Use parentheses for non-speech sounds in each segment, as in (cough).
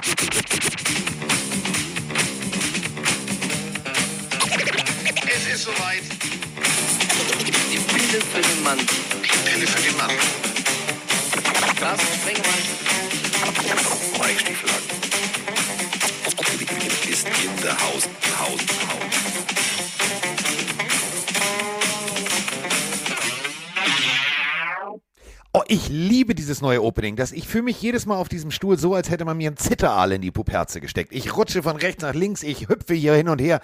Es ist soweit. Die Pille für den Mann. Die Pille für den Mann. Carsten Sprengemann. Mike Stiefel. Ist in the house. House. House. Dieses neue Opening. Das, ich fühle mich jedes Mal auf diesem Stuhl so, als hätte man mir einen Zitteraal in die Puperze gesteckt. Ich rutsche von rechts nach links, ich hüpfe hier hin und her.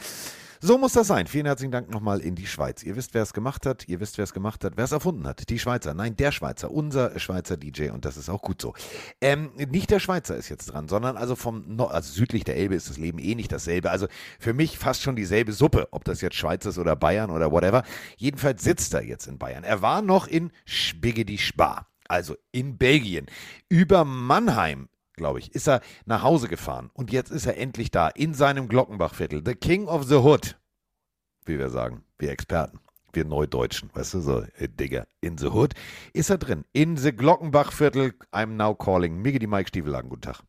So muss das sein. Vielen herzlichen Dank nochmal in die Schweiz. Ihr wisst, wer es gemacht hat. Ihr wisst, wer es gemacht hat. Wer es erfunden hat. Die Schweizer. Nein, der Schweizer. Unser Schweizer DJ. Und das ist auch gut so. Ähm, nicht der Schweizer ist jetzt dran, sondern also vom, no also südlich der Elbe ist das Leben eh nicht dasselbe. Also für mich fast schon dieselbe Suppe. Ob das jetzt Schweiz ist oder Bayern oder whatever. Jedenfalls sitzt er jetzt in Bayern. Er war noch in Spiggedi Spar. Also in Belgien. Über Mannheim glaube ich, ist er nach Hause gefahren und jetzt ist er endlich da in seinem Glockenbachviertel. The King of the Hood, wie wir sagen, wir Experten, wir Neudeutschen, weißt du, so, äh, Digga, in the Hood, ist er drin. In the Glockenbachviertel, I'm now calling. Miggy die Mike Stiefelhagen, guten Tag.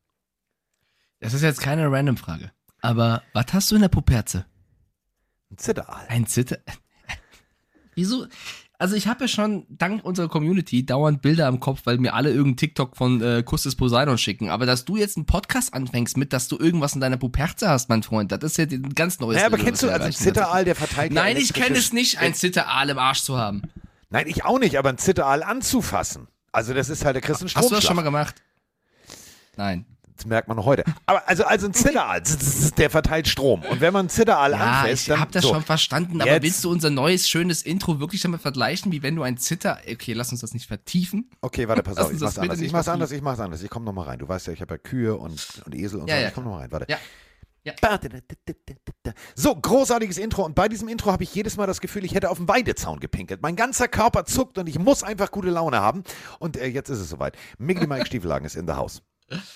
Das ist jetzt keine Random-Frage. Aber was hast du in der Puperze? Ein Zitteraal. Ein Zitter. (laughs) Wieso? Also ich habe ja schon dank unserer Community dauernd Bilder im Kopf, weil mir alle irgendeinen TikTok von äh, Kuss des Poseidon schicken. Aber dass du jetzt einen Podcast anfängst mit, dass du irgendwas in deiner Puperze hast, mein Freund, das ist ja ein ganz neues Ja, aber Level, kennst du also ein. Zitteraal, der verteilt ja Nein, ich kenne es nicht, ein Zitteraal im Arsch zu haben. Nein, ich auch nicht, aber ein Zitteraal anzufassen. Also das ist halt der Christen Hast du das schon mal gemacht? Nein. Das merkt man noch heute. Aber also, also ein Zitteraal, z- z- z- der verteilt Strom. Und wenn man ein Zitteraal Ja, anfasst, ich dann habe das so. schon verstanden, aber Jetzt- willst du unser neues, schönes Intro wirklich damit vergleichen, wie wenn du ein Zitter... Okay, lass uns das nicht vertiefen. Okay, warte, pass auf, ich mach's anders. Ich mach's anders, ich mach's anders. Ich komm noch mal rein. Du weißt ja, ich habe ja Kühe und, und Esel und Ja, so. ja. Ich komm noch mal rein, warte. Ja. Ja. So, großartiges Intro. Und bei diesem Intro habe ich jedes Mal das Gefühl, ich hätte auf dem Weidezaun gepinkelt. Mein ganzer Körper zuckt und ich muss einfach gute Laune haben. Und äh, jetzt ist es soweit. Miggy Mike Stiefelhagen ist in the house.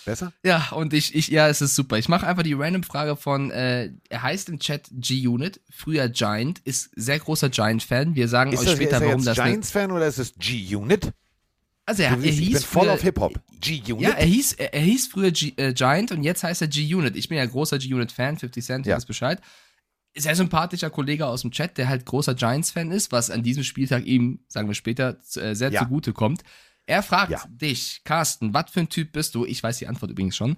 Besser? Ja, und ich, ich, ja, es ist super. Ich mache einfach die Random-Frage von, äh, er heißt im Chat G-Unit, früher Giant, ist sehr großer Giant-Fan. Wir sagen Ist, euch das, später, ist er warum das. Giants-Fan oder ist es G-Unit? also er, er hieß ich bin voll früher, auf Hip-Hop. G-Unit? Ja, er hieß, er, er hieß früher G, äh, Giant und jetzt heißt er G-Unit. Ich bin ja großer G-Unit-Fan, 50 Cent, Ja. weiß Bescheid. Sehr sympathischer Kollege aus dem Chat, der halt großer Giants-Fan ist, was an diesem Spieltag ihm, sagen wir später, äh, sehr Ja. zugute kommt. Er fragt Ja. dich, Carsten, was für ein Typ bist du? Ich weiß die Antwort übrigens schon.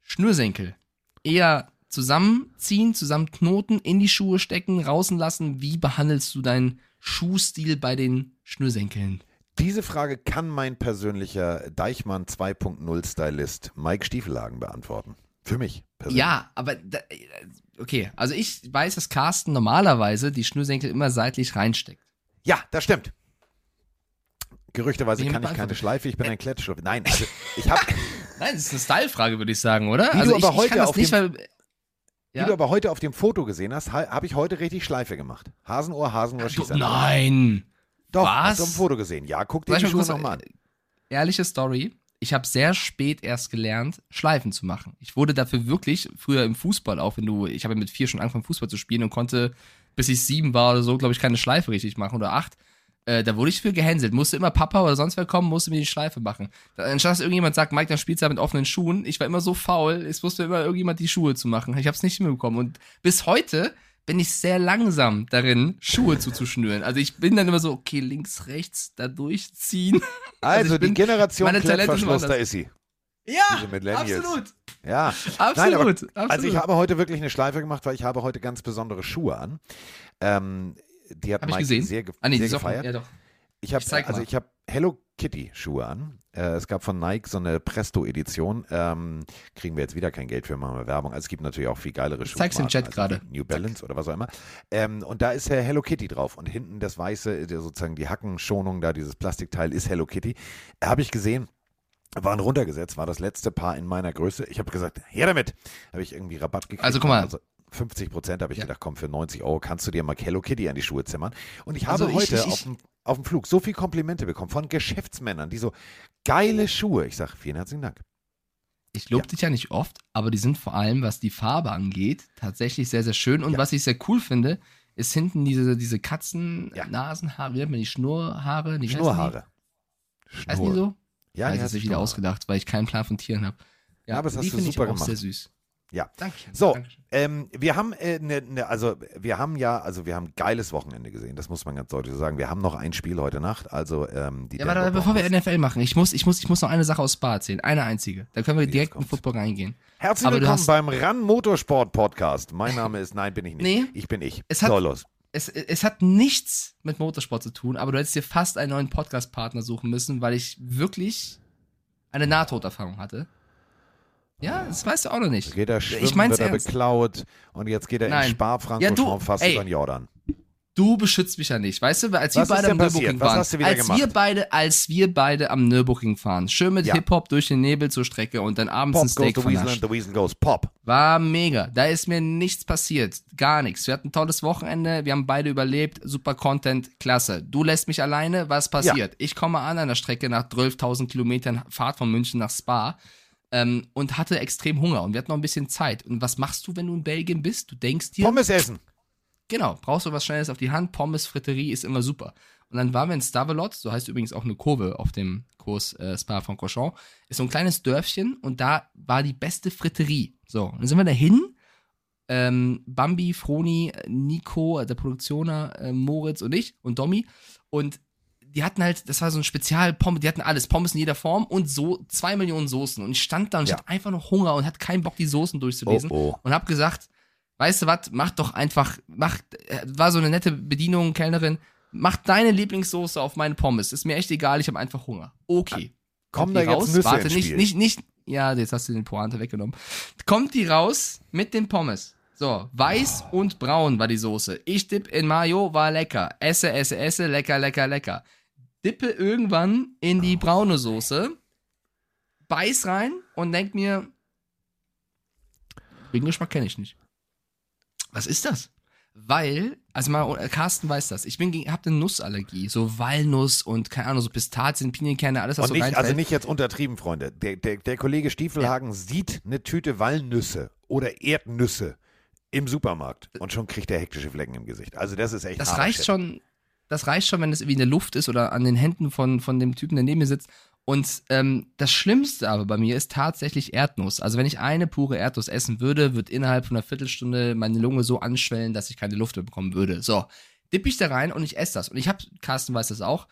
Schnürsenkel. Eher zusammenziehen, zusammen knoten, in die Schuhe stecken, rausen lassen. Wie behandelst du deinen Schuhstil bei den Schnürsenkeln? Diese Frage kann mein persönlicher Deichmann 2.0 Stylist Mike Stiefelhagen beantworten. Für mich persönlich. Ja, aber da, okay, also ich weiß, dass Carsten normalerweise die Schnürsenkel immer seitlich reinsteckt. Ja, das stimmt. Gerüchteweise kann ich keine. Schleife, ich bin ein Klettschlupf. Nein, also ich habe, (laughs) Nein, das ist eine Style-Frage, würde ich sagen, oder? Wie du also aber ich heute auf nicht, dem- weil wie Ja? du aber heute auf dem Foto gesehen hast, habe ich heute richtig Schleife gemacht. Hasenohr, Hasenohr, Schießer. Nein. Doch, Was? hast du auf dem Foto gesehen. Ja, guck dir die Schuhe nochmal an. Ehrliche Story. Ich habe sehr spät erst gelernt, Schleifen zu machen. Ich wurde dafür wirklich früher im Fußball auch, wenn du, ich habe ja mit vier schon angefangen Fußball zu spielen und konnte, bis ich sieben war oder so, glaube ich, keine Schleife richtig machen oder acht. Äh, da wurde ich für gehänselt. Musste immer Papa oder sonst wer kommen, musste mir die Schleife machen. Da, anstatt dass irgendjemand sagt, Mike, dann spielst du ja mit offenen Schuhen. Ich war immer so faul, es musste immer irgendjemand die Schuhe zu machen. Ich habe es nicht hinbekommen. Und bis heute bin ich sehr langsam darin, Schuhe zuzuschnüren. Also ich bin dann immer so, okay, links, rechts, da durchziehen. (laughs) Also, ich die bin- Generation meine Talente sind Klettverschluss, da ist sie. Ja, absolut. Ja, Absolut, Nein, aber, absolut. Also ich habe heute wirklich eine Schleife gemacht, weil ich habe heute ganz besondere Schuhe an. Ähm, die hat Hab ich Mike gesehen? sehr, ge Ah, nee, sehr gefeiert. Ja, doch. Ich habe also mal. ich habe Hello Kitty Schuhe an. Äh, es gab von Nike so eine Presto Edition. Ähm, kriegen wir jetzt wieder kein Geld für, machen wir Werbung. Also es gibt natürlich auch viel geilere Schuhe. zeig's im Chat gerade. New Balance oder was auch immer. Ähm, und da ist äh, Hello Kitty drauf und hinten das weiße, der, sozusagen die Hackenschonung da, dieses Plastikteil ist Hello Kitty. Habe ich gesehen. Waren runtergesetzt, war das letzte Paar in meiner Größe. Ich habe gesagt, her damit. Habe ich irgendwie Rabatt gekriegt. Also guck mal. 50 Prozent habe ich Ja. gedacht, komm, für 90 Euro kannst du dir mal Hello Kitty an die Schuhe zimmern. Und ich Also habe ich- heute ich- ich- auf, dem, auf dem Flug so viel Komplimente bekommen von Geschäftsmännern, die so geile Schuhe. Ich sage, vielen herzlichen Dank. Ich lobe Ja. dich ja nicht oft, aber die sind vor allem, was die Farbe angeht, tatsächlich sehr, sehr schön. Und Ja. was ich sehr cool finde, ist hinten diese, diese Katzen, Ja. Nasenhaare, wie die Schnurrhaare? Die Schnurhaare. Heißen die, heißen die so? Ja, das heißen ist wieder Schnurhaare. ausgedacht, weil ich keinen Plan von Tieren habe. Ja, aber das hast du ich super auch gemacht. sehr süß. Ja. Dankeschön. So, Dankeschön. ähm, wir haben äh, ne, ne, also wir haben ja, also wir haben ein geiles Wochenende gesehen. Das muss man ganz deutlich sagen. Wir haben noch ein Spiel heute Nacht. Also ähm, die Ja, Denver warte, bevor wir. NFL machen, ich muss, ich muss, ich muss noch eine Sache aus Spa erzählen. Eine einzige. Dann können wir Jetzt direkt in kommt's. Football reingehen. Herzlich aber willkommen hast- beim Run Motorsport Podcast. Mein Name ist, nein, bin ich nicht. Nee. Ich bin ich. Es hat- so, los. Es, es hat nichts mit Motorsport zu tun, aber du hättest dir fast einen neuen Podcast-Partner suchen müssen, weil ich wirklich eine Nahtoderfahrung hatte. Ja, das weißt du auch noch nicht. Geht er schwimmen, Ich mein's wird er ernst. beklaut und jetzt geht er in Nein. Spa-Francorchamps Ja, du, fast ey. über den Jordan. Du beschützt mich ja nicht, weißt du? Als Was wir ist beide am? Nürburgring Was waren, als gemacht? wir beide, als wir beide am Nürburgring fahren, schön mit Ja. Hip-Hop durch den Nebel zur Strecke und dann abends Pop ein goes Steak the Weasel vernascht. and the Weasel goes pop. War mega. Da ist mir nichts passiert. Gar nichts. Wir hatten ein tolles Wochenende. Wir haben beide überlebt. Super Content. Klasse. Du lässt mich alleine. Was passiert? Ich komme an an der Strecke nach 12.000 Kilometern Fahrt von München nach Spa ähm, und hatte extrem Hunger. Und wir hatten noch ein bisschen Zeit. Und was machst du, wenn du in Belgien bist? Du denkst dir, Pommes essen. genau, brauchst du was Schnelles auf die Hand. Pommes, Fritterie ist immer super. Und dann waren wir in Stavelot, so heißt übrigens auch eine Kurve auf dem Kurs äh, Spa-Francorchamps. Ist so ein kleines Dörfchen und da war die beste Fritterie. So, und dann sind wir dahin. Ähm, Bambi, Froni, Nico, der Produktioner, äh, Moritz und ich und Domi. Und die hatten halt, das war so ein Spezial Pommes, die hatten alles, Pommes in jeder Form und so zwei Millionen Soßen. Und ich stand da und ich Ja. hatte einfach noch Hunger und hatte keinen Bock, die Soßen durchzulesen Oh, oh. und hab gesagt, weißt du was, mach doch einfach, mach, äh, war so eine nette Bedienung, Kellnerin, mach deine Lieblingssoße auf meine Pommes. Ist mir echt egal, ich habe einfach Hunger. Okay. Kommen Kommt da die raus? Nüsse Warte, nicht, nicht, nicht, ja, jetzt hast du den Pointe weggenommen. Kommt die raus mit den Pommes. So, weiß und braun war die Soße. Ich dipp in Mayo, war lecker. Esse, esse, esse, lecker, lecker, lecker. Dippe irgendwann in die braune Soße, beiß rein und denk mir, den Geschmack kenne ich nicht. Was ist das? Weil, also mal, Carsten weiß das, ich bin gegen, hab eine Nussallergie, so Walnuss und keine Ahnung, so Pistazien, Pinienkerne, alles was Und so nicht, also nicht jetzt untertrieben, Freunde. Der, der, der Kollege Stiefelhagen sieht eine Tüte Walnüsse oder Erdnüsse im Supermarkt und schon kriegt er hektische Flecken im Gesicht. Also das ist echt Das reicht Shit. schon, das reicht schon, wenn es irgendwie in der Luft ist oder an den Händen von, von dem Typen, der neben mir sitzt. Und ähm, das Schlimmste aber bei mir ist tatsächlich Erdnuss. Also wenn ich eine pure Erdnuss essen würde, wird innerhalb von einer Viertelstunde meine Lunge so anschwellen, dass ich keine Luft mehr bekommen würde. So, dipp ich da rein und ich esse das. Und ich habe, Carsten weiß das auch,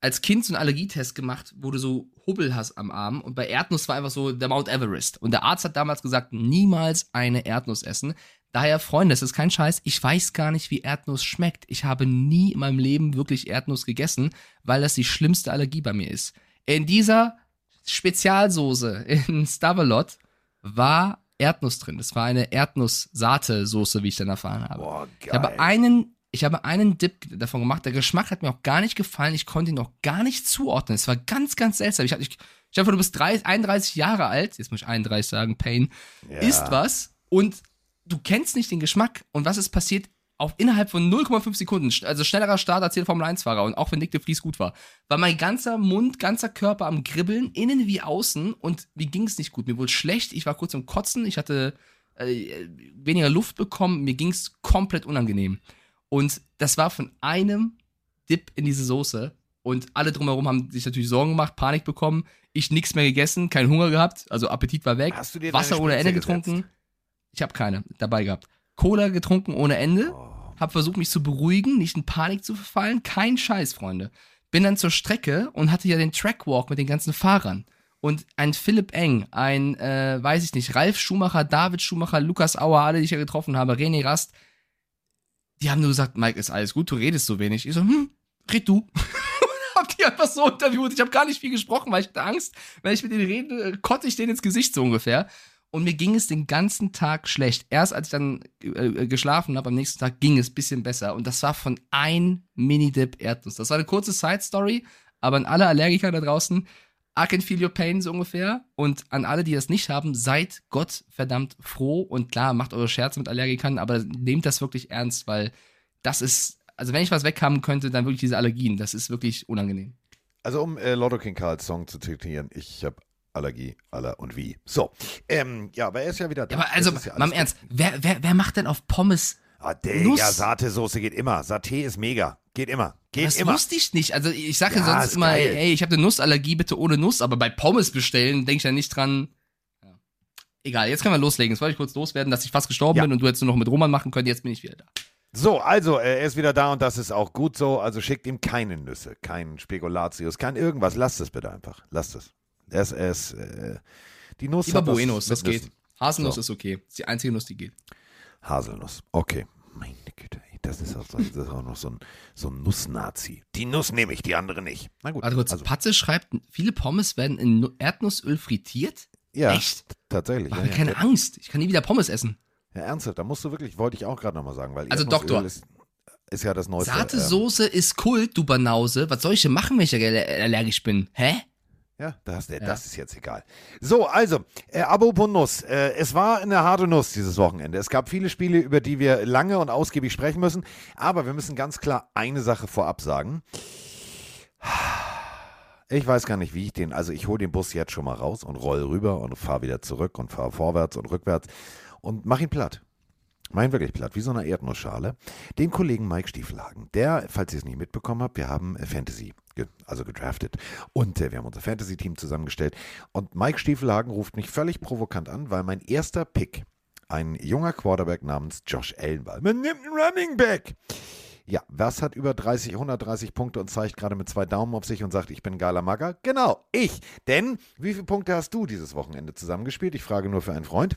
als Kind so einen Allergietest gemacht, wo du so Hubbel hast am Arm. Und bei Erdnuss war einfach so der Mount Everest. Und der Arzt hat damals gesagt, niemals eine Erdnuss essen. Daher, Freunde, es ist kein Scheiß. Ich weiß gar nicht, wie Erdnuss schmeckt. Ich habe nie in meinem Leben wirklich Erdnuss gegessen, weil das die schlimmste Allergie bei mir ist. In dieser Spezialsoße in Stavelot war Erdnuss drin. Das war eine Erdnuss-Sate-Soße, wie ich dann erfahren habe. Boah, Ich habe geil. einen, ich habe einen Dip davon gemacht. Der Geschmack hat mir auch gar nicht gefallen. Ich konnte ihn auch gar nicht zuordnen. Es war ganz, ganz seltsam. Ich, hab- ich, ich hoffe, du bist 30, 31 Jahre alt. Jetzt muss ich 31 sagen, Pain. Ja. Isst was und du kennst nicht den Geschmack. Und was ist passiert? Auf innerhalb von 0,5 Sekunden, also schnellerer Start als jeder Formel 1-Fahrer und auch wenn Nick de Vries gut war, war mein ganzer Mund, ganzer Körper am Kribbeln, innen wie außen und mir ging es nicht gut. Mir wurde schlecht, ich war kurz am Kotzen, ich hatte äh, weniger Luft bekommen, mir ging es komplett unangenehm. Und das war von einem Dip in diese Soße. Und alle drumherum haben sich natürlich Sorgen gemacht, Panik bekommen. Ich nichts mehr gegessen, keinen Hunger gehabt, also Appetit war weg. Hast du dir Wasser ohne Ende Spritze getrunken. Ich habe keine dabei gehabt. Cola getrunken ohne Ende. Oh. Hab versucht, mich zu beruhigen, nicht in Panik zu verfallen. Kein Scheiß, Freunde. Bin dann zur Strecke und hatte ja den Trackwalk mit den ganzen Fahrern. Und ein Philipp Eng, ein, äh, weiß ich nicht, Ralf Schumacher, David Schumacher, Lukas Auer, alle, die ich ja getroffen habe, René Rast, die haben nur gesagt, Mike, ist alles gut, du redest so wenig. Ich so, hm, red du. (laughs) hab die einfach so interviewt. Ich habe gar nicht viel gesprochen, weil ich hatte Angst, wenn ich mit denen rede, äh, kotte ich denen ins Gesicht so ungefähr. Und mir ging es den ganzen Tag schlecht. Erst als ich dann äh, geschlafen habe, am nächsten Tag ging es ein bisschen besser. Und das war von ein Mini-Dip Erdnuss. Das war eine kurze Side-Story, aber an alle Allergiker da draußen, I can feel your pain so ungefähr. Und an alle, die das nicht haben, seid Gott verdammt froh. Und klar, macht eure Scherze mit Allergikern, aber nehmt das wirklich ernst, weil das ist, also wenn ich was weghaben könnte, dann wirklich diese Allergien. Das ist wirklich unangenehm. Also um äh, Lotto King Karls Song zu zitieren, ich habe Allergie, aller und wie. So, ähm, ja, aber er ist ja wieder da. Ja, aber also, ja mal im Ernst, wer, wer, wer macht denn auf Pommes. Ah, Digga? Sahnesoße geht immer. Saté ist mega. Geht immer. Geht das immer. wusste ich nicht. Also ich sage Ja, sonst immer, geil. ey, ich habe eine Nussallergie, bitte ohne Nuss, aber bei Pommes bestellen denke ich ja nicht dran. Egal, jetzt können wir loslegen. Jetzt wollte ich kurz loswerden, dass ich fast gestorben Ja. bin und du hättest nur noch mit Roman machen können. Jetzt bin ich wieder da. So, also, er ist wieder da und das ist auch gut so. Also schickt ihm keine Nüsse, keinen Spekulatius, kein irgendwas. Lasst es bitte einfach. Lasst es. Ist, äh, die Nuss Lieber Buenos, das mit geht. Haselnuss So. ist okay. Das ist die einzige Nuss, die geht. Haselnuss. Okay. Meine Güte, das ist auch, das ist auch noch so ein, so ein Nuss-Nazi. Die Nuss nehme ich, die andere nicht. Na gut. Warte kurz, also, Patze schreibt, viele Pommes werden in Nu- Erdnussöl frittiert? ja, Echt? tatsächlich. Mach Ja, mir ja, keine ja, Angst. Ich kann nie wieder Pommes essen. ja, ernsthaft, da musst du wirklich, wollte ich auch gerade nochmal sagen, weil Also, Doktor. Ist, ist ja das neueste. Sahte ähm, Soße ist Kult, du Banause. Was soll ich denn machen, wenn ich aller- allergisch bin? Hä? Ja, das, das ist jetzt egal. So, also, äh, apropos Nuss. Äh, es war eine harte Nuss dieses Wochenende. Es gab viele Spiele, über die wir lange und ausgiebig sprechen müssen. Aber wir müssen ganz klar eine Sache vorab sagen. Ich weiß gar nicht, wie ich den, also ich hole den Bus jetzt schon mal raus und roll rüber und fahre wieder zurück und fahre vorwärts und rückwärts und mach ihn platt. Mein wirklich platt, wie so eine Erdnussschale. Den Kollegen Mike Stiefelhagen. Der, falls ihr es nicht mitbekommen habt, wir haben äh, Fantasy, also gedraftet. Und äh, wir haben unser Fantasy-Team zusammengestellt. Und Mike Stiefelhagen ruft mich völlig provokant an, weil mein erster Pick ein junger Quarterback namens Josh Allen war. Man nimmt einen Running Back. Ja, was hat über 30, 130 Punkte und zeigt gerade mit zwei Daumen auf sich und sagt, ich bin geiler Magger? Genau, ich. Denn wie viele Punkte hast du dieses Wochenende zusammengespielt? Ich frage nur für einen Freund.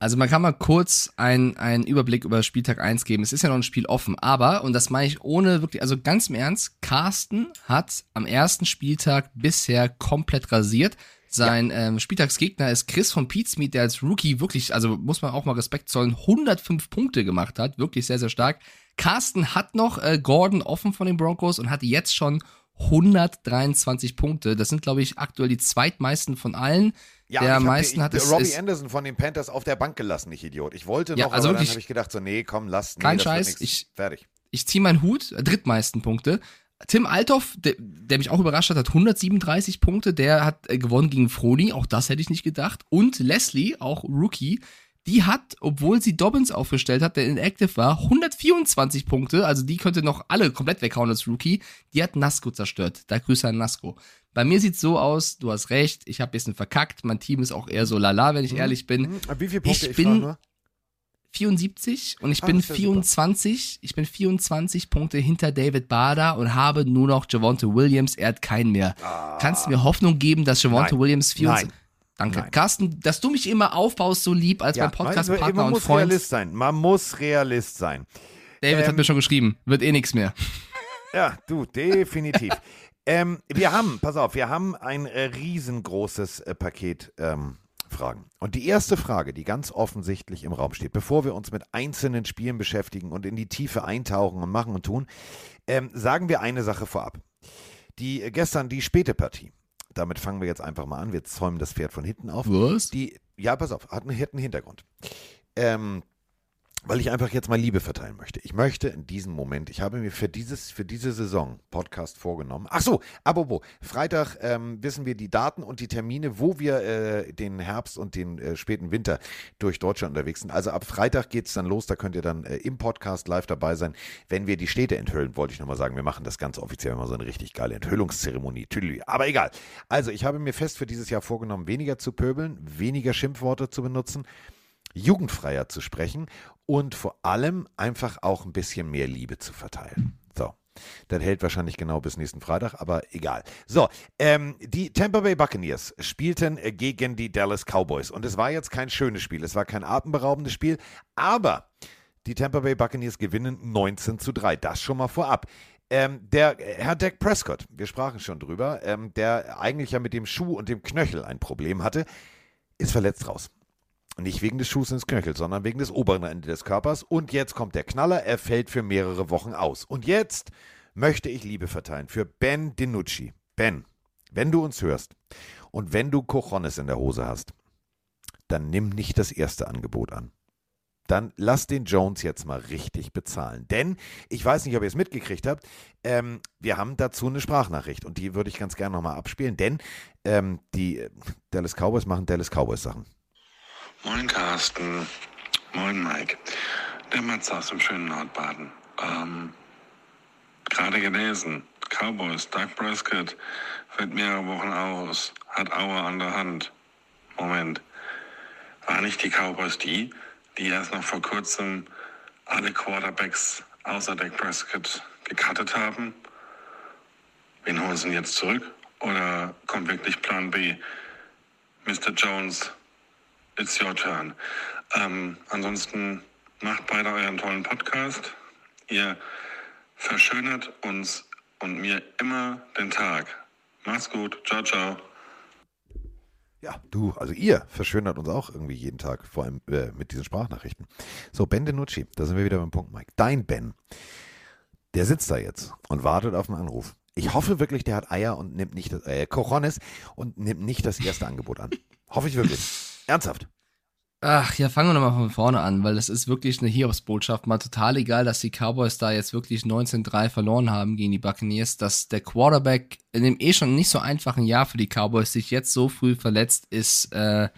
Also man kann mal kurz einen, einen Überblick über Spieltag 1 geben. Es ist ja noch ein Spiel offen, aber, und das meine ich ohne wirklich, also ganz im Ernst, Carsten hat am ersten Spieltag bisher komplett rasiert. Sein ähm, Spieltagsgegner ist Chris von Pizmeet, der als Rookie wirklich, also muss man auch mal Respekt zollen, 105 Punkte gemacht hat. Wirklich sehr, sehr stark. Carsten hat noch äh, Gordon offen von den Broncos und hat jetzt schon 123 Punkte. Das sind, glaube ich, aktuell die zweitmeisten von allen. Ja, der ich am hab meisten hat es Robbie ist, Anderson von den Panthers auf der Bank gelassen, ich Idiot. Ich wollte Ja, noch, also aber dann habe ich gedacht, so, nee, komm, lass. Nee, Kein Scheiß, ich- Fertig. ich ziehe meinen Hut, äh, drittmeisten Punkte. Tim Althoff, der, der mich auch überrascht hat, hat 137 Punkte. Der hat äh, gewonnen gegen Froni, auch das hätte ich nicht gedacht. Und Leslie, auch Rookie, die hat, obwohl sie Dobbins aufgestellt hat, der inactive war, 124 Punkte. Also die könnte noch alle komplett weghauen als Rookie. Die hat Nasco zerstört. Da Grüße an Nasco. Bei mir sieht's so aus, du hast recht, ich habe ein bisschen verkackt. Mein Team ist auch eher so lala, wenn ich ehrlich bin. Hm, Wie viele Punkte? Ich frage bin- nur. 74 und ich Ah, bin das ist ja super. 24, ich bin 24 Punkte hinter David Bader und habe nur noch Javonte Williams, er hat keinen mehr. Kannst du mir Hoffnung geben, dass Javonte Ah. Nein. Williams 24 Nein. Danke. Nein. Carsten, dass du mich immer aufbaust so lieb als mein man, Podcast-Partner man und muss Freund. Realist sein. Man muss Realist sein. David hat Ähm, mir schon geschrieben, wird eh nichts mehr. Ja, du, definitiv. (laughs) ähm, wir haben, pass auf, wir haben ein äh, riesengroßes äh, Paket ähm, Fragen. Und die erste Frage, die ganz offensichtlich im Raum steht, bevor wir uns mit einzelnen Spielen beschäftigen und in die Tiefe eintauchen und machen und tun, ähm, sagen wir eine Sache vorab. Die äh, gestern die späte Partie. Damit fangen wir jetzt einfach mal an. Wir zäumen das Pferd von hinten auf. Was? Die, ja, pass auf, hat einen, hat einen Hintergrund. Ähm, weil ich einfach jetzt mal Liebe verteilen möchte. Ich möchte in diesem Moment, ich habe mir für dieses, für diese Saison Podcast vorgenommen. Ach so, apropos, Freitag ähm, wissen wir die Daten und die Termine, wo wir äh, den Herbst und den äh, späten Winter durch Deutschland unterwegs sind. Also ab Freitag geht es dann los, da könnt ihr dann äh, im Podcast live dabei sein. Wenn wir die Städte enthüllen, wollte ich nochmal sagen, wir machen das ganz offiziell immer so eine richtig geile Enthüllungszeremonie. Tüdelü. Aber egal. Also ich habe mir fest für dieses Jahr vorgenommen, weniger zu pöbeln, weniger Schimpfworte zu benutzen jugendfreier zu sprechen und vor allem einfach auch ein bisschen mehr Liebe zu verteilen. So. Das hält wahrscheinlich genau bis nächsten Freitag, aber egal. So, ähm, die Tampa Bay Buccaneers spielten äh, gegen die Dallas Cowboys und es war jetzt kein schönes Spiel, es war kein atemberaubendes Spiel, aber die Tampa Bay Buccaneers gewinnen 19 zu 3. Das schon mal vorab. Ähm, der Herr Dak Prescott, wir sprachen schon drüber, ähm, der eigentlich ja mit dem Schuh und dem Knöchel ein Problem hatte, ist verletzt raus. Nicht wegen des Schuhs ins Knöchel, sondern wegen des oberen Ende des Körpers. Und jetzt kommt der Knaller, er fällt für mehrere Wochen aus. Und jetzt möchte ich Liebe verteilen für Ben DiNucci. Ben, wenn du uns hörst und wenn du Cojones in der Hose hast, dann nimm nicht das erste Angebot an. Dann lass den Jones jetzt mal richtig bezahlen. Denn, ich weiß nicht, ob ihr es mitgekriegt habt, ähm, wir haben dazu eine Sprachnachricht und die würde ich ganz gerne nochmal abspielen, denn ähm, die äh, Dallas Cowboys machen Dallas Cowboys Sachen. Moin Carsten. Moin Mike. Der Matze aus dem schönen Nordbaden. Ähm, gerade gelesen. Cowboys, Doug Prescott fällt mehrere Wochen aus. Hat Aue an der Hand. Moment. Waren nicht die Cowboys die, die erst noch vor kurzem alle Quarterbacks außer Dak Prescott gecuttet haben? Wen holen sie jetzt zurück? Oder kommt wirklich Plan B? Mr. Jones, it's your turn. Ähm, ansonsten macht beide euren tollen Podcast. Ihr verschönert uns und mir immer den Tag. Macht's gut. Ciao, ciao. Ja, du, also ihr verschönert uns auch irgendwie jeden Tag, vor allem äh, mit diesen Sprachnachrichten. So, Ben DeNucci, da sind wir wieder beim Punkt, Mike. Dein Ben, der sitzt da jetzt und wartet auf einen Anruf. Ich hoffe wirklich, der hat Eier und nimmt nicht das, äh, Cojones und nimmt nicht das erste Angebot an. Hoffe ich wirklich. Ernsthaft. Ach, ja, fangen wir nochmal von vorne an, weil das ist wirklich eine Hiobsbotschaft. Mal total egal, dass die Cowboys da jetzt wirklich 19-3 verloren haben gegen die Buccaneers, dass der Quarterback in dem eh schon nicht so einfachen Jahr für die Cowboys sich jetzt so früh verletzt, ist, äh,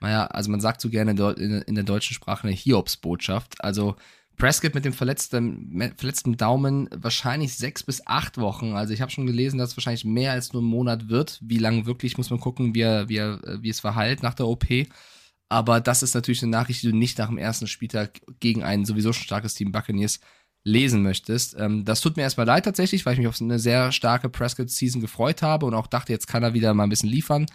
naja, also man sagt so gerne in, der deutschen Sprache eine Hiobsbotschaft. Also Prescott mit dem verletzten, verletzten Daumen wahrscheinlich sechs bis acht Wochen. Also ich habe schon gelesen, dass es wahrscheinlich mehr als nur ein Monat wird. Wie lange wirklich, muss man gucken, wie, er, wie, er, wie es verheilt nach der OP. Aber das ist natürlich eine Nachricht, die du nicht nach dem ersten Spieltag gegen ein sowieso schon starkes Team Buccaneers lesen möchtest. Ähm, das tut mir erstmal leid tatsächlich, weil ich mich auf eine sehr starke Prescott-Season gefreut habe und auch dachte, jetzt kann er wieder mal ein bisschen liefern.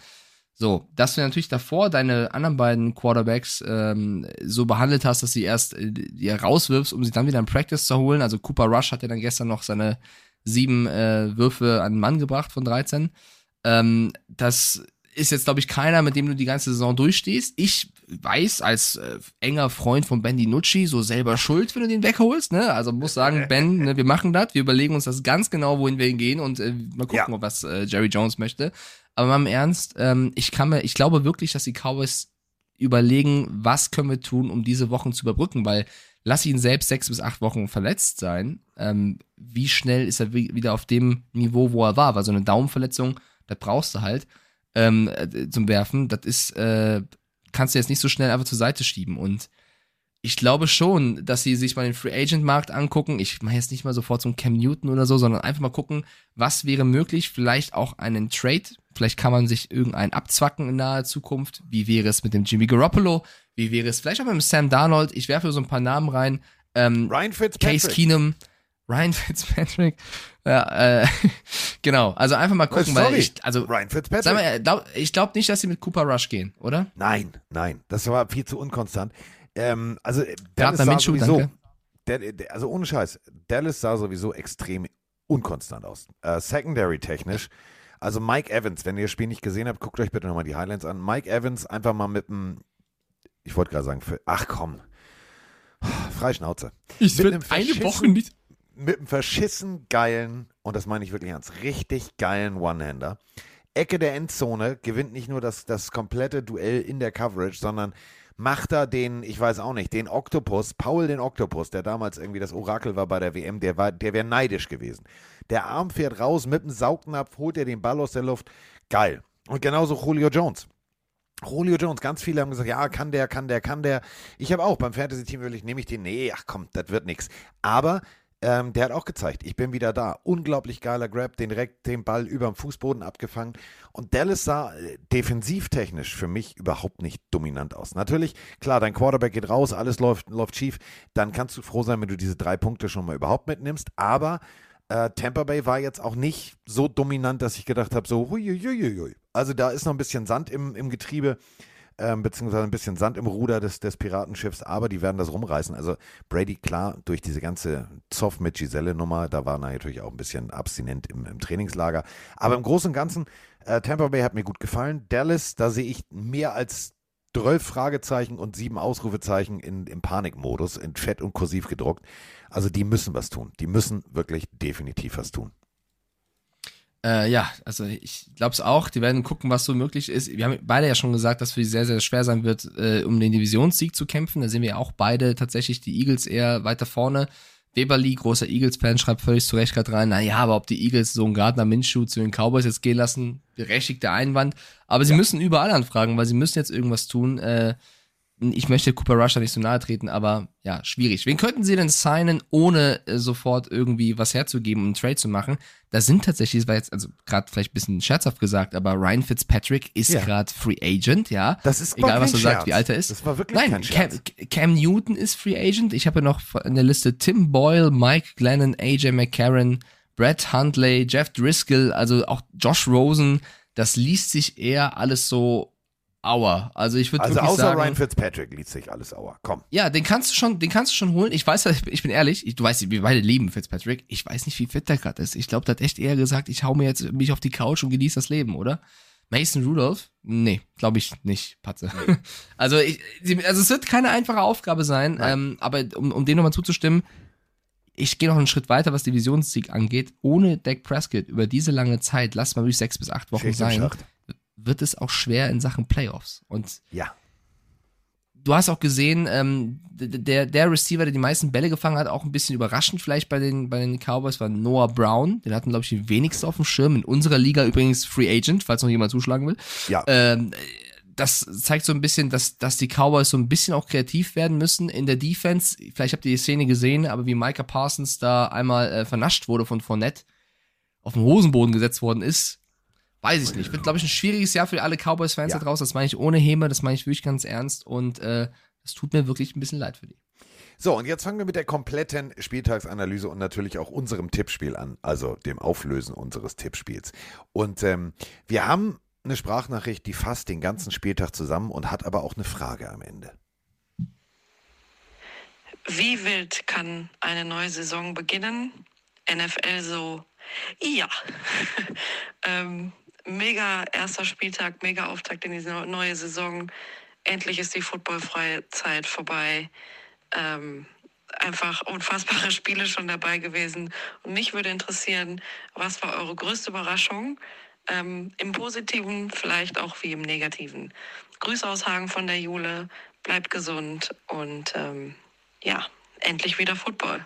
So, dass du natürlich davor deine anderen beiden Quarterbacks ähm, so behandelt hast, dass sie erst äh, die rauswirfst, um sie dann wieder in Practice zu holen. Also Cooper Rush hat ja dann gestern noch seine sieben äh, Würfe an den Mann gebracht von 13. Ähm, das ist jetzt, glaube ich, keiner, mit dem du die ganze Saison durchstehst. Ich weiß als äh, enger Freund von Ben DiNucci so selber schuld, wenn du den wegholst. Ne? Also muss sagen, (laughs) Ben, ne, wir machen das, wir überlegen uns das ganz genau, wohin wir gehen und äh, mal gucken, Ja. was äh, Jerry Jones möchte. Aber mal im Ernst, ähm, ich kann mir, ich glaube wirklich, dass die Cowboys überlegen, was können wir tun, um diese Wochen zu überbrücken, weil lass ihn selbst sechs bis acht Wochen verletzt sein. Ähm, wie schnell ist er wi- wieder auf dem Niveau, wo er war? Weil so eine Daumenverletzung, das brauchst du halt ähm, äh, zum Werfen. Das ist, äh, kannst du jetzt nicht so schnell einfach zur Seite schieben. Und ich glaube schon, dass sie sich mal den Free Agent Markt angucken. Ich mache jetzt nicht mal sofort so einen Cam Newton oder so, sondern einfach mal gucken, was wäre möglich. Vielleicht auch einen Trade. Vielleicht kann man sich irgendeinen abzwacken in naher Zukunft. Wie wäre es mit dem Jimmy Garoppolo? Wie wäre es vielleicht auch mit dem Sam Darnold? Ich werfe so ein paar Namen rein. Ähm, Ryan Fitzpatrick. Case Keenum, Ryan (laughs) Fitzpatrick. Ja, äh, (laughs) genau. Also einfach mal Äh, gucken, sorry. weil ich, also Ryan Fitzpatrick. Mal, glaub, ich glaube nicht, dass sie mit Cooper Rush gehen, oder? Nein, nein, das war viel zu unkonstant. Ähm, also äh, Dallas sah Minshew, sowieso, der, der, also ohne Scheiß, Dallas sah sowieso extrem unkonstant aus. Äh, Secondary technisch, also Mike Evans, wenn ihr das Spiel nicht gesehen habt, guckt euch bitte nochmal die Highlights an. Mike Evans einfach mal mit einem, ich wollte gerade sagen, für, ach komm, Freischnauze. Ich Mit einem verschissen- nicht. mit einem verschissen geilen, und das meine ich wirklich ernst, richtig geilen One-Hander. Ecke der Endzone, gewinnt nicht nur das, das komplette Duell in der Coverage, sondern macht da den, ich weiß auch nicht, den Oktopus, Paul den Oktopus, der damals irgendwie das Orakel war bei der WM, der war, der wäre neidisch gewesen. Der Arm fährt raus mit dem Saugnapf, holt er den Ball aus der Luft. Geil. Und genauso Julio Jones. Julio Jones, ganz viele haben gesagt, ja, kann der, kann der, kann der. Ich habe auch beim Fantasy-Team wirklich, nehme ich den, nee, ach komm, das wird nix. Aber ähm, der hat auch gezeigt, ich bin wieder da. Unglaublich geiler Grab, den direkt den Ball über dem Fußboden abgefangen. Und Dallas sah äh, defensivtechnisch für mich überhaupt nicht dominant aus. Natürlich, klar, dein Quarterback geht raus, alles läuft, läuft schief. Dann kannst du froh sein, wenn du diese drei Punkte schon mal überhaupt mitnimmst. Aber äh, Tampa Bay war jetzt auch nicht so dominant, dass ich gedacht habe, so, huiuiuiui. Also da ist noch ein bisschen Sand im, im Getriebe, ähm, beziehungsweise ein bisschen Sand im Ruder des, des Piratenschiffs, aber die werden das rumreißen. Also Brady, klar, durch diese ganze Zoff mit Giselle-Nummer, da war er natürlich auch ein bisschen abstinent im, im Trainingslager. Aber im Großen und Ganzen, äh, Tampa Bay hat mir gut gefallen. Dallas, da sehe ich mehr als 12 Fragezeichen und sieben Ausrufezeichen in, im Panikmodus, in Fett und kursiv gedruckt. Also die müssen was tun. Die müssen wirklich definitiv was tun. Äh, ja, also ich glaube es auch. Die werden gucken, was so möglich ist. Wir haben beide ja schon gesagt, dass für die sehr, sehr schwer sein wird, äh, um den Divisionssieg zu kämpfen. Da sehen wir ja auch beide tatsächlich die Eagles eher weiter vorne. Weberly, großer Eagles-Fan, schreibt völlig zu Recht gerade rein, naja, aber ob die Eagles so einen Gardner Minshew zu den Cowboys jetzt gehen lassen, berechtigter Einwand. Aber sie müssen überall anfragen, weil sie müssen jetzt irgendwas tun. Äh, ich möchte Cooper Rush da nicht so nahe treten, aber ja, schwierig. Wen könnten sie denn signen, ohne äh, sofort irgendwie was herzugeben und einen Trade zu machen? Da sind tatsächlich, das war jetzt, also gerade vielleicht ein bisschen scherzhaft gesagt, aber Ryan Fitzpatrick ist Ja. gerade Free Agent, ja. Das ist Egal, was du Scherz. sagst, wie alt er ist. Das war wirklich Nein, kein Scherz. Cam, Cam Newton ist Free Agent. Ich habe ja noch in der Liste Tim Boyle, Mike Glennon, AJ McCarron, Brett Huntley, Jeff Driscoll, also auch Josh Rosen. Das liest sich eher alles so Aua. Also ich würde Also wirklich außer sagen, Ryan Fitzpatrick liest sich alles sauer. Komm. ja, den kannst du schon, den kannst du schon holen. Ich weiß, ich bin ehrlich, ich, du weißt, wir beide lieben Fitzpatrick. Ich weiß nicht, wie fit der gerade ist. Ich glaube, der hat echt eher gesagt, ich hau mir jetzt mich auf die Couch und genieße das Leben, oder? Mason Rudolph? Nee, glaube ich nicht, Patze. (laughs) Also, ich, also es wird keine einfache Aufgabe sein, ähm, aber um, um dem nochmal zuzustimmen, ich gehe noch einen Schritt weiter, was Divisionssieg angeht. Ohne Dak Prescott über diese lange Zeit, lass mal durch sechs bis acht Wochen Schicht im sein, Schacht. Wird es auch schwer in Sachen Playoffs. Und Ja. du hast auch gesehen, ähm, der, der Receiver, der die meisten Bälle gefangen hat, auch ein bisschen überraschend vielleicht bei den, bei den Cowboys, war Noah Brown. Den hatten, glaube ich, die wenigsten auf dem Schirm. In unserer Liga übrigens Free Agent, falls noch jemand zuschlagen will. Ja. Ähm, das zeigt so ein bisschen, dass, dass die Cowboys so ein bisschen auch kreativ werden müssen in der Defense. Vielleicht habt ihr die Szene gesehen, aber wie Micah Parsons da einmal äh, vernascht wurde von Fournette, auf den Hosenboden gesetzt worden ist, weiß ich nicht. Wird, glaube ich, ein schwieriges Jahr für alle Cowboys-Fans Ja. da draußen. Das meine ich ohne Häme, das meine ich wirklich ganz ernst und äh, das tut mir wirklich ein bisschen leid für die. So, und jetzt fangen wir mit der kompletten Spieltagsanalyse und natürlich auch unserem Tippspiel an, also dem Auflösen unseres Tippspiels. Und ähm, wir haben eine Sprachnachricht, die fasst den ganzen Spieltag zusammen und hat aber auch eine Frage am Ende. Wie wild kann eine neue Saison beginnen? NFL so, ja. (laughs) ähm, mega erster Spieltag, mega Auftakt in diese neue Saison. Endlich ist die footballfreie Zeit vorbei. Ähm, einfach unfassbare (laughs) Spiele schon dabei gewesen. Und mich würde interessieren, was war eure größte Überraschung? Ähm, Im Positiven, vielleicht auch wie im Negativen. Grüße aus Hagen von der Jule, bleibt gesund und ähm, ja, endlich wieder Football.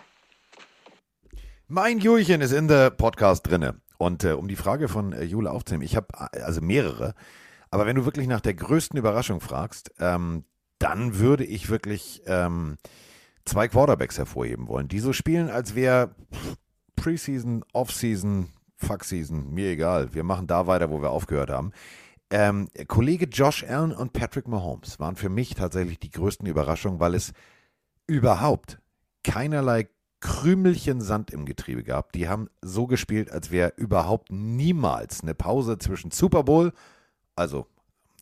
Mein Julchen ist in der Podcast drinne. Und äh, um die Frage von äh, Jule aufzunehmen, ich habe äh, also mehrere, aber wenn du wirklich nach der größten Überraschung fragst, ähm, dann würde ich wirklich ähm, zwei Quarterbacks hervorheben wollen, die so spielen, als wäre Preseason, Offseason, Fuckseason, mir egal. Wir machen da weiter, wo wir aufgehört haben. Ähm, Kollege Josh Allen und Patrick Mahomes waren für mich tatsächlich die größten Überraschungen, weil es überhaupt keinerlei Krümelchen Sand im Getriebe gab. Die haben so gespielt, als wäre überhaupt niemals eine Pause zwischen Super Bowl, also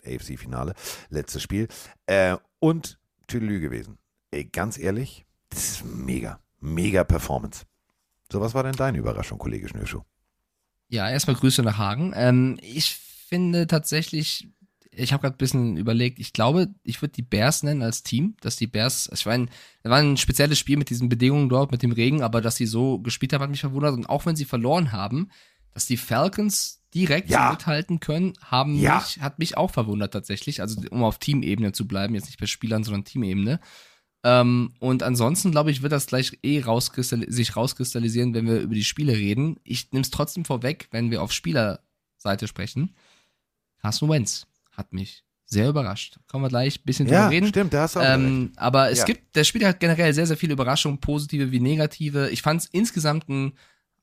AFC-Finale, letztes Spiel, äh, und Tüdelü gewesen. Ey, ganz ehrlich, das ist mega, mega Performance. So, was war denn deine Überraschung, Kollege Schnürschuh? Ja, erstmal Grüße nach Hagen. Ähm, ich finde tatsächlich, ich habe gerade ein bisschen überlegt, ich glaube, ich würde die Bears nennen als Team, dass die Bears, ich meine, da war ein spezielles Spiel mit diesen Bedingungen dort, mit dem Regen, aber dass sie so gespielt haben, hat mich verwundert. Und auch wenn sie verloren haben, dass die Falcons direkt Ja. mithalten können, haben Ja. mich, hat mich auch verwundert tatsächlich. Also um auf Teamebene zu bleiben, jetzt nicht bei Spielern, sondern Teamebene. Ähm, und ansonsten, glaube ich, wird das gleich eh rauskristall sich rauskristallisieren, wenn wir über die Spiele reden. Ich nehme es trotzdem vorweg, wenn wir auf Spielerseite sprechen. Carson Wentz hat mich sehr überrascht. Kommen wir gleich ein bisschen drüber reden. stimmt, da hast du auch. Ähm, aber es Ja. gibt, der Spiel hat generell sehr, sehr viele Überraschungen, positive wie negative. Ich fand es insgesamt ein,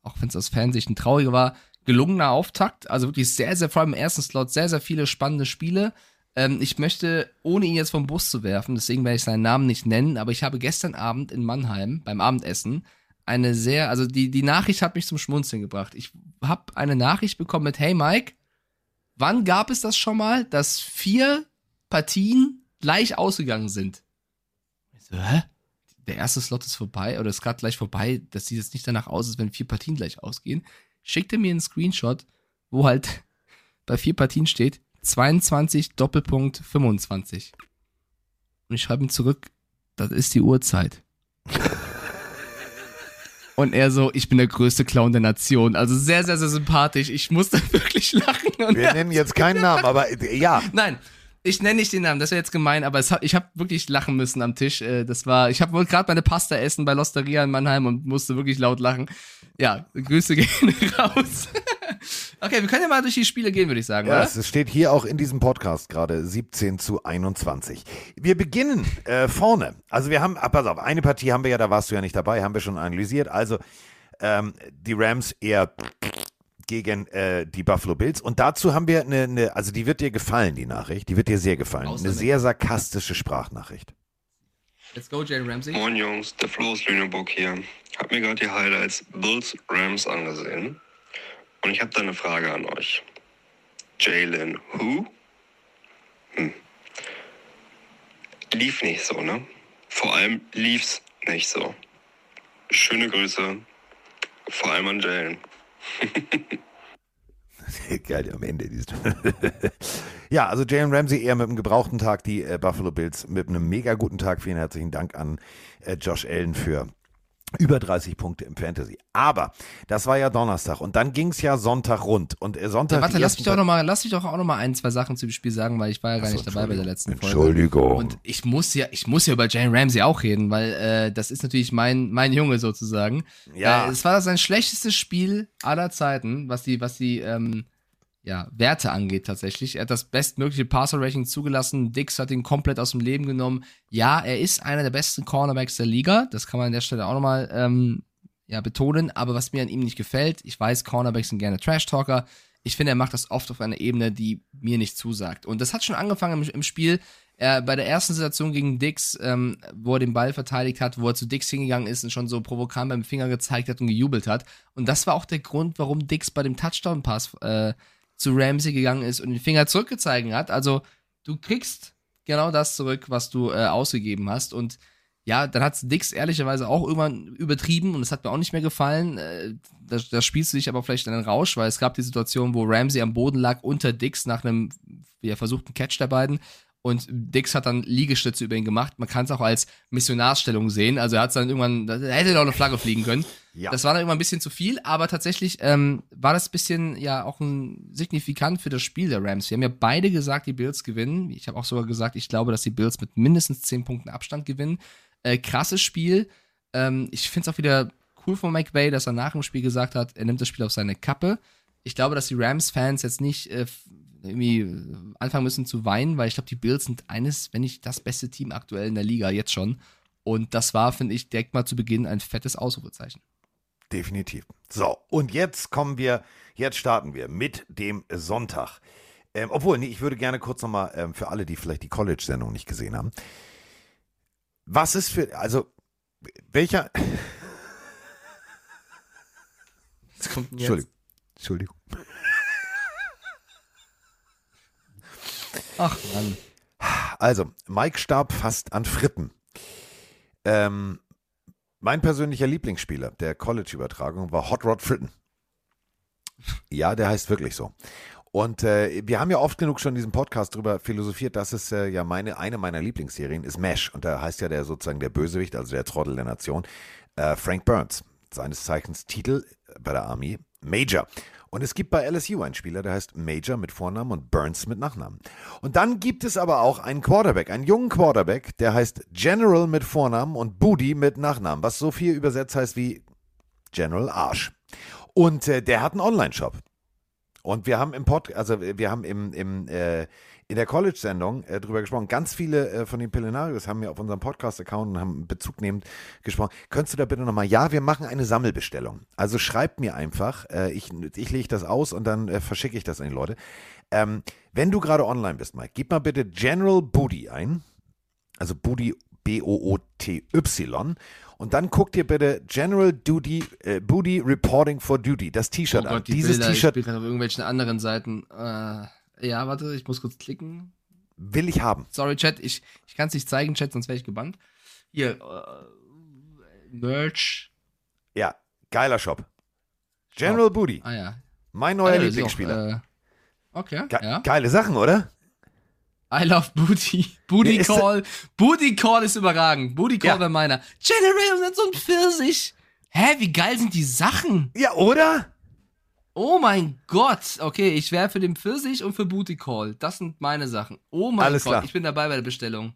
auch wenn es aus Fansicht ein trauriger war, gelungener Auftakt. Also wirklich sehr, sehr, vor allem im ersten Slot, sehr, sehr viele spannende Spiele. Ähm, ich möchte, ohne ihn jetzt vom Bus zu werfen, deswegen werde ich seinen Namen nicht nennen, aber ich habe gestern Abend in Mannheim beim Abendessen eine sehr, also die, die Nachricht hat mich zum Schmunzeln gebracht. Ich habe eine Nachricht bekommen mit, hey Mike, wann gab es das schon mal, dass vier Partien gleich ausgegangen sind? So, hä? Der erste Slot ist vorbei oder ist gerade gleich vorbei. Das sieht jetzt nicht danach aus, als wenn vier Partien gleich ausgehen. Schickte mir einen Screenshot, wo halt (laughs) bei vier Partien steht 22 Doppelpunkt 25. Und ich schreibe ihm zurück, das ist die Uhrzeit. (laughs) Und er so, ich bin der größte Clown der Nation. Also sehr, sehr, sehr sympathisch. Ich musste (laughs) wirklich lachen. Und Wir nennen jetzt keinen Namen, aber ja, Nein, Ich nenne nicht den Namen, das wäre jetzt gemein, aber hat- ich habe wirklich lachen müssen am Tisch. Äh, Das war, ich habe wohl gerade meine Pasta essen bei Losteria in Mannheim und musste wirklich laut lachen. Ja, Grüße gehen (laughs) raus. Okay, wir können ja mal durch die Spiele gehen, würde ich sagen, Ja, oder? es steht hier auch in diesem Podcast gerade 17 zu 21. Wir beginnen äh, vorne. Also wir haben, ah, pass auf, eine Partie haben wir ja, da warst du ja nicht dabei, haben wir schon analysiert. Also ähm, die Rams eher gegen äh, die Buffalo Bills. Und dazu haben wir eine, eine, also die wird dir gefallen, die Nachricht. Die wird dir sehr gefallen. Eine sehr sarkastische Sprachnachricht. Let's go, Jalen Ramsey. Moin Jungs, der Flo aus Lüneburg hier. Hab mir gerade die Highlights Bulls Rams angesehen. Und ich habe da eine Frage an euch. Jalen Who? Hm. Lief nicht so, ne? Vor allem lief's nicht so. Schöne Grüße. Vor allem an Jalen. (laughs) Geil, am Ende. (laughs) ja, also Jalen Ramsey eher mit einem gebrauchten Tag, die äh, Buffalo Bills mit einem mega guten Tag. Vielen herzlichen Dank an äh, Josh Allen für über 30 Punkte im Fantasy. Aber das war ja Donnerstag und dann ging es ja Sonntag rund. Und äh, Sonntag. Ja, warte, lass mich doch noch mal, lass mich doch auch noch mal ein, zwei Sachen zu dem Spiel sagen, weil ich war ja gar Achso, nicht dabei bei der letzten Folge. Entschuldigung. Und ich muss ja, ich muss ja über Jalen Ramsey auch reden, weil äh, das ist natürlich mein mein Junge sozusagen. Ja. Äh, es war sein schlechtestes Spiel aller Zeiten, was die was die ähm, ja, Werte angeht tatsächlich. Er hat das bestmögliche Passer-Rating zugelassen. Dix hat ihn komplett aus dem Leben genommen. Ja, er ist einer der besten Cornerbacks der Liga. Das kann man an der Stelle auch nochmal ähm, ja, betonen. Aber was mir an ihm nicht gefällt, ich weiß, Cornerbacks sind gerne Trash-Talker. Ich finde, er macht das oft auf einer Ebene, die mir nicht zusagt. Und das hat schon angefangen im, im Spiel. Er, bei der ersten Situation gegen Dix, ähm, wo er den Ball verteidigt hat, wo er zu Dix hingegangen ist und schon so provokant beim Finger gezeigt hat und gejubelt hat. Und das war auch der Grund, warum Dix bei dem Touchdown-Pass äh, zu Ramsey gegangen ist und den Finger zurückgezeigt hat. Also du kriegst genau das zurück, was du äh, ausgegeben hast. Und ja, dann hat Dix ehrlicherweise auch irgendwann übertrieben und es hat mir auch nicht mehr gefallen. Äh, da, da spielst du dich aber vielleicht in den Rausch, weil es gab die Situation, wo Ramsey am Boden lag unter Dix nach einem ja, versuchten Catch der beiden. Und Dix hat dann Liegestütze über ihn gemacht. Man kann es auch als Missionarsstellung sehen. Also er hat dann irgendwann, da hätte er auch eine Flagge fliegen können. Ja. Das war dann irgendwann ein bisschen zu viel, aber tatsächlich ähm, war das ein bisschen ja auch ein signifikant für das Spiel der Rams. Wir haben ja beide gesagt, die Bills gewinnen. Ich habe auch sogar gesagt, ich glaube, dass die Bills mit mindestens 10 Punkten Abstand gewinnen. Äh, krasses Spiel. Ähm, ich finde es auch wieder cool von McVay, dass er nach dem Spiel gesagt hat, er nimmt das Spiel auf seine Kappe. Ich glaube, dass die Rams-Fans jetzt nicht äh, irgendwie äh, anfangen müssen zu weinen, weil ich glaube, die Bills sind eines, wenn nicht das beste Team aktuell in der Liga jetzt schon. Und das war, finde ich, direkt mal zu Beginn ein fettes Ausrufezeichen. Definitiv. So, und jetzt kommen wir, jetzt starten wir mit dem Sonntag. Ähm, obwohl, nee, ich würde gerne kurz nochmal ähm, für alle, die vielleicht die College-Sendung nicht gesehen haben. Was ist für, also, welcher, kommt denn Entschuldigung, Entschuldigung. Ach Mann. Also, Mike starb fast an Fritten. Ähm, mein persönlicher Lieblingsspieler der College-Übertragung war Hot Rod Fritten. Ja, der heißt wirklich so. Und äh, wir haben ja oft genug schon in diesem Podcast darüber philosophiert, dass es äh, ja meine, eine meiner Lieblingsserien ist MASH. Und da heißt ja der sozusagen der Bösewicht, also der Trottel der Nation, äh, Frank Burns. Seines Zeichens Titel bei der Army Major. Und es gibt bei LSU einen Spieler, der heißt Major mit Vornamen und Burns mit Nachnamen. Und dann gibt es aber auch einen Quarterback, einen jungen Quarterback, der heißt General mit Vornamen und Booty mit Nachnamen, was so viel übersetzt heißt wie General Arsch. Und äh, der hat einen Online-Shop. Und wir haben im Pod, also wir haben im, im äh, in der College-Sendung äh, drüber gesprochen. Ganz viele äh, von den Pillenarios haben mir auf unserem Podcast-Account und haben Bezug nehmend gesprochen. Könntest du da bitte nochmal, ja, wir machen eine Sammelbestellung. Also schreibt mir einfach, äh, ich, ich lege das aus und dann äh, verschicke ich das an die Leute. Ähm, wenn du gerade online bist, Mike, gib mal bitte General Booty ein. Also Booty, B-O-O-T-Y. Und dann guck dir bitte General Duty, äh, Booty Reporting for Duty, das Oh T-Shirt an. Gott, die Dieses ich T-Shirt spiele gerade auf irgendwelchen anderen Seiten. Äh, ja, warte, ich muss kurz klicken. will ich haben. Sorry, Chat, ich, ich kann es nicht zeigen, Chat, sonst wäre ich gebannt. Hier, äh, Merch. Ja, geiler Shop. General Booty, Ah ja. mein Ah, neuer ja, ist Lieblingsspieler. Auch, äh, okay, Ge ja. Geile Sachen, oder? I love Booty. (laughs) Booty Nee, Call. Booty Call ist überragend. Booty Call Ja. wäre meiner. General und so ein Pfirsich. Hä, wie geil sind die Sachen? Ja, oder? Oh mein Gott. Okay, ich wäre für den Pfirsich und für Booty Call. Das sind meine Sachen. Oh mein Alles Gott, klar. ich bin dabei bei der Bestellung.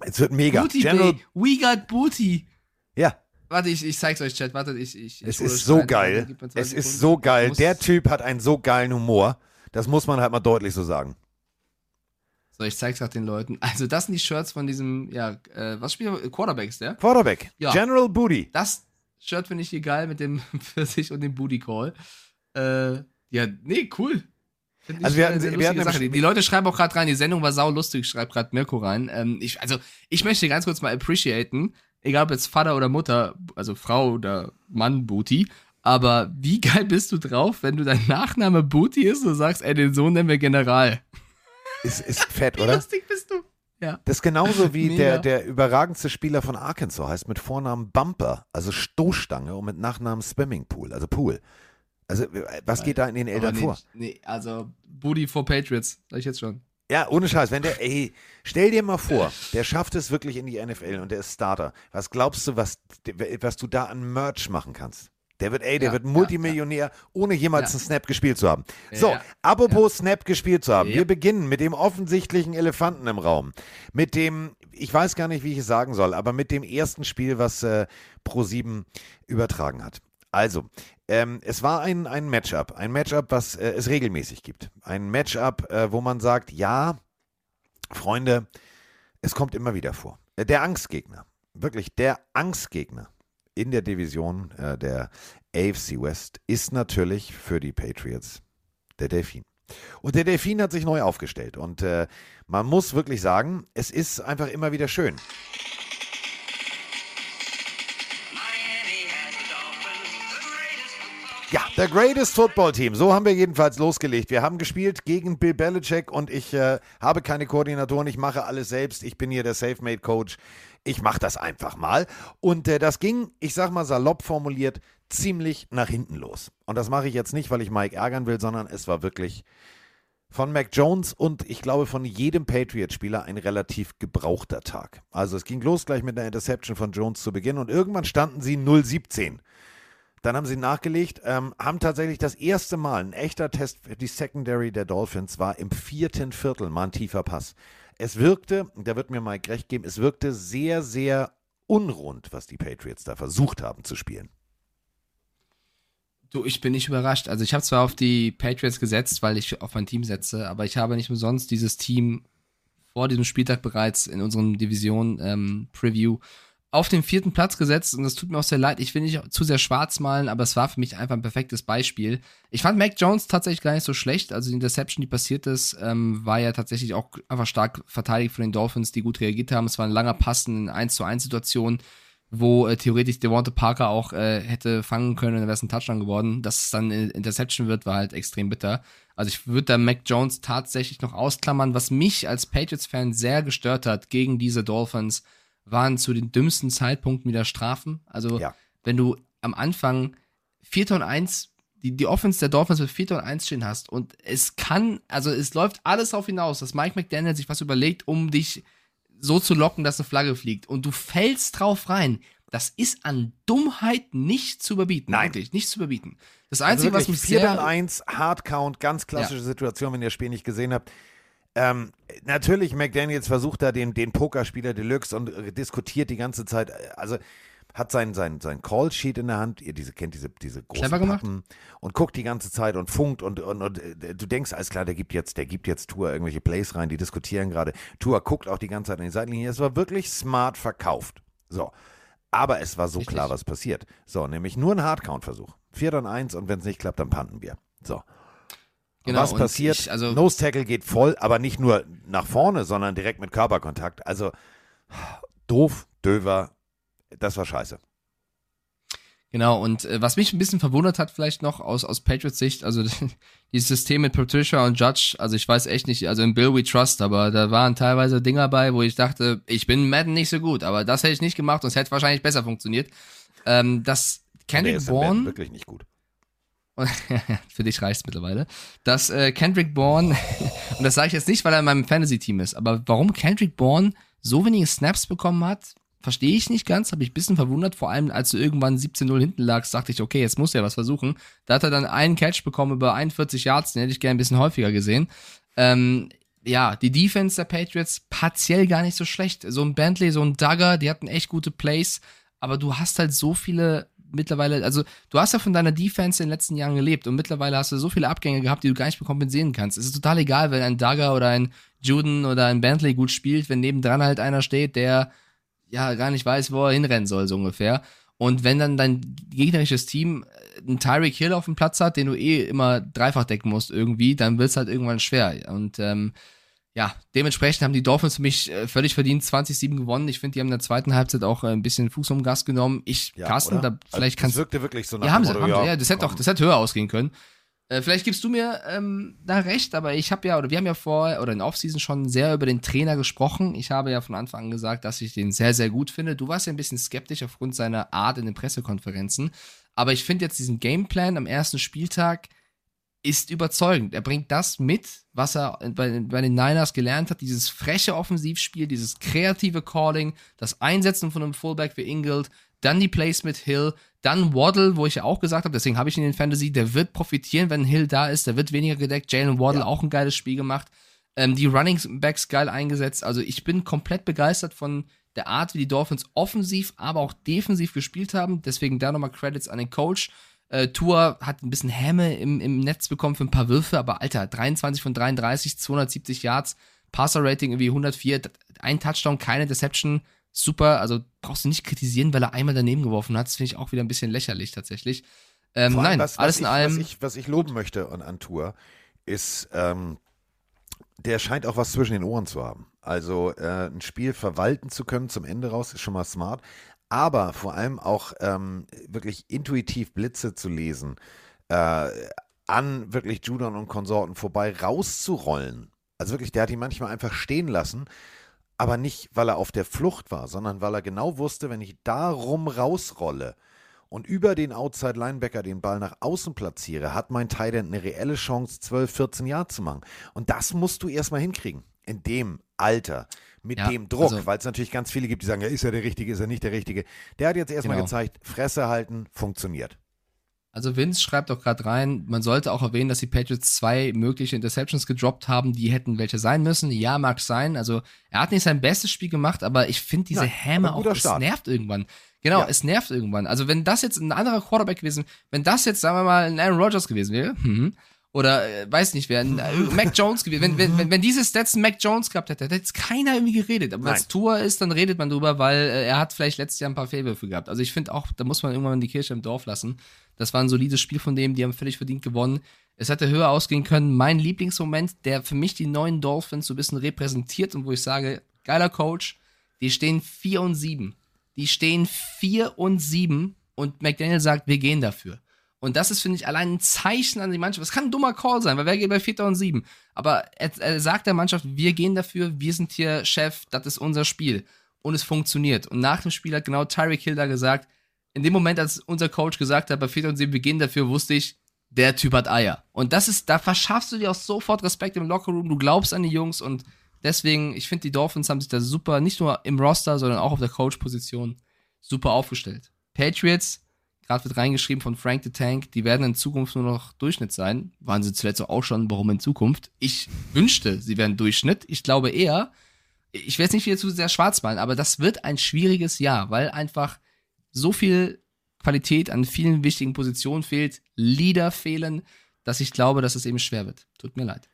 Es wird mega. Booty General, Bay. We got Booty. ja, Warte, ich, ich zeig's euch, Chat. Warte, ich. ich es ich hole ist so rein. geil. Es ist so geil. Der Typ hat einen so geilen Humor. Das muss man halt mal deutlich so sagen. So, ich zeig's grad den Leuten. Also, das sind die Shirts von diesem, ja, äh, was spielt er? Quarterbacks, der? Quarterback. Ja. General Booty. Das Shirt finde ich hier geil mit dem (laughs) Pfirsich und dem Booty Call. Äh, ja, nee, cool. Also wir hatten- sehr wir hatten Sache. Die, Leute schreiben auch gerade rein, die Sendung war sau lustig, schreibt gerade Mirko rein. Ähm, ich, also, ich möchte ganz kurz mal appreciaten, egal ob jetzt Vater oder Mutter, also Frau oder Mann Booty, aber wie geil bist du drauf, wenn du dein Nachname Booty ist und sagst, ey, den Sohn nennen wir General. Ist, ist (laughs) fett, Wie oder? lustig bist du? Ja. Das ist genauso wie Mega. der, der überragendste Spieler von Arkansas heißt mit Vornamen Bumper, also Stoßstange und mit Nachnamen Swimmingpool, also Pool. Also was geht da in den Eltern Aber vor? nee, nee, also Booty for Patriots, sag ich jetzt schon. Ja, ohne Scheiß, wenn der, ey, stell dir mal vor, der schafft es wirklich in die NFL und der ist Starter. Was glaubst du, was, was du da an Merch machen kannst? Der wird, ey, der Ja, wird ja, Multimillionär, ohne jemals Ja. einen Snap gespielt zu haben. So, Ja, apropos Snap gespielt zu haben. Ja. Wir beginnen mit dem offensichtlichen Elefanten im Raum. Mit dem, ich weiß gar nicht, wie ich es sagen soll, aber mit dem ersten Spiel, was äh, Pro7 übertragen hat. Also, ähm, es war ein, ein Matchup. Ein Matchup, was äh, es regelmäßig gibt. Ein Matchup, äh, wo man sagt, ja, Freunde, es kommt immer wieder vor. Äh, Der Angstgegner, wirklich der Angstgegner in der Division äh, der AFC West ist natürlich für die Patriots der Delfin. Und der Delfin hat sich neu aufgestellt. Und äh, man muss wirklich sagen, es ist einfach immer wieder schön. Ja, the greatest football team. So haben wir jedenfalls losgelegt. Wir haben gespielt gegen Bill Belichick und ich äh, habe keine Koordinatoren. Ich mache alles selbst. Ich bin hier der Safe-Made Coach. Ich mache das einfach mal. Und äh, das ging, ich sag mal salopp formuliert, ziemlich nach hinten los. Und das mache ich jetzt nicht, weil ich Mike ärgern will, sondern es war wirklich von Mac Jones und ich glaube von jedem Patriot-Spieler ein relativ gebrauchter Tag. Also es ging los gleich mit einer Interception von Jones zu Beginn und irgendwann standen sie 0-17. Dann haben sie nachgelegt, ähm, haben tatsächlich das erste Mal ein echter Test für die Secondary der Dolphins war im vierten Viertel mal ein tiefer Pass. Es wirkte, da wird mir Mike recht geben, es wirkte sehr, sehr unrund, was die Patriots da versucht haben zu spielen. Du, ich bin nicht überrascht. Also ich habe zwar auf die Patriots gesetzt, weil ich auf mein Team setze, aber ich habe nicht umsonst dieses Team vor diesem Spieltag bereits in unserem Division ähm, Preview auf den vierten Platz gesetzt und das tut mir auch sehr leid. Ich will nicht zu sehr schwarz malen, aber es war für mich einfach ein perfektes Beispiel. Ich fand Mac Jones tatsächlich gar nicht so schlecht. Also die Interception, die passiert ist, ähm, war ja tatsächlich auch einfach stark verteidigt von den Dolphins, die gut reagiert haben. Es war ein langer Pass in 1 zu 1 Situation, wo äh, theoretisch Devonta Parker auch äh, hätte fangen können, dann wäre es ein Touchdown geworden. Dass es dann eine Interception wird, war halt extrem bitter. Also ich würde da Mac Jones tatsächlich noch ausklammern. Was mich als Patriots-Fan sehr gestört hat gegen diese Dolphins, waren zu den dümmsten Zeitpunkten wieder Strafen. Also Ja. wenn du am Anfang 4 und 1, die, die Offense der Dolphins mit 4 und 1 stehen hast und es kann, also es läuft alles darauf hinaus, dass Mike McDaniel sich was überlegt, um dich so zu locken, dass eine Flagge fliegt und du fällst drauf rein. Das ist an Dummheit nicht zu überbieten. Nein. Wirklich, nicht zu überbieten. Das Also Einzige, was mich 4 und sehr... 1, Hardcount, ganz klassische Situation, wenn ihr das Spiel nicht gesehen habt. Ähm, natürlich, McDaniels versucht da den, den Pokerspieler Deluxe und äh, diskutiert die ganze Zeit, äh, also hat sein, sein, sein Call-Sheet in der Hand, ihr diese, kennt diese, diese großen Clever gemacht. Pappen und guckt die ganze Zeit und funkt und, und, und äh, du denkst, alles klar, der gibt jetzt, der gibt jetzt Tour irgendwelche Plays rein, die diskutieren gerade. Tour guckt auch die ganze Zeit an die Seitenlinie. Es war wirklich smart verkauft. So. Aber es war so Richtig. klar, was passiert. So, nämlich nur ein Hardcount-Versuch. 4 dann 1 und wenn es nicht klappt, dann panten wir. So. Genau, was passiert? ich- also- Nose Tackle geht voll, aber nicht nur nach vorne, sondern direkt mit Körperkontakt. Also doof, döver, das war scheiße. Genau, und äh, was mich ein bisschen verwundert hat, vielleicht noch aus, aus Patriots Sicht, also (laughs) dieses System mit Patricia und Judge, also ich weiß echt nicht, also in Bill We Trust, aber da waren teilweise Dinger bei, wo ich dachte, ich bin Madden nicht so gut, aber das hätte ich nicht gemacht und es hätte wahrscheinlich besser funktioniert. Ähm, das Kendrick Bourne, wirklich nicht gut. (laughs) für dich reicht's mittlerweile, dass äh, Kendrick Bourne, (laughs) und das sage ich jetzt nicht, weil er in meinem Fantasy-Team ist, aber warum Kendrick Bourne so wenige Snaps bekommen hat, verstehe ich nicht ganz, habe ich ein bisschen verwundert, vor allem als du irgendwann 17-0 hinten lagst, dachte ich, okay, jetzt muss er was versuchen. Da hat er dann einen Catch bekommen über 41 Yards, den hätte ich gerne ein bisschen häufiger gesehen. Ähm, ja, die Defense der Patriots partiell gar nicht so schlecht. So ein Bentley, so ein Duggar, die hatten echt gute Plays, aber du hast halt so viele mittlerweile, also du hast ja von deiner Defense in den letzten Jahren gelebt und mittlerweile hast du so viele Abgänge gehabt, die du gar nicht mehr kompensieren kannst. Es ist total egal, wenn ein Duggar oder ein Juden oder ein Bentley gut spielt, wenn nebendran halt einer steht, der ja gar nicht weiß, wo er hinrennen soll, so ungefähr. Und wenn dann dein gegnerisches Team äh, einen Tyreek Hill auf dem Platz hat, den du eh immer dreifach decken musst irgendwie, dann wird es halt irgendwann schwer. Und ähm, ja, dementsprechend haben die Dolphins für mich äh, völlig verdient 20-7 gewonnen. Ich finde, die haben in der zweiten Halbzeit auch äh, ein bisschen Fuß um Gas genommen. Ich, Ja, Carsten, oder? da vielleicht also, kannst Das wirkte wirklich so nach ja, haben sie, haben sie. Ja, das hätte, auch, das hätte höher ausgehen können. Äh, vielleicht gibst du mir ähm, da recht, aber ich habe ja, oder wir haben ja vor, oder in Offseason schon sehr über den Trainer gesprochen. Ich habe ja von Anfang an gesagt, dass ich den sehr, sehr gut finde. Du warst ja ein bisschen skeptisch aufgrund seiner Art in den Pressekonferenzen. Aber ich finde jetzt diesen Gameplan am ersten Spieltag ist überzeugend. Er bringt das mit, was er bei, bei den Niners gelernt hat, dieses freche Offensivspiel, dieses kreative Calling, das Einsetzen von einem Fullback wie Ingold, dann die Plays mit Hill, dann Waddle, wo ich ja auch gesagt habe, deswegen habe ich ihn in Fantasy, der wird profitieren, wenn Hill da ist, der wird weniger gedeckt. Jalen Waddle auch ein geiles Spiel gemacht. Ähm, die Running Backs geil eingesetzt. Also ich bin komplett begeistert von der Art, wie die Dolphins offensiv, aber auch defensiv gespielt haben. Deswegen da nochmal Credits an den Coach. Äh, Tour hat ein bisschen Hämme im, im Netz bekommen für ein paar Würfe, aber Alter, 23 von 33, 270 Yards, Passer-Rating irgendwie 104, ein Touchdown, keine Deception, super. Also brauchst du nicht kritisieren, weil er einmal daneben geworfen hat. Das finde ich auch wieder ein bisschen lächerlich tatsächlich. Ähm, allem, nein, was, alles was in ich, allem. Was ich, was ich loben möchte an, an Tour, ist, ähm, der scheint auch was zwischen den Ohren zu haben. Also äh, ein Spiel verwalten zu können zum Ende raus, ist schon mal smart. Aber vor allem auch ähm, wirklich intuitiv Blitze zu lesen, äh, an wirklich Judon und Konsorten vorbei rauszurollen. Also wirklich, der hat ihn manchmal einfach stehen lassen, aber nicht, weil er auf der Flucht war, sondern weil er genau wusste, wenn ich darum rausrolle, und über den Outside Linebacker den Ball nach außen platziere, hat mein Tight eine reelle Chance, 12, 14 Jahre zu machen. Und das musst du erstmal hinkriegen. In dem Alter, mit Ja, dem Druck, also- weil es natürlich ganz viele gibt, die sagen, ja, ist er der Richtige, ist er nicht der Richtige. Der hat jetzt erstmal Genau. gezeigt, Fresse halten, funktioniert. Also Vince schreibt auch gerade rein, man sollte auch erwähnen, dass die Patriots zwei mögliche Interceptions gedroppt haben, die hätten welche sein müssen. Ja, mag sein. Also er hat nicht sein bestes Spiel gemacht, aber ich finde diese Häme auch, es nervt irgendwann. Genau, Ja. es nervt irgendwann. Also wenn das jetzt ein anderer Quarterback gewesen, wenn das jetzt, sagen wir mal, ein Aaron Rodgers gewesen wäre, (laughs) mhm, oder äh, weiß nicht wer, äh, Mac Jones gewesen, wenn, wenn, wenn, wenn diese Stats Mac Jones gehabt hätte, hätte jetzt keiner irgendwie geredet. Aber wenn es. Tour ist, dann redet man drüber, weil äh, er hat vielleicht letztes Jahr ein paar Fehlwürfe gehabt. Also ich finde auch, da muss man irgendwann die Kirche im Dorf lassen. Das war ein solides Spiel von dem, die haben völlig verdient gewonnen. Es hätte höher ausgehen können. Mein Lieblingsmoment, der für mich die neuen Dolphins so ein bisschen repräsentiert und wo ich sage, geiler Coach, die stehen 4 und 7. Die stehen 4 und 7 und McDaniel sagt, wir gehen dafür. Und das ist, finde ich, allein ein Zeichen an die Mannschaft. Es kann ein dummer Call sein, weil wer geht bei 4 und 7? Aber er, er sagt der Mannschaft, wir gehen dafür, wir sind hier Chef, das ist unser Spiel. Und es funktioniert. Und nach dem Spiel hat genau Tyreek Hill da gesagt, in dem Moment, als unser Coach gesagt hat, bei 4 und 7, wir gehen dafür, wusste ich, der Typ hat Eier. Und das ist, da verschaffst du dir auch sofort Respekt im Lockerroom, du glaubst an die Jungs und deswegen, ich finde, die Dolphins haben sich da super, nicht nur im Roster, sondern auch auf der Coach-Position super aufgestellt. Patriots, gerade wird reingeschrieben von Frank the Tank, die werden in Zukunft nur noch Durchschnitt sein. Waren sie zuletzt auch schon, warum in Zukunft? Ich wünschte, sie wären Durchschnitt. Ich glaube eher, ich will jetzt nicht wieder zu sehr schwarz malen, aber das wird ein schwieriges Jahr, weil einfach so viel Qualität an vielen wichtigen Positionen fehlt, Leader fehlen, dass ich glaube, dass es eben schwer wird. Tut mir leid.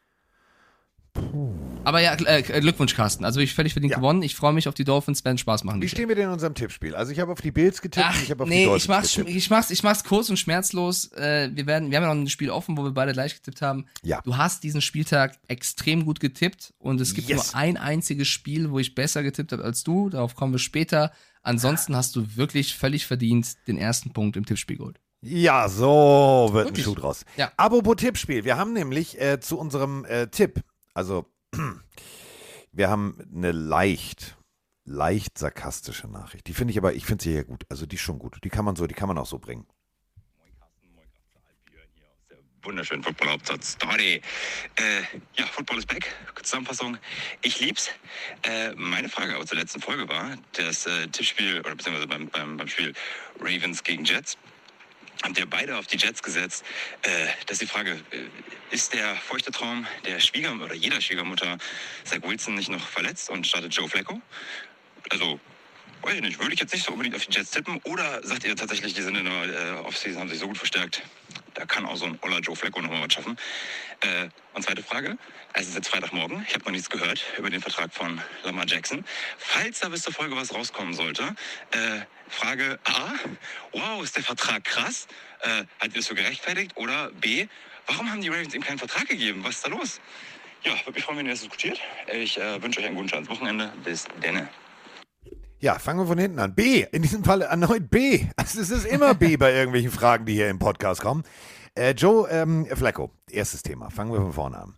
Aber ja, äh, Glückwunsch, Carsten. Also ich völlig verdient Ja. gewonnen. Ich freue mich auf die Dolphins, werden Spaß machen. Wie stehen wir denn in unserem Tippspiel? Also ich habe auf die Bills getippt und Ach, ich habe auf die nee, Dolphins ich mach's, getippt. ich, mach's, ich mach's kurz und schmerzlos. Äh, wir, werden, wir haben ja noch ein Spiel offen, wo wir beide gleich getippt haben. Ja. Du hast diesen Spieltag extrem gut getippt und es gibt Yes. nur ein einziges Spiel, wo ich besser getippt habe als du. Darauf kommen wir später. Ansonsten hast du wirklich völlig verdient den ersten Punkt im Tippspiel geholt. Ja, so wird Wirklich? ein Schuh draus. Ja. Apropos Tippspiel. Wir haben nämlich äh, zu unserem äh, Tipp, also (clears throat) wir haben eine leicht, leicht sarkastische Nachricht. Die finde ich aber, ich finde sie ja gut. Also die ist schon gut. Die kann man so, die kann man auch so bringen. Moin Carsten, moin Kraftschal, Björn hier aus der Wunderschön, Football Hauptsatz. Story. Äh, ja, Football ist back. Zusammenfassung. Ich lieb's. Äh, meine Frage aber zur letzten Folge war, das äh, Tippspiel, oder beziehungsweise beim, beim, beim Spiel Ravens gegen Jets, habt ihr beide auf die Jets gesetzt. Äh, das ist die Frage, äh, ist der feuchte Traum der Schwiegermutter oder jeder Schwiegermutter Zach Wilson nicht noch verletzt und startet Joe Flacco? Also, weiß ich nicht, würde ich jetzt nicht so unbedingt auf die Jets tippen. Oder sagt ihr tatsächlich, die sind in der äh, Offseason, haben sich so gut verstärkt, da kann auch so ein Oller Joe Flacco nochmal was schaffen. Äh, und zweite Frage, es ist jetzt Freitagmorgen, ich habe noch nichts gehört über den Vertrag von Lamar Jackson. Falls da bis zur Folge was rauskommen sollte, äh, Frage A, wow, ist der Vertrag krass? Äh, hat ihr das so gerechtfertigt? Oder B, warum haben die Ravens ihm keinen Vertrag gegeben? Was ist da los? Ja, würde mich freuen, wenn ihr das diskutiert. Ich äh, wünsche euch einen guten Start ins Wochenende. Bis denne. Ja, fangen wir von hinten an. B, in diesem Fall erneut B. Also es ist immer B bei (laughs) irgendwelchen Fragen, die hier im Podcast kommen. Äh, Joe ähm, Flacco, erstes Thema. Fangen wir von vorne an.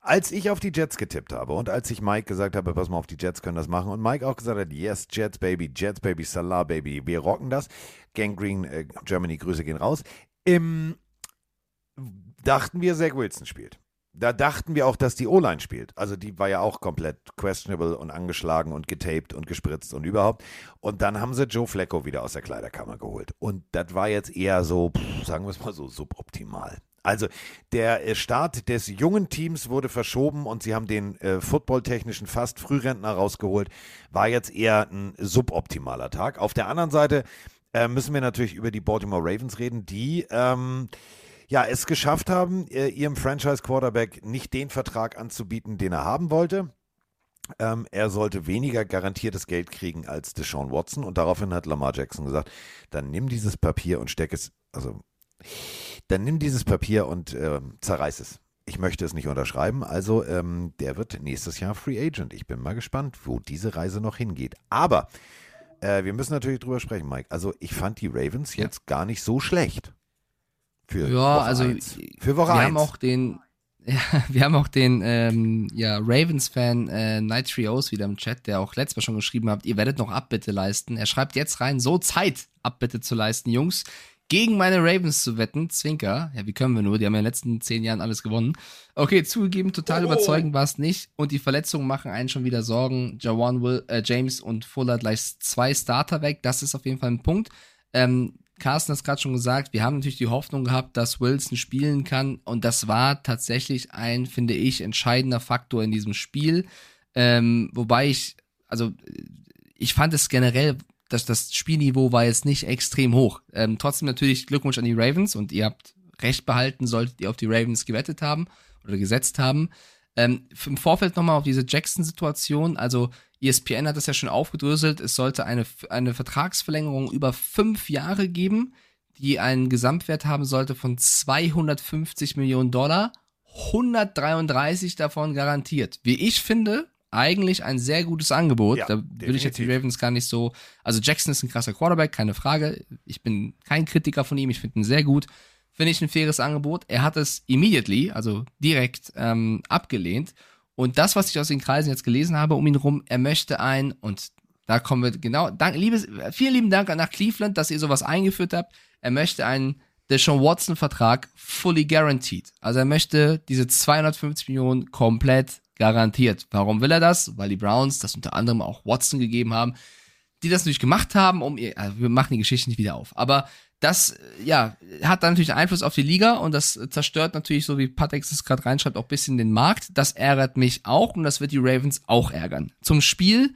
Als ich auf die Jets getippt habe und als ich Mike gesagt habe, pass mal auf, die Jets können das machen und Mike auch gesagt hat, yes, Jets Baby, Jets Baby, Salah Baby, wir rocken das. Gang Green äh, Germany, Grüße gehen raus. Im, dachten wir, Zach Wilson spielt. Da dachten wir auch, dass die O-Line spielt. Also die war ja auch komplett questionable und angeschlagen und getaped und gespritzt und überhaupt. Und dann haben sie Joe Flacco wieder aus der Kleiderkammer geholt. Und das war jetzt eher so, pff, sagen wir es mal so, suboptimal. Also der äh, Start des jungen Teams wurde verschoben und sie haben den äh, footballtechnischen fast Frührentner rausgeholt. War jetzt eher ein suboptimaler Tag. Auf der anderen Seite äh, müssen wir natürlich über die Baltimore Ravens reden, die ähm, ja, es geschafft haben, äh, ihrem Franchise-Quarterback nicht den Vertrag anzubieten, den er haben wollte. Ähm, er sollte weniger garantiertes Geld kriegen als Deshaun Watson und daraufhin hat Lamar Jackson gesagt, dann nimm dieses Papier und steck es, also dann nimm dieses Papier und äh, zerreiß es. Ich möchte es nicht unterschreiben, also ähm, der wird nächstes Jahr Free Agent. Ich bin mal gespannt, wo diese Reise noch hingeht. Aber äh, wir müssen natürlich drüber sprechen, Mike. Also ich fand die Ravens Ja. jetzt gar nicht so schlecht. Für Ja, Woche also eins. für Woche wir 1. haben auch den, (laughs) ja, wir haben auch den ähm, ja, Ravens-Fan äh, Nitrios wieder im Chat, der auch letztes Mal schon geschrieben hat, ihr werdet noch Abbitte leisten. Er schreibt jetzt rein, so Zeit, Abbitte zu leisten, Jungs. Gegen meine Ravens zu wetten, Zwinker. Ja, wie können wir nur? Die haben ja in den letzten zehn Jahren alles gewonnen. Okay, zugegeben, total überzeugend war es nicht. Und die Verletzungen machen einen schon wieder Sorgen. Jawan Will, äh, James und Fuller gleich zwei Starter weg. Das ist auf jeden Fall ein Punkt. Ähm, Carsten hat es gerade schon gesagt, wir haben natürlich die Hoffnung gehabt, dass Wilson spielen kann. Und das war tatsächlich ein, finde ich, entscheidender Faktor in diesem Spiel. Ähm, wobei ich, also ich fand es generell, dass das Spielniveau war jetzt nicht extrem hoch. Ähm, trotzdem natürlich Glückwunsch an die Ravens und ihr habt recht behalten, solltet ihr auf die Ravens gewettet haben oder gesetzt haben. Ähm, Im Vorfeld nochmal auf diese Jackson-Situation. Also ESPN hat das ja schon aufgedröselt. Es sollte eine, eine Vertragsverlängerung über fünf Jahre geben, die einen Gesamtwert haben sollte von 250 Millionen Dollar. 133 davon garantiert. Wie ich finde, eigentlich ein sehr gutes Angebot. Ja, da würde ich jetzt die. Ravens gar nicht so. Also Jackson ist ein krasser Quarterback, keine Frage. Ich bin kein Kritiker von ihm, ich finde ihn sehr gut. Finde ich ein faires Angebot. Er hat es immediately, also direkt ähm, abgelehnt. Und das, was ich aus den Kreisen jetzt gelesen habe um ihn rum, er möchte ein, und da kommen wir genau, dank, liebes, vielen lieben Dank nach Cleveland, dass ihr sowas eingeführt habt. Er möchte einen Deshaun Watson Vertrag fully guaranteed. Also er möchte diese 250 Millionen komplett garantiert. Warum will er das? Weil die Browns das unter anderem auch Watson gegeben haben, die das natürlich gemacht haben, um ihr, also wir machen die Geschichte nicht wieder auf. Aber das, äh, ja, hat dann natürlich Einfluss auf die Liga und das zerstört natürlich, so wie Patex es gerade reinschreibt, auch ein bisschen den Markt. Das ärgert mich auch und das wird die Ravens auch ärgern. Zum Spiel,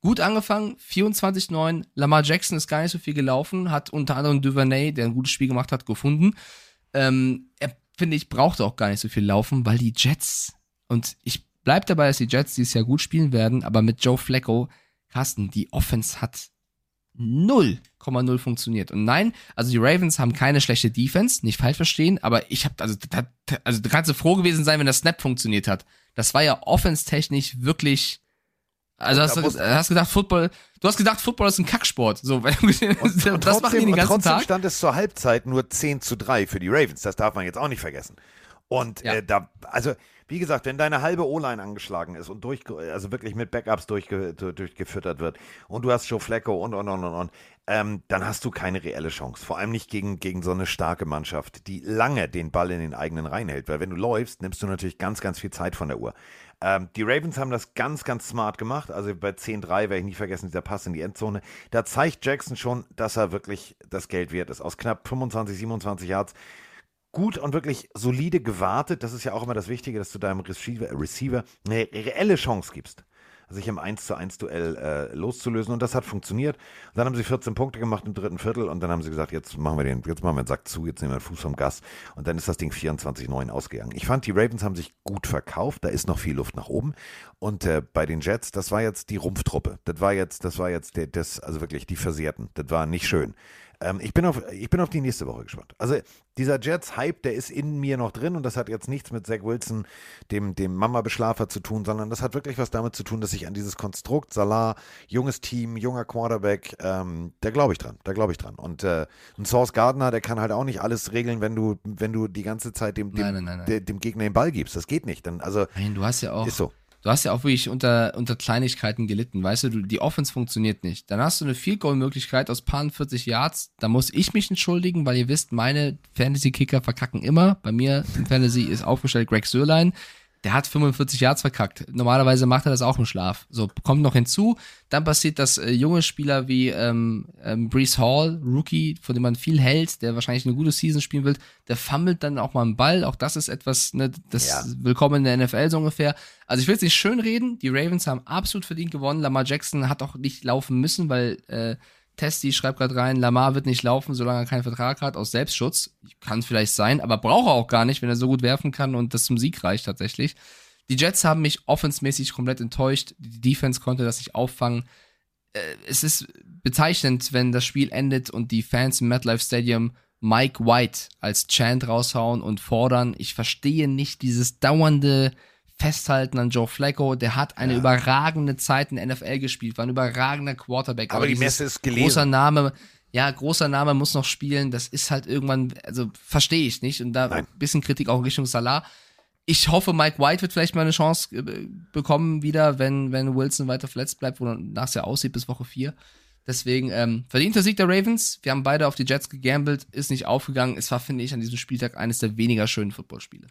gut angefangen, 24-9. Lamar Jackson ist gar nicht so viel gelaufen, hat unter anderem Duvernay, der ein gutes Spiel gemacht hat, gefunden. Ähm, er, finde ich, brauchte auch gar nicht so viel laufen, weil die Jets, und ich bleib dabei, dass die Jets dieses Jahr gut spielen werden, aber mit Joe Flacco, Carsten, die Offense hat 0,0 funktioniert. Und nein, also die Ravens haben keine schlechte Defense, nicht falsch verstehen, aber ich habe also da, also du kannst du froh gewesen sein, wenn das Snap funktioniert hat. Das war ja offense-technisch wirklich also hast da du hast gedacht Football, du hast gedacht Football ist ein Kacksport. So, (laughs) weil gesehen hast, Und das machen die den und ganzen trotzdem Tag. stand es zur Halbzeit nur 10 zu 3 für die Ravens. Das darf man jetzt auch nicht vergessen. Und Ja. äh, da, also Wie gesagt, wenn deine halbe O-Line angeschlagen ist und durch, also wirklich mit Backups durchge, durchgefüttert wird und du hast Joe Flacco und und und und und, ähm, dann hast du keine reelle Chance. Vor allem nicht gegen, gegen so eine starke Mannschaft, die lange den Ball in den eigenen Reihen hält. Weil wenn du läufst, nimmst du natürlich ganz, ganz viel Zeit von der Uhr. Ähm, die Ravens haben das ganz, ganz smart gemacht. Also bei 10-3 werde ich nie vergessen, dieser Pass in die Endzone. Da zeigt Jackson schon, dass er wirklich das Geld wert ist. Aus knapp 25, 27 Yards gut und wirklich solide gewartet. Das ist ja auch immer das Wichtige, dass du deinem Receiver, Receiver eine reelle Chance gibst sich im 1 zu 1 Duell äh, loszulösen. Und das hat funktioniert. Und dann haben sie 14 Punkte gemacht im dritten Viertel und dann haben sie gesagt, jetzt machen wir den, jetzt machen wir den Sack zu, jetzt nehmen wir den Fuß vom Gas. Und dann ist das Ding 24-9 ausgegangen. Ich fand, die Ravens haben sich gut verkauft. Da ist noch viel Luft nach oben. Und äh, bei den Jets, das war jetzt die Rumpftruppe. Das war jetzt, das war jetzt der, das, also wirklich die Versehrten. Das war nicht schön. Ähm, ich, bin auf, ich bin auf die nächste Woche gespannt. Also dieser Jets-Hype, der ist in mir noch drin und das hat jetzt nichts mit Zach Wilson, dem, dem Mama-Beschlafer zu tun, sondern das hat wirklich was damit zu tun, dass ich an dieses Konstrukt, Salah, junges Team, junger Quarterback, ähm, da glaube ich dran, da glaube ich dran. Und äh, ein Source Gardner, der kann halt auch nicht alles regeln, wenn du, wenn du die ganze Zeit dem, dem, Nein, nein, nein, nein. de- dem Gegner den Ball gibst. Das geht nicht. Dann, also Nein, du hast ja auch. ist so. Du hast ja auch wirklich unter, unter Kleinigkeiten gelitten, weißt du, du, die Offense funktioniert nicht. Dann hast du eine Field Goal Möglichkeit aus paar 40 Yards, da muss ich mich entschuldigen, weil ihr wisst, meine Fantasy Kicker verkacken immer. Bei mir im Fantasy ist aufgestellt Greg Sörlein. Der hat 45 Yards verkackt. Normalerweise macht er das auch im Schlaf. So, kommt noch hinzu. Dann passiert, dass äh, junge Spieler wie ähm, ähm, Brees Hall, Rookie, von dem man viel hält, der wahrscheinlich eine gute Season spielen will, der fummelt dann auch mal einen Ball. Auch das ist etwas, ne, das Ja. willkommen in der NFL so ungefähr. Also ich will es nicht schön reden. Die Ravens haben absolut verdient gewonnen. Lamar Jackson hat auch nicht laufen müssen, weil äh, Testi schreibt gerade rein, Lamar wird nicht laufen, solange er keinen Vertrag hat, aus Selbstschutz. Kann vielleicht sein, aber braucht er auch gar nicht, wenn er so gut werfen kann und das zum Sieg reicht tatsächlich. Die Jets haben mich offensmäßig komplett enttäuscht. Die Defense konnte das nicht auffangen. Äh, es ist bezeichnend, wenn das Spiel endet und die Fans im MetLife Stadium Mike White als Chant raushauen und fordern. Ich verstehe nicht dieses dauernde Festhalten an Joe Flacco. Der hat eine überragende Zeit in der NFL gespielt, war ein überragender Quarterback. Aber die dieses Messe ist gelesen. Großer Name, ja, großer Name muss noch spielen. Das ist halt irgendwann, also verstehe ich nicht. Und da Nein. ein bisschen Kritik auch in Richtung Salah. Ich hoffe, Mike White wird vielleicht mal eine Chance äh, bekommen wieder, wenn, wenn Wilson weiter verletzt bleibt, wonach es ja aussieht bis Woche 4. Deswegen, ähm, verdienter Sieg der Ravens. Wir haben beide auf die Jets gegambelt, ist nicht aufgegangen. Es war, finde ich, an diesem Spieltag eines der weniger schönen Footballspiele.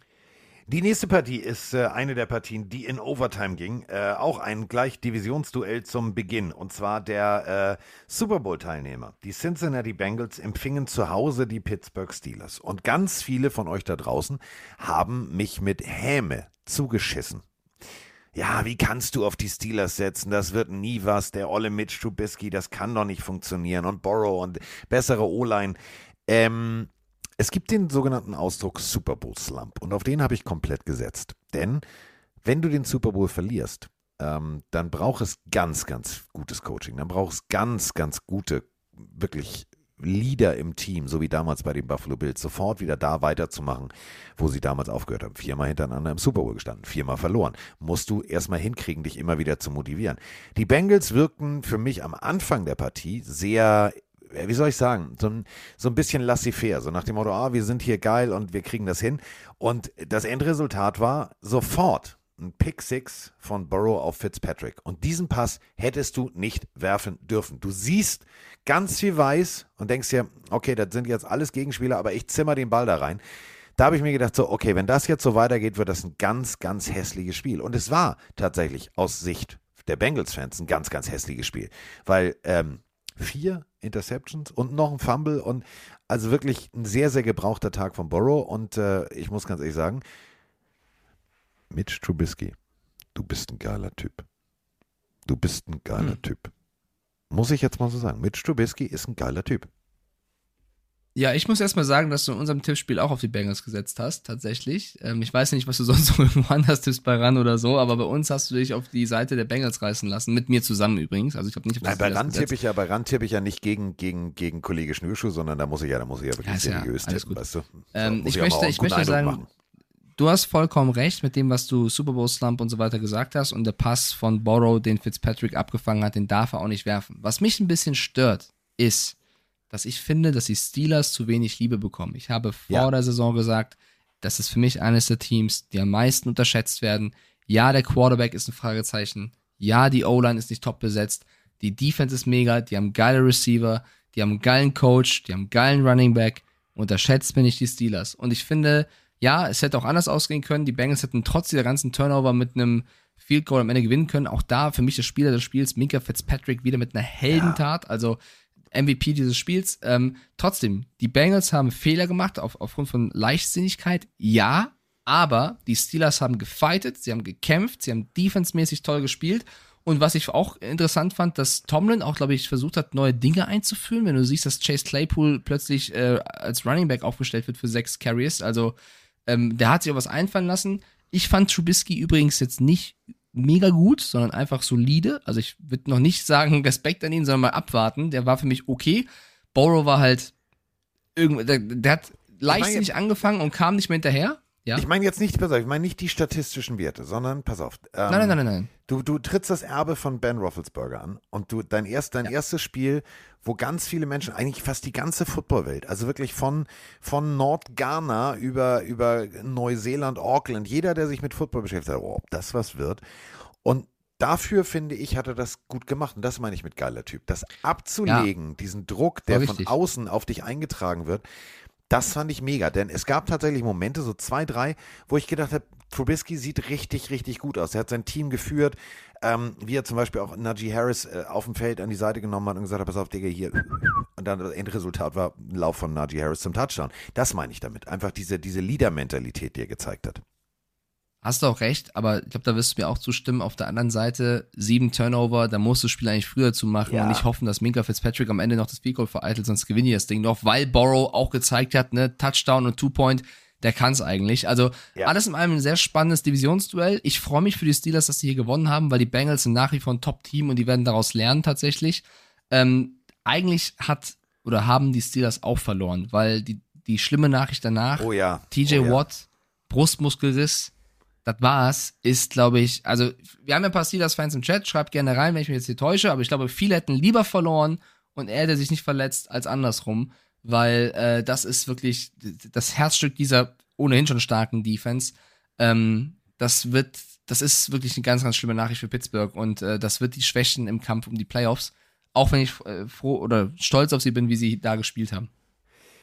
Die nächste Partie ist äh, eine der Partien, die in Overtime ging. Äh, auch ein gleich Divisionsduell zum Beginn. Und zwar der äh, Super Bowl-Teilnehmer. Die Cincinnati Bengals empfingen zu Hause die Pittsburgh Steelers. Und ganz viele von euch da draußen haben mich mit Häme zugeschissen. Ja, wie kannst du auf die Steelers setzen? Das wird nie was. Der olle Mitch Trubisky, das kann doch nicht funktionieren. Und Borrow und bessere O-Line. Ähm, es gibt den sogenannten Ausdruck Super Bowl Slump und auf den habe ich komplett gesetzt. Denn wenn du den Super Bowl verlierst, ähm, dann braucht es ganz, ganz gutes Coaching. Dann braucht es ganz, ganz gute, wirklich Leader im Team, so wie damals bei den Buffalo Bills, sofort wieder da weiterzumachen, wo sie damals aufgehört haben. Viermal hintereinander im Super Bowl gestanden, viermal verloren. Musst du erstmal hinkriegen, dich immer wieder zu motivieren. Die Bengals wirkten für mich am Anfang der Partie sehr wie soll ich sagen, so ein, so ein bisschen laissez-faire, so nach dem Motto, ah, wir sind hier geil und wir kriegen das hin. Und das Endresultat war sofort ein Pick Six von Burrow auf Fitzpatrick. Und diesen Pass hättest du nicht werfen dürfen. Du siehst ganz viel Weiß und denkst dir, okay, das sind jetzt alles Gegenspieler, aber ich zimmer den Ball da rein. Da habe ich mir gedacht, so, okay, wenn das jetzt so weitergeht, wird das ein ganz, ganz hässliches Spiel. Und es war tatsächlich aus Sicht der Bengals-Fans ein ganz, ganz hässliches Spiel. Weil ähm, vier Interceptions und noch ein Fumble und also wirklich ein sehr, sehr gebrauchter Tag von Burrow. Und äh, ich muss ganz ehrlich sagen, Mitch Trubisky, du bist ein geiler Typ. Du bist ein geiler Hm. Typ. Muss ich jetzt mal so sagen. Mitch Trubisky ist ein geiler Typ. Ja, ich muss erstmal sagen, dass du in unserem Tippspiel auch auf die Bengals gesetzt hast, tatsächlich. Ähm, ich weiß nicht, was du (laughs) sonst irgendwo anders tippst bei RAN oder so, aber bei uns hast du dich auf die Seite der Bengals reißen lassen, mit mir zusammen übrigens. Also ich habe nicht auf Nein, bei gesetzt. tippe ich ja, bei Rand tippe ich ja nicht gegen, gegen, gegen Kollege Schnürschuh, sondern da muss ich ja, da muss ich ja wirklich Ja, ja seriös alles tippen, gut. weißt du? So, Ähm, ich mal möchte, ich möchte Eindruck sagen, machen. du hast vollkommen recht mit dem, was du Super Bowl Slump und so weiter gesagt hast und der Pass von Borrow, den Fitzpatrick abgefangen hat, den darf er auch nicht werfen. Was mich ein bisschen stört, ist, dass ich finde, dass die Steelers zu wenig Liebe bekommen. Ich habe vor Ja. der Saison gesagt, das ist für mich eines der Teams, die am meisten unterschätzt werden. Ja, der Quarterback ist ein Fragezeichen. Ja, die O-Line ist nicht top besetzt. Die Defense ist mega. Die haben geile Receiver. Die haben einen geilen Coach. Die haben einen geilen Running Back. Unterschätzt bin ich die Steelers. Und ich finde, ja, es hätte auch anders ausgehen können. Die Bengals hätten trotz dieser ganzen Turnover mit einem Field Goal am Ende gewinnen können. Auch da für mich der Spieler des Spiels, Minka Fitzpatrick, wieder mit einer Heldentat. Also MVP dieses Spiels. Ähm, trotzdem, die Bengals haben Fehler gemacht auf, aufgrund von Leichtsinnigkeit. Ja, aber die Steelers haben gefightet, sie haben gekämpft, sie haben defensemäßig toll gespielt. Und was ich auch interessant fand, dass Tomlin auch, glaube ich, versucht hat, neue Dinge einzuführen. Wenn du siehst, dass Chase Claypool plötzlich äh, als Running Back aufgestellt wird für sechs Carries, also ähm, der hat sich auch was einfallen lassen. Ich fand Trubisky übrigens jetzt nicht mega gut, sondern einfach solide. Also ich würde noch nicht sagen (laughs) Respekt an ihn, sondern mal abwarten. Der war für mich okay. Borrow war halt irgendwie, der, der hat leichtsinnig angefangen und kam nicht mehr hinterher. Ja. Ich meine jetzt nicht, pass auf, ich meine nicht die statistischen Werte, sondern pass auf. Ähm, nein, nein, nein, nein. Du, du trittst das Erbe von Ben Roethlisberger an und du dein erst dein Ja. erstes Spiel, wo ganz viele Menschen, eigentlich fast die ganze Footballwelt, also wirklich von von Nordghana über über Neuseeland, Auckland, jeder, der sich mit Football beschäftigt hat, oh, ob das was wird. Und dafür finde ich, hat er das gut gemacht und das meine ich mit geiler Typ. Das abzulegen, diesen Druck, der von außen auf dich eingetragen wird, das fand ich mega, denn es gab tatsächlich Momente, so zwei, drei, wo ich gedacht habe, Trubisky sieht richtig, richtig gut aus. Er hat sein Team geführt, ähm, wie er zum Beispiel auch Najee Harris äh, auf dem Feld an die Seite genommen hat und gesagt hat, pass auf, Digga, hier. Und dann das Endresultat war ein Lauf von Najee Harris zum Touchdown. Das meine ich damit. Einfach diese, diese Leader-Mentalität, die er gezeigt hat. Hast du auch recht, aber ich glaube, da wirst du mir auch zustimmen. Auf der anderen Seite, sieben Turnover, da musst du das Spiel eigentlich früher zu machen Ja. und nicht hoffen, dass Minka Fitzpatrick am Ende noch das Field Goal vereitelt, sonst gewinne ich das Ding noch, weil Borrow auch gezeigt hat, ne, Touchdown und Two-Point, der kann es eigentlich. Also Ja. alles in allem ein sehr spannendes Divisionsduell. Ich freue mich für die Steelers, dass sie hier gewonnen haben, weil die Bengals sind nach wie vor ein Top-Team und die werden daraus lernen tatsächlich. Ähm, eigentlich hat oder haben die Steelers auch verloren, weil die, die schlimme Nachricht danach, Oh ja. TJ oh ja. Watt, Brustmuskelriss, das war's, ist, glaube ich, also wir haben ja ein paar Steelers-Fans im Chat, schreibt gerne rein, wenn ich mich jetzt hier täusche, aber ich glaube, viele hätten lieber verloren und er hätte sich nicht verletzt als andersrum, weil äh, das ist wirklich das Herzstück dieser ohnehin schon starken Defense. Ähm, das wird, das ist wirklich eine ganz, ganz schlimme Nachricht für Pittsburgh. Und äh, das wird die Schwächen im Kampf um die Playoffs, auch wenn ich äh, froh oder stolz auf sie bin, wie sie da gespielt haben.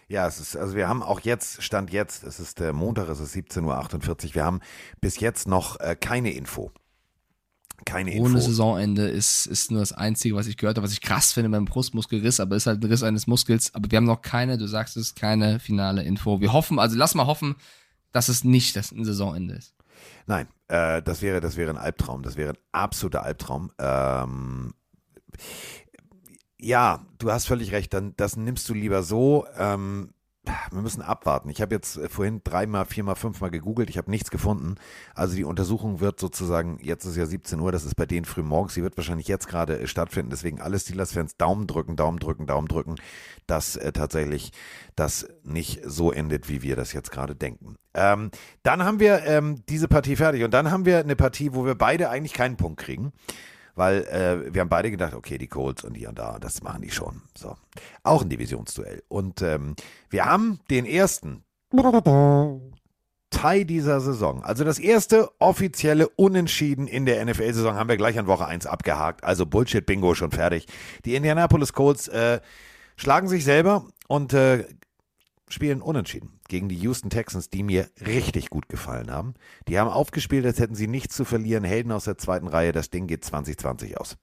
Ja, es ist, also wir haben auch jetzt, Stand jetzt, es ist der Montag, es ist 17.48 Uhr, wir haben bis jetzt noch äh, keine Info. Keine Ohne Info. Saisonende ist, ist nur das Einzige, was ich gehört habe, was ich krass finde beim Brustmuskelriss, aber ist halt ein Riss eines Muskels. Aber wir haben noch keine, du sagst es, keine finale Info. Wir hoffen, also lass mal hoffen, dass es nicht das ein Saisonende ist. Nein, äh, das wäre, das wäre ein Albtraum. Das wäre ein absoluter Albtraum. Ähm, ja, du hast völlig recht. Dann das nimmst du lieber so. Ähm, wir müssen abwarten. Ich habe jetzt äh, vorhin dreimal, viermal, fünfmal gegoogelt. Ich habe nichts gefunden. Also die Untersuchung wird sozusagen, jetzt ist ja 17 Uhr, das ist bei denen früh morgens. Sie wird wahrscheinlich jetzt gerade äh, stattfinden. Deswegen alle Steelers-Fans Daumen drücken, Daumen drücken, Daumen drücken, dass äh, tatsächlich das nicht so endet, wie wir das jetzt gerade denken. Ähm, dann haben wir ähm, diese Partie fertig und dann haben wir eine Partie, wo wir beide eigentlich keinen Punkt kriegen. Weil äh, wir haben beide gedacht, okay, die Colts und die und da, das machen die schon. So. Auch ein Divisionsduell. Und ähm, wir haben den ersten Teil dieser Saison. Also das erste offizielle Unentschieden in der NFL-Saison haben wir gleich an Woche 1 abgehakt. Also Bullshit-Bingo schon fertig. Die Indianapolis Colts äh, schlagen sich selber und äh, spielen unentschieden gegen die Houston Texans, die mir richtig gut gefallen haben. Die haben aufgespielt, als hätten sie nichts zu verlieren. Helden aus der zweiten Reihe, das Ding geht 2020 aus.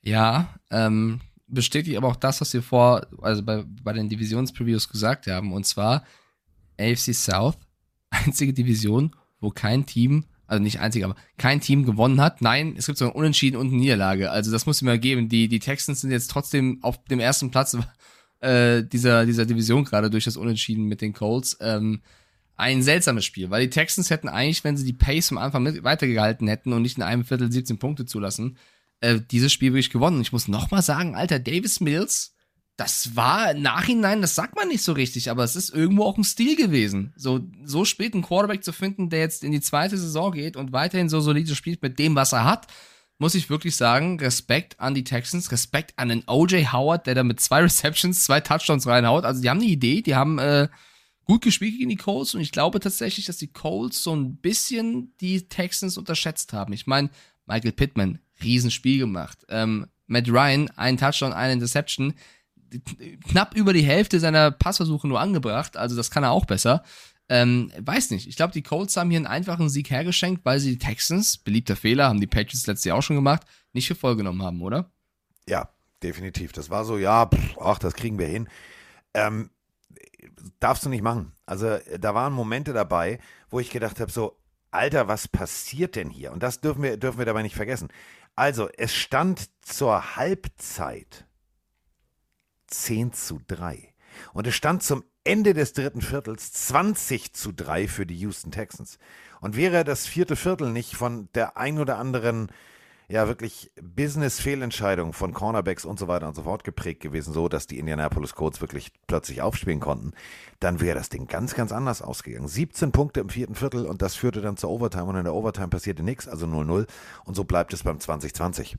Ja, ähm, bestätigt aber auch das, was wir vor, also bei, bei den Divisionspreviews gesagt haben, und zwar AFC South, (laughs) einzige Division, wo kein Team, also nicht einzig, aber kein Team gewonnen hat. Nein, es gibt so ein Unentschieden und eine Niederlage. Also das muss ich mal geben. Die, die Texans sind jetzt trotzdem auf dem ersten Platz (laughs) äh, dieser, dieser Division gerade durch das Unentschieden mit den Colts. Ähm, ein seltsames Spiel, weil die Texans hätten eigentlich, wenn sie die Pace vom Anfang mit weitergehalten hätten und nicht in einem Viertel 17 Punkte zulassen, äh, dieses Spiel wirklich gewonnen. Ich muss nochmal sagen, Alter, Davis Mills, das war im Nachhinein, das sagt man nicht so richtig, aber es ist irgendwo auch ein Stil gewesen. So, so spät einen Quarterback zu finden, der jetzt in die zweite Saison geht und weiterhin so solide spielt mit dem, was er hat, muss ich wirklich sagen, Respekt an die Texans, Respekt an den OJ Howard, der da mit zwei (laughs) Receptions, zwei Touchdowns reinhaut. Also die haben eine Idee, die haben äh, gut gespielt gegen die Colts und ich glaube tatsächlich, dass die Colts so ein bisschen die Texans unterschätzt haben. Ich meine, Michael Pittman, Riesenspiel gemacht. Ähm, Matt Ryan, ein Touchdown, eine Interception, knapp über die Hälfte seiner Passversuche nur angebracht, also das kann er auch besser. Ähm, weiß nicht. Ich glaube, die Colts haben hier einen einfachen Sieg hergeschenkt, weil sie die Texans, beliebter Fehler, haben die Patriots letztes Jahr auch schon gemacht, nicht für voll genommen haben, oder? Ja, definitiv. Das war so, ja, pff, ach, das kriegen wir hin. Ähm, darfst du nicht machen. Also da waren Momente dabei, wo ich gedacht habe, so, Alter, was passiert denn hier? Und das dürfen wir, dürfen wir dabei nicht vergessen. Also, es stand zur Halbzeit 10 zu 3. Und es stand zum Ende des dritten Viertels 20 zu 3 für die Houston Texans. Und wäre das vierte Viertel nicht von der ein oder anderen ja wirklich Business-Fehlentscheidung von Cornerbacks und so weiter und so fort geprägt gewesen, so dass die Indianapolis Colts wirklich plötzlich aufspielen konnten, dann wäre das Ding ganz, ganz anders ausgegangen. 17 Punkte im vierten Viertel und das führte dann zur Overtime und in der Overtime passierte nichts, also 0-0 und so bleibt es beim 2020.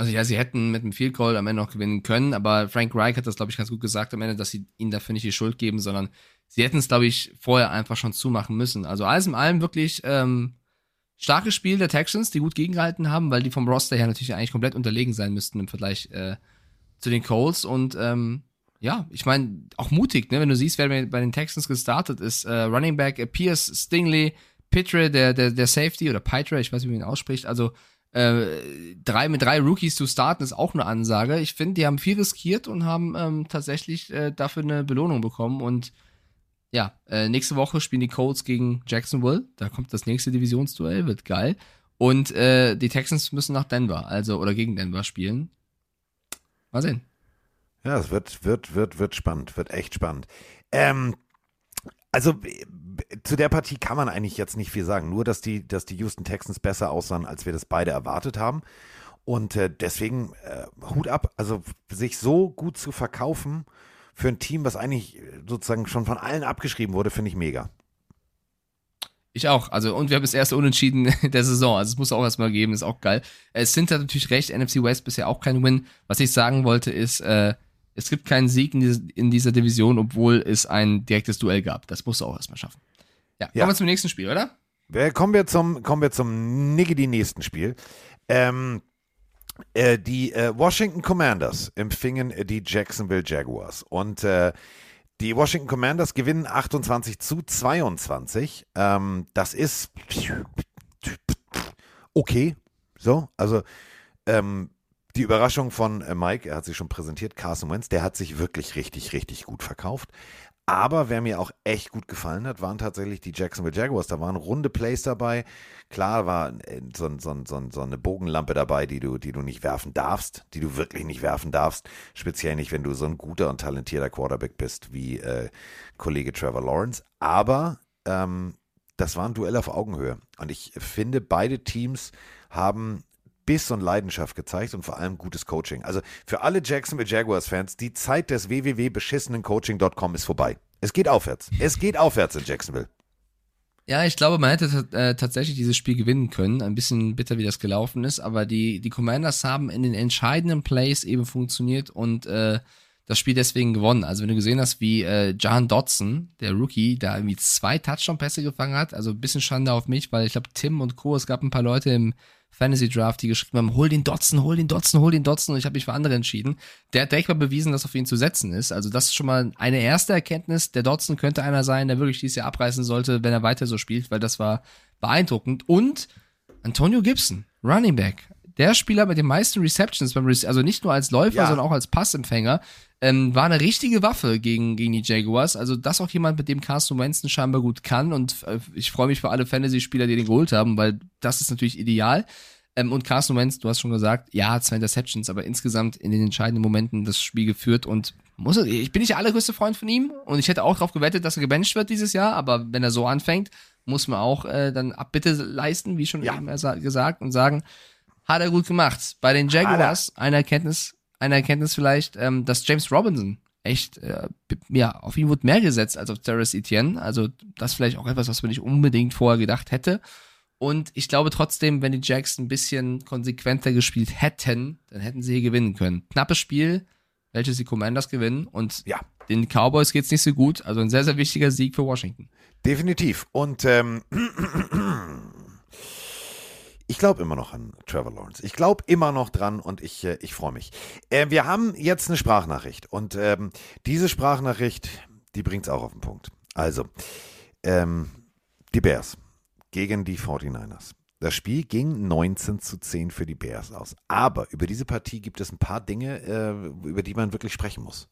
Also ja, sie hätten mit dem Field Goal am Ende noch gewinnen können, aber Frank Reich hat das, glaube ich, ganz gut gesagt am Ende, dass sie ihnen dafür nicht die Schuld geben, sondern sie hätten es, glaube ich, vorher einfach schon zumachen müssen. Also alles in allem wirklich ähm, starkes Spiel der Texans, die gut gegengehalten haben, weil die vom Roster her natürlich eigentlich komplett unterlegen sein müssten im Vergleich äh, zu den Colts. Und ähm, ja, ich meine, auch mutig, ne? wenn du siehst, wer bei den Texans gestartet ist. Äh, Running Back äh, Pierce, Stingley, Pitre, der, der, der Safety oder Pitre, ich weiß nicht, wie man ihn ausspricht. Also äh, drei mit drei Rookies zu starten ist auch eine Ansage. Ich finde, die haben viel riskiert und haben ähm, tatsächlich äh, dafür eine Belohnung bekommen. Und ja, äh, nächste Woche spielen die Colts gegen Jacksonville. Da kommt das nächste Divisionsduell, wird geil. Und äh, die Texans müssen nach Denver, also oder gegen Denver spielen. Mal sehen. Ja, es wird, wird, wird, wird spannend, wird echt spannend. Ähm, also zu der Partie kann man eigentlich jetzt nicht viel sagen. Nur, dass die, dass die Houston Texans besser aussahen, als wir das beide erwartet haben. Und äh, deswegen äh, Hut ab. Also sich so gut zu verkaufen für ein Team, was eigentlich sozusagen schon von allen abgeschrieben wurde, finde ich mega. Ich auch. Also, und wir haben das erste Unentschieden (laughs) der Saison. Also, es muss auch erstmal geben, ist auch geil. Es sind hat natürlich recht, NFC West bisher auch kein Win. Was ich sagen wollte, ist, äh, es gibt keinen Sieg in, diese, in dieser Division, obwohl es ein direktes Duell gab. Das musst du auch erstmal schaffen. Ja, kommen Ja. wir zum nächsten Spiel, oder? Kommen wir zum, kommen wir zum Niggity nächsten Spiel. Ähm, äh, die äh, Washington Commanders empfingen äh, die Jacksonville Jaguars. Und äh, die Washington Commanders gewinnen 28 zu 22. Ähm, das ist okay. So, also ähm, die Überraschung von äh, Mike, er hat sich schon präsentiert, Carson Wentz, der hat sich wirklich richtig, richtig gut verkauft. Aber wer mir auch echt gut gefallen hat, waren tatsächlich die Jacksonville Jaguars. Da waren runde Plays dabei. Klar war äh, so, so, so, so eine Bogenlampe dabei, die du, die du nicht werfen darfst, die du wirklich nicht werfen darfst. Speziell nicht, wenn du so ein guter und talentierter Quarterback bist wie äh, Kollege Trevor Lawrence. Aber ähm, das war ein Duell auf Augenhöhe. Und ich finde, beide Teams haben Biss und Leidenschaft gezeigt und vor allem gutes Coaching. Also für alle Jacksonville Jaguars-Fans, die Zeit des www.beschissenencoaching.com ist vorbei. Es geht aufwärts. Es geht aufwärts in Jacksonville. Ja, ich glaube, man hätte äh, tatsächlich dieses Spiel gewinnen können. Ein bisschen bitter, wie das gelaufen ist, aber die, die Commanders haben in den entscheidenden Plays eben funktioniert und äh, das Spiel deswegen gewonnen. Also wenn du gesehen hast, wie äh, John Dodson, der Rookie, da irgendwie zwei Touchdown-Pässe gefangen hat, also ein bisschen Schande auf mich, weil ich glaube, Tim und Co., es gab ein paar Leute im Fantasy Draft, die geschrieben haben, hol den Dodson, hol den Dodson, hol den Dodson und ich habe mich für andere entschieden. Der hat direkt mal bewiesen, dass auf ihn zu setzen ist. Also das ist schon mal eine erste Erkenntnis. Der Dodson könnte einer sein, der wirklich dieses Jahr abreißen sollte, wenn er weiter so spielt, weil das war beeindruckend. Und Antonio Gibson, Running Back, der Spieler mit den meisten Receptions, also nicht nur als Läufer, Ja. sondern auch als Passempfänger, ähm, war eine richtige Waffe gegen, gegen die Jaguars. Also das auch jemand, mit dem Carson Wentz scheinbar gut kann. Und äh, ich freue mich für alle Fantasy-Spieler, die den geholt haben, weil das ist natürlich ideal. Ähm, und Carson Wentz, du hast schon gesagt, ja, zwei Interceptions, aber insgesamt in den entscheidenden Momenten das Spiel geführt und muss er, ich bin nicht der allergrößte Freund von ihm und ich hätte auch darauf gewettet, dass er gebencht wird dieses Jahr, aber wenn er so anfängt, muss man auch äh, dann Abbitte leisten, wie schon Ja. eben gesagt, und sagen, hat er gut gemacht. Bei den Jaguars, eine Erkenntnis, eine Erkenntnis vielleicht, ähm, dass James Robinson echt, äh, ja, auf ihn wurde mehr gesetzt als auf Terrace Etienne. Also das vielleicht auch etwas, was man nicht unbedingt vorher gedacht hätte. Und ich glaube trotzdem, wenn die Jacks ein bisschen konsequenter gespielt hätten, dann hätten sie hier gewinnen können. Knappes Spiel, welches die Commanders gewinnen. Und Ja. den Cowboys geht's nicht so gut. Also ein sehr, sehr wichtiger Sieg für Washington. Definitiv. Und ähm, (clears throat) (clears throat) ich glaube immer noch an Trevor Lawrence. Ich glaube immer noch dran und ich, äh, ich freue mich. Äh, wir haben jetzt eine Sprachnachricht und ähm, diese Sprachnachricht, die bringt es auch auf den Punkt. Also, ähm, die Bears gegen die 49ers. Das Spiel ging 19 zu 10 für die Bears aus. Aber über diese Partie gibt es ein paar Dinge, äh, über die man wirklich sprechen muss.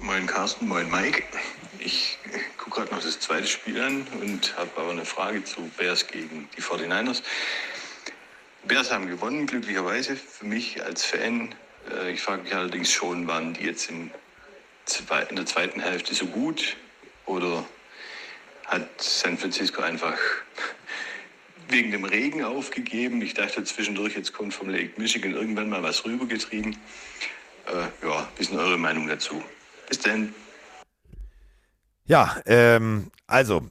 Moin Carsten, moin Mike. Ich gucke gerade noch das zweite Spiel an und habe aber eine Frage zu Bears gegen die 49ers. Bears haben gewonnen, glücklicherweise. Für mich als Fan. Äh, ich frage mich allerdings schon, waren die jetzt in, in der zweiten Hälfte so gut? Oder hat San Francisco einfach (laughs) wegen dem Regen aufgegeben? Ich dachte zwischendurch, jetzt kommt vom Lake Michigan irgendwann mal was rübergetrieben. Äh, ja, wie ist denn eure Meinung dazu? Bis dann. Ja, ähm, also,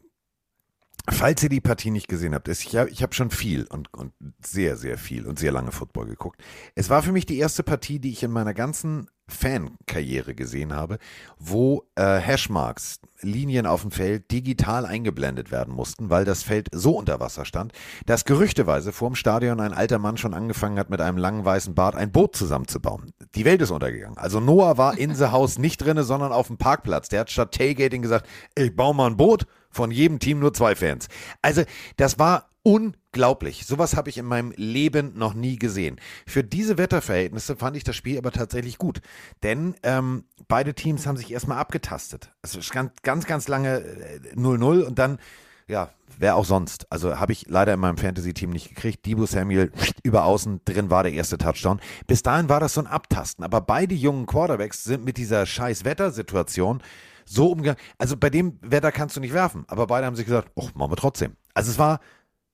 falls ihr die Partie nicht gesehen habt, ich habe hab schon viel und, und sehr, sehr viel und sehr lange Football geguckt. Es war für mich die erste Partie, die ich in meiner ganzen Fankarriere gesehen habe, wo äh, Hashmarks, Linien auf dem Feld digital eingeblendet werden mussten, weil das Feld so unter Wasser stand, dass gerüchteweise vorm Stadion ein alter Mann schon angefangen hat, mit einem langen weißen Bart ein Boot zusammenzubauen. Die Welt ist untergegangen. Also Noah war in the House nicht drinne, sondern auf dem Parkplatz. Der hat statt Tailgating gesagt, ich baue mal ein Boot, von jedem Team nur zwei Fans. Also das war unglaublich. Sowas habe ich in meinem Leben noch nie gesehen. Für diese Wetterverhältnisse fand ich das Spiel aber tatsächlich gut. Denn ähm, beide Teams haben sich erstmal abgetastet. Es ist ganz, ganz, ganz lange äh, 0-0 und dann, ja, wer auch sonst. Also habe ich leider in meinem Fantasy-Team nicht gekriegt. Debo Samuel über außen drin war der erste Touchdown. Bis dahin war das so ein Abtasten. Aber beide jungen Quarterbacks sind mit dieser scheiß Wettersituation so umgegangen. Also bei dem Wetter kannst du nicht werfen. Aber beide haben sich gesagt, oh, machen wir trotzdem. Also es war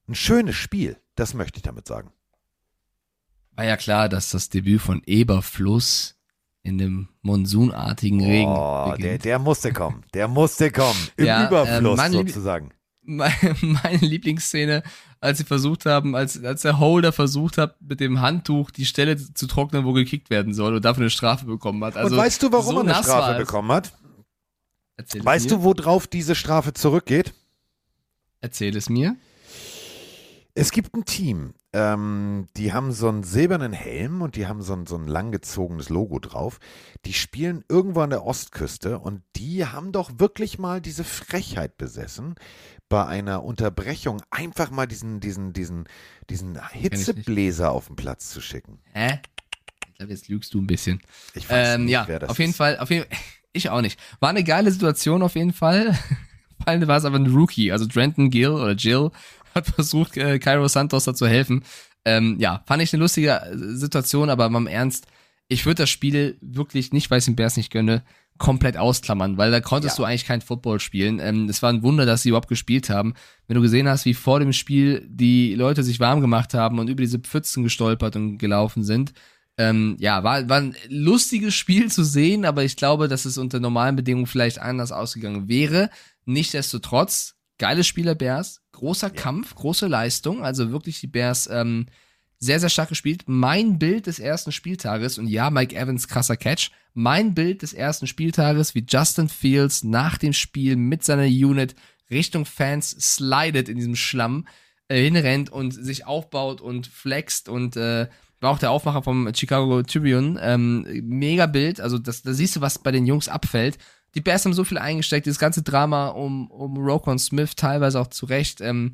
ein schönes Spiel. Das möchte ich damit sagen. War ja klar, dass das Debüt von Eberfluss in dem monsunartigen Regen Oh, der, beginnt. der musste kommen. Der musste kommen. Im (laughs) Ja, Überfluss Lieb- sozusagen. (laughs) meine, Lieblingsszene, als sie versucht haben, als, als der Holder versucht hat, mit dem Handtuch die Stelle zu trocknen, wo gekickt werden soll und dafür eine Strafe bekommen hat. Also, und weißt du, warum so er eine Strafe bekommen hat? Erzähl Weißt du, worauf diese Strafe zurückgeht? Erzähl es mir. Es gibt ein Team, ähm, die haben so einen silbernen Helm und die haben so ein, so ein langgezogenes Logo drauf. Die spielen irgendwo an der Ostküste und die haben doch wirklich mal diese Frechheit besessen, bei einer Unterbrechung einfach mal diesen, diesen, diesen, diesen. Hitzebläser auf den Platz zu schicken. Hä? Ich glaube, jetzt lügst du ein bisschen. Ich weiß Ähm, nicht, ja, wer das auf jeden ist. Fall, auf jeden ich auch nicht. War eine geile Situation auf jeden Fall. (laughs) Vor allem war es aber ein Rookie, also Trenton Gill oder Jill hat (laughs) versucht, äh, Cairo Santos da zu helfen. Ähm, ja, fand ich eine lustige äh, Situation, aber mal im Ernst, ich würde das Spiel wirklich nicht, weil ich den Bears nicht gönne, komplett ausklammern, weil da konntest Ja. du eigentlich kein Football spielen. Ähm, es war ein Wunder, dass sie überhaupt gespielt haben. Wenn du gesehen hast, wie vor dem Spiel die Leute sich warm gemacht haben und über diese Pfützen gestolpert und gelaufen sind, ähm, ja, war, war ein lustiges Spiel zu sehen, aber ich glaube, dass es unter normalen Bedingungen vielleicht anders ausgegangen wäre. Nichtsdestotrotz, geiles Spiel der Bears, großer Kampf, große Leistung, also wirklich die Bears ähm, sehr, sehr stark gespielt. Mein Bild des ersten Spieltages, und ja, Mike Evans, krasser Catch, mein Bild des ersten Spieltages, wie Justin Fields nach dem Spiel mit seiner Unit Richtung Fans slidet in diesem Schlamm, äh, hinrennt und sich aufbaut und flext und äh, war auch der Aufmacher vom Chicago Tribune. Ähm, mega Bild, also das, da siehst du, was bei den Jungs abfällt. Die Bears haben so viel eingesteckt, dieses ganze Drama um, um Rokon Smith, teilweise auch zu Recht. Ähm,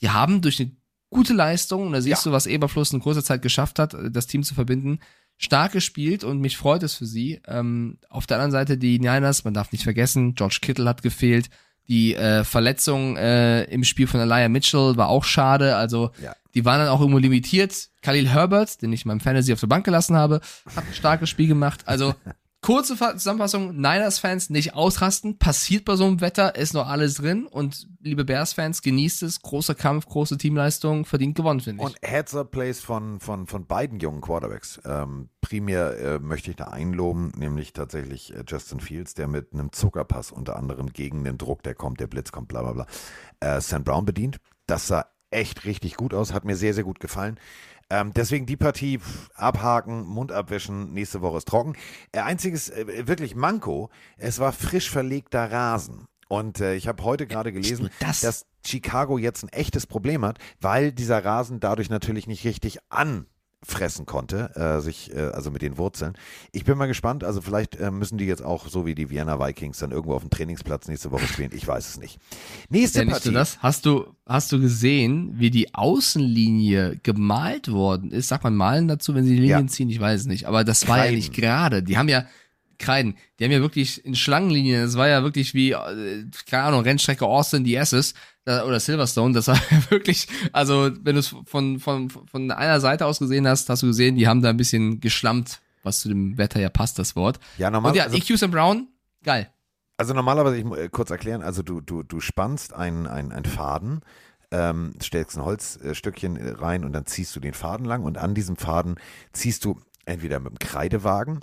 die haben durch eine gute Leistung, und da siehst Ja. du, was Eberfluss in kurzer Zeit geschafft hat, das Team zu verbinden, stark gespielt und mich freut es für sie. Ähm, auf der anderen Seite die Niners, man darf nicht vergessen, George Kittle hat gefehlt. Die äh, Verletzung äh, im Spiel von Elijah Mitchell war auch schade. Also Ja. Die waren dann auch irgendwo limitiert. Khalil Herbert, den ich in meinem Fantasy auf der Bank gelassen habe, hat ein starkes Spiel gemacht. Also (laughs) kurze Fa- Zusammenfassung, Niners-Fans nicht ausrasten, passiert bei so einem Wetter, ist noch alles drin und liebe Bears-Fans, genießt es, großer Kampf, große Teamleistung, verdient gewonnen, finde ich. Und Heads-Up-Plays von, von, von beiden jungen Quarterbacks. Ähm, primär äh, möchte ich da einloben, nämlich tatsächlich äh, Justin Fields, der mit einem Zuckerpass unter anderem gegen den Druck, der kommt, der Blitz kommt, bla bla bla, äh, Sam Brown bedient. Das sah echt richtig gut aus, hat mir sehr, sehr gut gefallen. Ähm, deswegen die Partie pff, abhaken, Mund abwischen, nächste Woche ist trocken. Äh, einziges, äh, wirklich Manko, es war frisch verlegter Rasen. Und äh, ich habe heute gerade gelesen, das. dass Chicago jetzt ein echtes Problem hat, weil dieser Rasen dadurch natürlich nicht richtig anfressen konnte, äh, sich, äh, also mit den Wurzeln. Ich bin mal gespannt, also vielleicht äh, müssen die jetzt auch, so wie die Vienna Vikings, dann irgendwo auf dem Trainingsplatz nächste Woche spielen. Ich weiß es nicht. Nächste Ja, Partie. nur das. Hast du, hast du gesehen, wie die Außenlinie gemalt worden ist? Sagt man malen dazu, wenn sie die Linien Ja. ziehen? Ich weiß es nicht. Aber das war ja Kreiden. nicht gerade. Die haben ja Kreiden. Die haben ja wirklich in Schlangenlinien. Das war ja wirklich wie, äh, keine Ahnung, Rennstrecke Austin, die SS äh, oder Silverstone. Das war (laughs) wirklich, also wenn du es von, von, von einer Seite aus gesehen hast, hast du gesehen, die haben da ein bisschen geschlammt, was zu dem Wetter ja passt, das Wort. Ja, normal, Und ja, also- EQs und Brown, geil. Also normalerweise, ich muss äh, kurz erklären, also du, du, du spannst einen ein Faden, ähm, stellst ein Holzstückchen rein und dann ziehst du den Faden lang und an diesem Faden ziehst du entweder mit dem Kreidewagen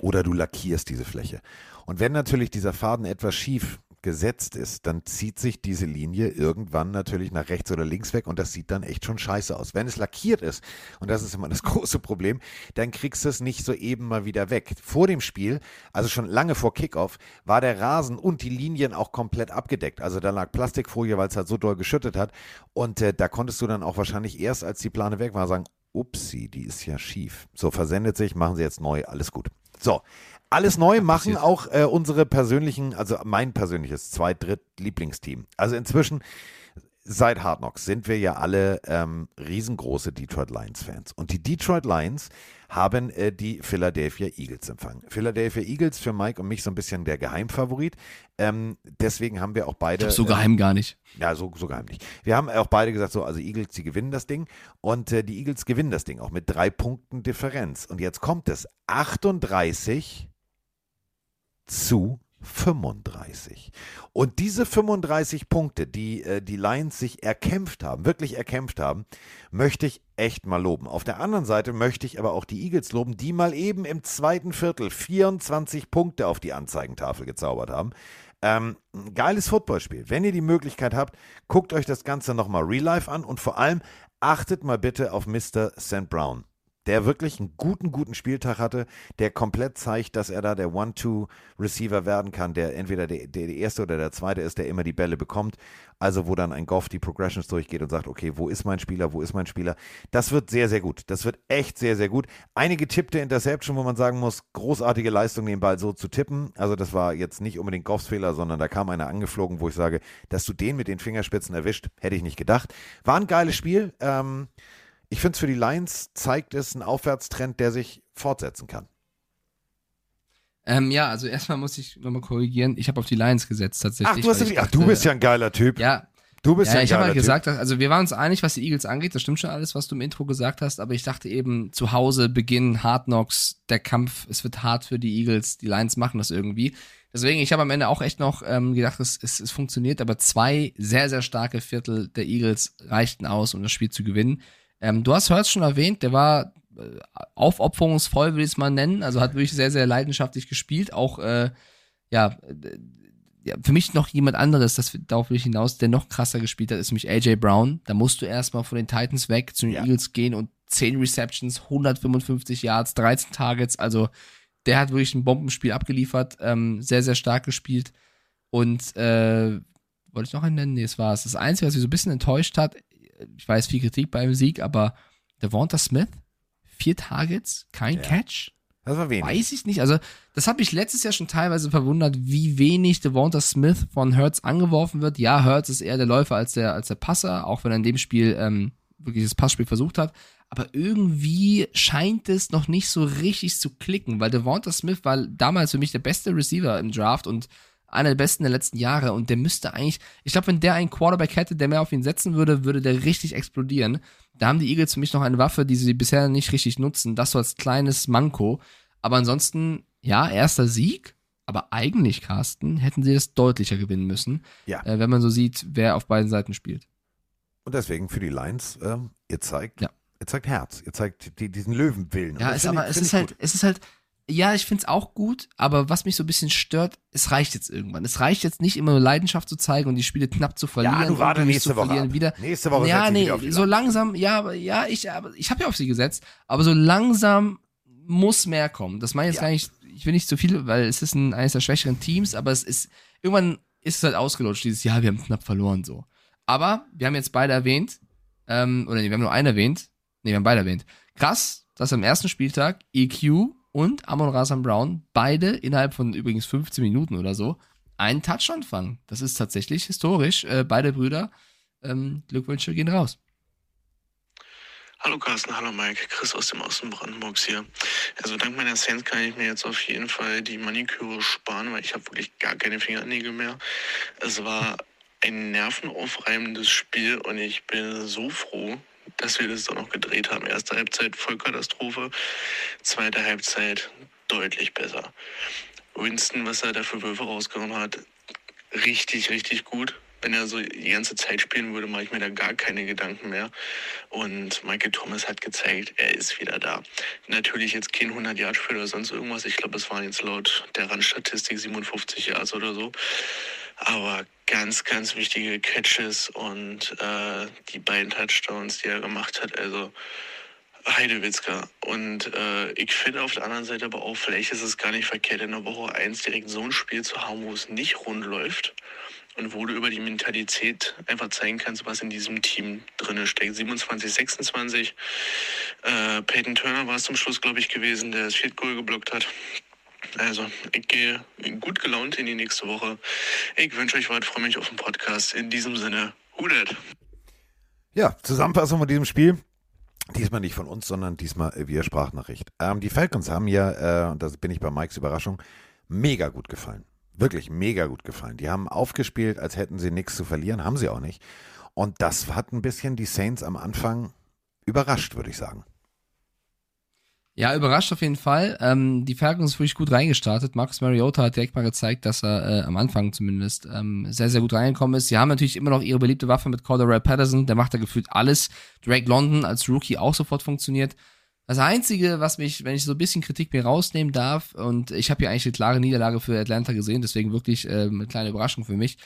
oder du lackierst diese Fläche. Und wenn natürlich dieser Faden etwas schief gesetzt ist, dann zieht sich diese Linie irgendwann natürlich nach rechts oder links weg und das sieht dann echt schon scheiße aus. Wenn es lackiert ist, und das ist immer das (laughs) große Problem, dann kriegst du es nicht so eben mal wieder weg. Vor dem Spiel, also schon lange vor Kickoff, war der Rasen und die Linien auch komplett abgedeckt. Also da lag Plastikfolie, weil es halt so doll geschüttet hat und äh, da konntest du dann auch wahrscheinlich erst, als die Plane weg war, sagen, upsi, die ist ja schief. So, versendet sich, machen sie jetzt neu, alles gut. So, alles neu machen auch äh, unsere persönlichen, also mein persönliches Zweit-, Dritt-Lieblingsteam. Also inzwischen, seit Hard Knocks sind wir ja alle ähm, riesengroße Detroit Lions-Fans. Und die Detroit Lions haben äh, die Philadelphia Eagles empfangen. Philadelphia Eagles für Mike und mich so ein bisschen der Geheimfavorit. Ähm, deswegen haben wir auch beide. So äh, geheim gar nicht. ja, so, so geheim nicht. Wir haben auch beide gesagt, so, also Eagles, die gewinnen das Ding. Und äh, die Eagles gewinnen das Ding auch mit drei Punkten Differenz. Und jetzt kommt es 38 zu 35. Und diese 35 Punkte, die äh, die Lions sich erkämpft haben, wirklich erkämpft haben, möchte ich echt mal loben. Auf der anderen Seite möchte ich aber auch die Eagles loben, die mal eben im zweiten Viertel 24 Punkte auf die Anzeigentafel gezaubert haben. Ähm, geiles Footballspiel. Wenn ihr die Möglichkeit habt, guckt euch das Ganze nochmal real life an und vor allem achtet mal bitte auf Mr. St. Brown der wirklich einen guten, guten Spieltag hatte, der komplett zeigt, dass er da der One-Two-Receiver werden kann, der entweder der, der erste oder der zweite ist, der immer die Bälle bekommt. Also wo dann ein Goff die Progressions durchgeht und sagt, okay, wo ist mein Spieler, wo ist mein Spieler? Das wird sehr, sehr gut. Das wird echt sehr, sehr gut. Einige tippte Interception, wo man sagen muss, großartige Leistung, den Ball so zu tippen. Also das war jetzt nicht unbedingt Goffs Fehler, sondern da kam einer angeflogen, wo ich sage, dass du den mit den Fingerspitzen erwischt, hätte ich nicht gedacht. War ein geiles Spiel. Ähm, ich finde es für die Lions zeigt es einen Aufwärtstrend, der sich fortsetzen kann. Ähm, ja, also erstmal muss ich nochmal korrigieren. Ich habe auf die Lions gesetzt tatsächlich. Ach, du, hast ich ach, du bist ja ein geiler Typ. Ja, du bist ja, ja, ich habe halt gesagt, dass, also wir waren uns einig, was die Eagles angeht. Das stimmt schon alles, was du im Intro gesagt hast. Aber ich dachte eben, zu Hause Beginn, Hard Knocks, der Kampf, es wird hart für die Eagles. Die Lions machen das irgendwie. Deswegen, ich habe am Ende auch echt noch ähm, gedacht, es, es, es funktioniert. Aber zwei sehr, sehr starke Viertel der Eagles reichten aus, um das Spiel zu gewinnen. Ähm, du hast Hurts schon erwähnt, der war äh, aufopferungsvoll, würde ich es mal nennen. Also hat wirklich sehr, sehr leidenschaftlich gespielt. Auch, äh, ja, äh, ja, für mich noch jemand anderes, das, darauf will ich hinaus, der noch krasser gespielt hat, ist nämlich AJ Brown. Da musst du erstmal von den Titans weg zu den Ja. Eagles gehen und 10 Receptions, 155 Yards, 13 Targets. Also der hat wirklich ein Bombenspiel abgeliefert, ähm, sehr, sehr stark gespielt. Und äh, wollte ich noch einen nennen? Nee, es war es. Das Einzige, was mich so ein bisschen enttäuscht hat, ich weiß, viel Kritik beim Sieg, aber Devonta Smith, vier Targets, kein Ja. Catch. Das war wenig. Weiß ich nicht. Also, das hat mich letztes Jahr schon teilweise verwundert, wie wenig Devonta Smith von Hurts angeworfen wird. Ja, Hurts ist eher der Läufer als der, als der Passer, auch wenn er in dem Spiel ähm, wirklich das Passspiel versucht hat. Aber irgendwie scheint es noch nicht so richtig zu klicken, weil Devonta Smith war damals für mich der beste Receiver im Draft und einer der besten der letzten Jahre und der müsste eigentlich, ich glaube, wenn der einen Quarterback hätte, der mehr auf ihn setzen würde, würde der richtig explodieren. Da haben die Eagles für mich noch eine Waffe, die sie bisher nicht richtig nutzen. Das so als kleines Manko. Aber ansonsten, ja, erster Sieg. Aber eigentlich, Carsten, hätten sie das deutlicher gewinnen müssen. Ja. Äh, wenn man so sieht, wer auf beiden Seiten spielt. Und deswegen für die Lions, ähm, ihr zeigt, Ja. ihr zeigt Herz, ihr zeigt die, diesen Löwenwillen. Ja, ist aber es ist halt, gut. es ist halt, Ja, ich find's auch gut, aber was mich so ein bisschen stört, es reicht jetzt irgendwann. Es reicht jetzt nicht immer nur Leidenschaft zu zeigen und die Spiele knapp zu verlieren. Ja, du warte nächste zu Woche verlieren, ab. wieder. Nächste Woche ja, nee, wieder auf die so langsam, ja, aber ja, ich, aber ich habe ja auf sie gesetzt, aber so langsam muss mehr kommen. Das meine ich jetzt Ja. gar nicht, ich will nicht zu viel, weil es ist ein, eines der schwächeren Teams, aber es ist, irgendwann ist es halt ausgelutscht, dieses Jahr, wir haben knapp verloren, so. Aber wir haben jetzt beide erwähnt, ähm, oder nee, wir haben nur einen erwähnt, nee, wir haben beide erwähnt. Krass, dass am ersten Spieltag EQ und Amon Razan Brown beide innerhalb von übrigens 15 Minuten oder so einen Touchdown fangen. Das ist tatsächlich historisch. Äh, beide Brüder, ähm, Glückwünsche gehen raus. Hallo Carsten, hallo Mike, Chris aus dem Osten Brandenburgs hier. Also dank meiner Saints kann ich mir jetzt auf jeden Fall die Maniküre sparen, weil ich habe wirklich gar keine Fingernägel mehr. Es war ein nervenaufreibendes Spiel und ich bin so froh, dass wir das doch noch gedreht haben. Erste Halbzeit Vollkatastrophe, zweite Halbzeit deutlich besser. Winston, was er da für Würfe rausgenommen hat, richtig, richtig gut. Wenn er so die ganze Zeit spielen würde, mache ich mir da gar keine Gedanken mehr. Und Michael Thomas hat gezeigt, er ist wieder da. Natürlich jetzt kein 100 Yard Spiel oder sonst irgendwas. Ich glaube, es waren jetzt laut der Randstatistik 57 Yards oder so. Aber ganz, ganz wichtige Catches und äh, die beiden Touchdowns, die er gemacht hat. Also Heidewitzka. Und äh, ich finde auf der anderen Seite aber auch, vielleicht ist es gar nicht verkehrt, in der Woche 1 direkt so ein Spiel zu haben, wo es nicht rund läuft und wo du über die Mentalität einfach zeigen kannst, was in diesem Team drin steckt. 27, 26. Äh, Peyton Turner war es zum Schluss, glaube ich, gewesen, der das Field Goal geblockt hat. Also, ich gehe gut gelaunt in die nächste Woche. Ich wünsche euch was, freue mich auf den Podcast. In diesem Sinne, Hudet. Ja, Zusammenfassung von diesem Spiel. Diesmal nicht von uns, sondern diesmal äh, via Sprachnachricht. Ähm, die Falcons haben ja, äh, und da bin ich bei Mikes Überraschung, mega gut gefallen. Wirklich mega gut gefallen. Die haben aufgespielt, als hätten sie nichts zu verlieren, haben sie auch nicht. Und das hat ein bisschen die Saints am Anfang überrascht, würde ich sagen. Ja, überrascht auf jeden Fall. Ähm, die Falcons ist wirklich gut reingestartet. Marcus Mariota hat direkt mal gezeigt, dass er äh, am Anfang zumindest ähm, sehr, sehr gut reingekommen ist. Sie haben natürlich immer noch ihre beliebte Waffe mit Cordero Patterson. Der macht da gefühlt alles. Drake London als Rookie auch sofort funktioniert. Das Einzige, was mich, wenn ich so ein bisschen Kritik mir rausnehmen darf, und ich habe hier eigentlich eine klare Niederlage für Atlanta gesehen, deswegen wirklich äh, eine kleine Überraschung für mich.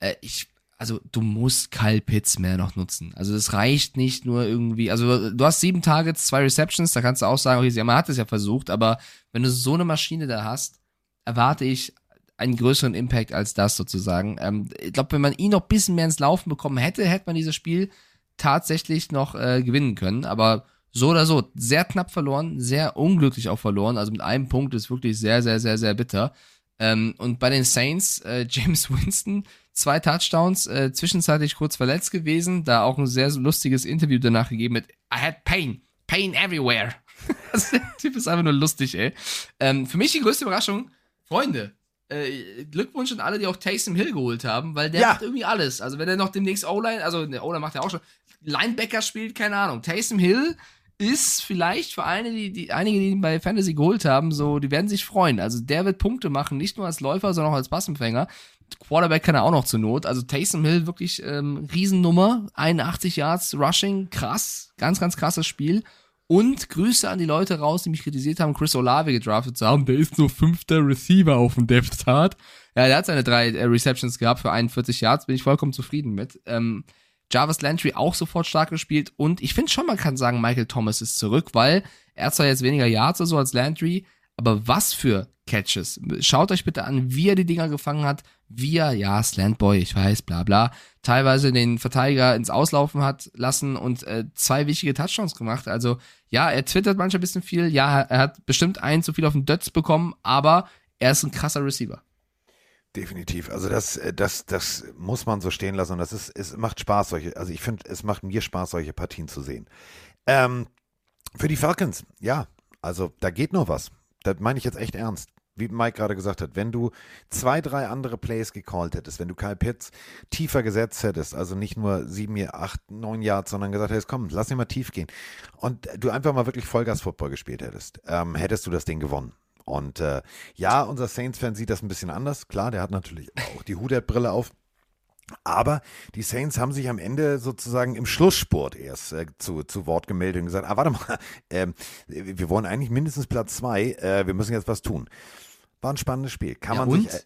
Äh, ich, also du musst Kyle Pitts mehr noch nutzen. Also es reicht nicht nur irgendwie, also du hast sieben Targets, zwei Receptions, da kannst du auch sagen, okay, man hat es ja versucht, aber wenn du so eine Maschine da hast, erwarte ich einen größeren Impact als das sozusagen. Ähm, ich glaube, wenn man ihn noch ein bisschen mehr ins Laufen bekommen hätte, hätte man dieses Spiel tatsächlich noch äh, gewinnen können. Aber so oder so, sehr knapp verloren, sehr unglücklich auch verloren. Also mit einem Punkt ist wirklich sehr, sehr, sehr, sehr bitter. Ähm, und bei den Saints, äh, (laughs) James Winston, zwei Touchdowns, äh, zwischenzeitlich kurz verletzt gewesen, da auch ein sehr lustiges Interview danach gegeben mit I had pain, pain everywhere. (laughs) also, der Typ ist einfach nur lustig, ey. Ähm, für mich die größte Überraschung, Freunde, äh, Glückwunsch an alle, die auch Taysom Hill geholt haben, weil der Ja. macht irgendwie alles. Also wenn er noch demnächst O-Line, also der O-Line macht er auch schon, Linebacker spielt, keine Ahnung. Taysom Hill ist vielleicht für eine, die, die, einige, die ihn bei Fantasy geholt haben, so, die werden sich freuen. Also der wird Punkte machen, nicht nur als Läufer, sondern auch als Passempfänger. Quarterback kann er auch noch zur Not. Also Taysom Hill wirklich ähm, Riesennummer, 81 Yards Rushing, krass, ganz, ganz krasses Spiel. Und Grüße an die Leute raus, die mich kritisiert haben, Chris Olave gedraftet zu haben. Der ist nur fünfter Receiver auf dem Depth Chart. Ja, der hat seine drei äh, Receptions gehabt für 41 Yards, bin ich vollkommen zufrieden mit. Ähm, Jarvis Landry auch sofort stark gespielt und ich finde schon, man kann sagen, Michael Thomas ist zurück, weil er zwar jetzt weniger Yards oder so als Landry, aber was für Catches. Schaut euch bitte an, wie er die Dinger gefangen hat, wie er, ja, Slantboy, ich weiß, bla bla, teilweise den Verteidiger ins Auslaufen hat lassen und äh, zwei wichtige Touchdowns gemacht. Also ja, er twittert manchmal ein bisschen viel, ja, er hat bestimmt einen zu viel auf den Dötz bekommen, aber er ist ein krasser Receiver. Definitiv. Also das, äh, das, das muss man so stehen lassen. Und das ist, es macht Spaß, solche, also ich finde, es macht mir Spaß, solche Partien zu sehen. Ähm, für die Falcons, ja, also da geht noch was. Das meine ich jetzt echt ernst. Wie Mike gerade gesagt hat, wenn du zwei, drei andere Plays gecallt hättest, wenn du Kyle Pitts tiefer gesetzt hättest, also nicht nur sieben, acht, neun Yards, sondern gesagt hättest, komm, lass ihn mal tief gehen und du einfach mal wirklich Vollgas-Football gespielt hättest, ähm, hättest du das Ding gewonnen. Und äh, ja, unser Saints-Fan sieht das ein bisschen anders. Klar, der hat natürlich auch die Hudet-Brille auf. Aber die Saints haben sich am Ende sozusagen im Schlusssport erst äh, zu, zu Wort gemeldet und gesagt, ah, warte mal, (laughs) ähm, wir wollen eigentlich mindestens Platz zwei, äh, wir müssen jetzt was tun. War ein spannendes Spiel. Kann Ja, man und? sich... Äh,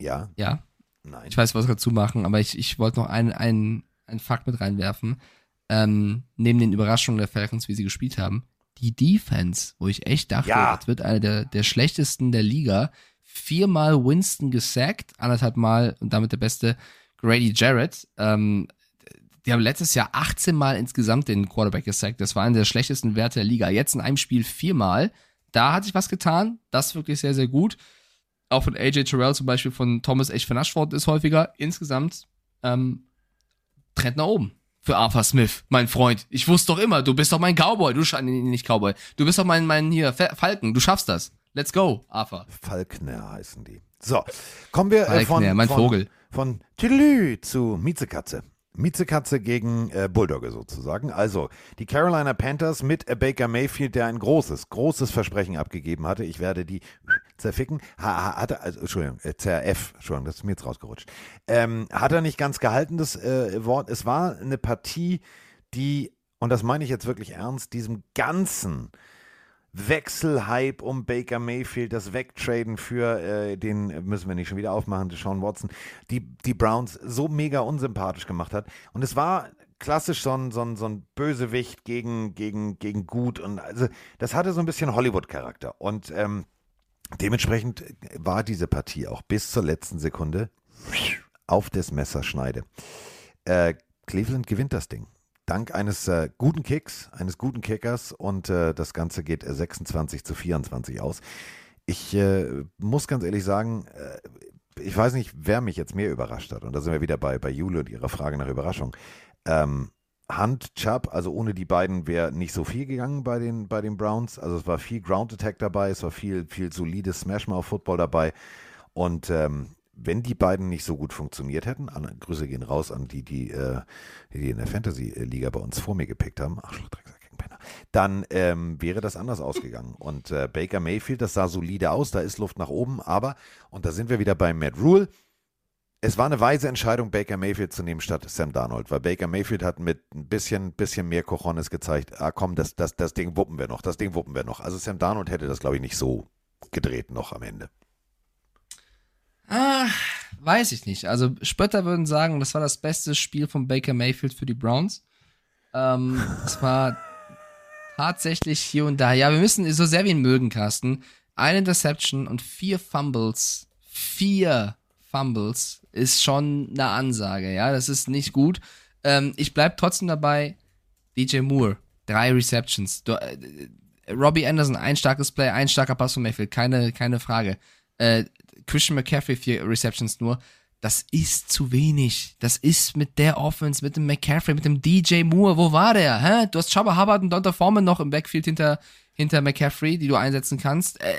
ja, Ja, nein. ich weiß, was dazu machen, aber ich, ich wollte noch einen, einen, einen Fakt mit reinwerfen. Ähm, neben den Überraschungen der Falcons, wie sie gespielt haben, die Defense, wo ich echt dachte, Ja. das wird eine der, der schlechtesten der Liga. Viermal Winston gesackt, anderthalb Mal und damit der beste Grady Jarrett. Ähm, die haben letztes Jahr 18 Mal insgesamt den Quarterback gesackt. Das war einer der schlechtesten Werte der Liga. Jetzt in einem Spiel viermal. Da hat sich was getan. Das ist wirklich sehr, sehr gut. Auch von AJ Terrell zum Beispiel, von Thomas echt vernascht worden ist häufiger. Insgesamt ähm, Trend nach oben. Für Arthur Smith, mein Freund. Ich wusste doch immer, du bist doch mein Cowboy. Du nee, nicht Cowboy. Du bist doch mein, mein hier, Fa- Falken. Du schaffst das. Let's go, Arthur. Falkner heißen die. So, kommen wir äh, von, Falkner, mein von, Vogel. von Tüdelü zu Miezekatze. Miezekatze gegen äh, Bulldogge sozusagen. Also, die Carolina Panthers mit Baker Mayfield, der ein großes, großes Versprechen abgegeben hatte. Ich werde die (laughs) zerficken. Ha, ha, hatte, also, Entschuldigung, äh, zerf, Entschuldigung, das ist mir jetzt rausgerutscht. Ähm, hat er nicht ganz gehalten, das äh, Wort. Es war eine Partie, die, und das meine ich jetzt wirklich ernst, diesem ganzen Wechselhype um Baker Mayfield, das Wegtraden für äh, den, äh, müssen wir nicht schon wieder aufmachen, Sean Watson, die, die Browns so mega unsympathisch gemacht hat. Und es war klassisch so ein, so ein, so ein Bösewicht gegen, gegen, gegen Gut. Und also das hatte so ein bisschen Hollywood-Charakter. Und ähm, dementsprechend war diese Partie auch bis zur letzten Sekunde auf des Messers Schneide. Äh, Cleveland gewinnt das Ding. Dank eines äh, guten Kicks, eines guten Kickers und äh, das Ganze geht äh, 26 zu 24 aus. Ich äh, muss ganz ehrlich sagen, äh, ich weiß nicht, wer mich jetzt mehr überrascht hat. Und da sind wir wieder bei, bei Jule und ihrer Frage nach Überraschung. Ähm, Hunt, Chubb, also ohne die beiden wäre nicht so viel gegangen bei den, bei den Browns. Also es war viel Ground Attack dabei, es war viel, viel solides Smash-Mouth Football dabei. Und ähm, wenn die beiden nicht so gut funktioniert hätten, an, Grüße gehen raus an die, die, äh, die in der Fantasy-Liga bei uns vor mir gepickt haben, Arschloch, gegen Penner, dann ähm, wäre das anders ausgegangen. (laughs) Und äh, Baker Mayfield, das sah solide aus, da ist Luft nach oben, aber, und da sind wir wieder bei Matt Rule, es war eine weise Entscheidung, Baker Mayfield zu nehmen statt Sam Darnold, weil Baker Mayfield hat mit ein bisschen, bisschen mehr Cojones gezeigt, ah komm, das, das, das Ding wuppen wir noch, das Ding wuppen wir noch. Also Sam Darnold hätte das, glaube ich, nicht so gedreht noch am Ende. Ah, weiß ich nicht. Also Spötter würden sagen, das war das beste Spiel von Baker Mayfield für die Browns. Ähm, es war tatsächlich hier und da. Ja, wir müssen so sehr wie ihn mögen, Carsten. Eine Interception und vier Fumbles. Vier Fumbles ist schon eine Ansage, ja. Das ist nicht gut. Ähm, ich bleib trotzdem dabei. DJ Moore, drei Receptions. Du, äh, Robbie Anderson, ein starkes Play, ein starker Pass von Mayfield, keine, keine Frage. Äh, Christian McCaffrey, vier Receptions nur. Das ist zu wenig. Das ist mit der Offense, mit dem McCaffrey, mit dem DJ Moore. Wo war der? Hä? Du hast Chubba Hubbard und Donta Foreman noch im Backfield hinter, hinter McCaffrey, die du einsetzen kannst. Äh,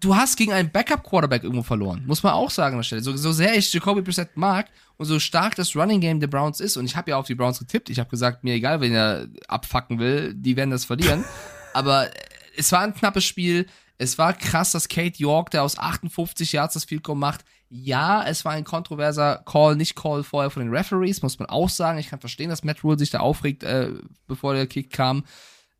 du hast gegen einen Backup-Quarterback irgendwo verloren. Muss man auch sagen an der Stelle. So, so sehr ich Jacoby Brissett mag und so stark das Running Game der Browns ist, und ich habe ja auf die Browns getippt, ich habe gesagt, mir egal, wen er abfacken will, die werden das verlieren. (laughs) Aber es war ein knappes Spiel. Es war krass, dass Kate York, der aus 58 Yards das Field Goal macht. Ja, es war ein kontroverser Call, nicht Call vorher von den Referees, muss man auch sagen. Ich kann verstehen, dass Matt Rule sich da aufregt, äh, bevor der Kick kam.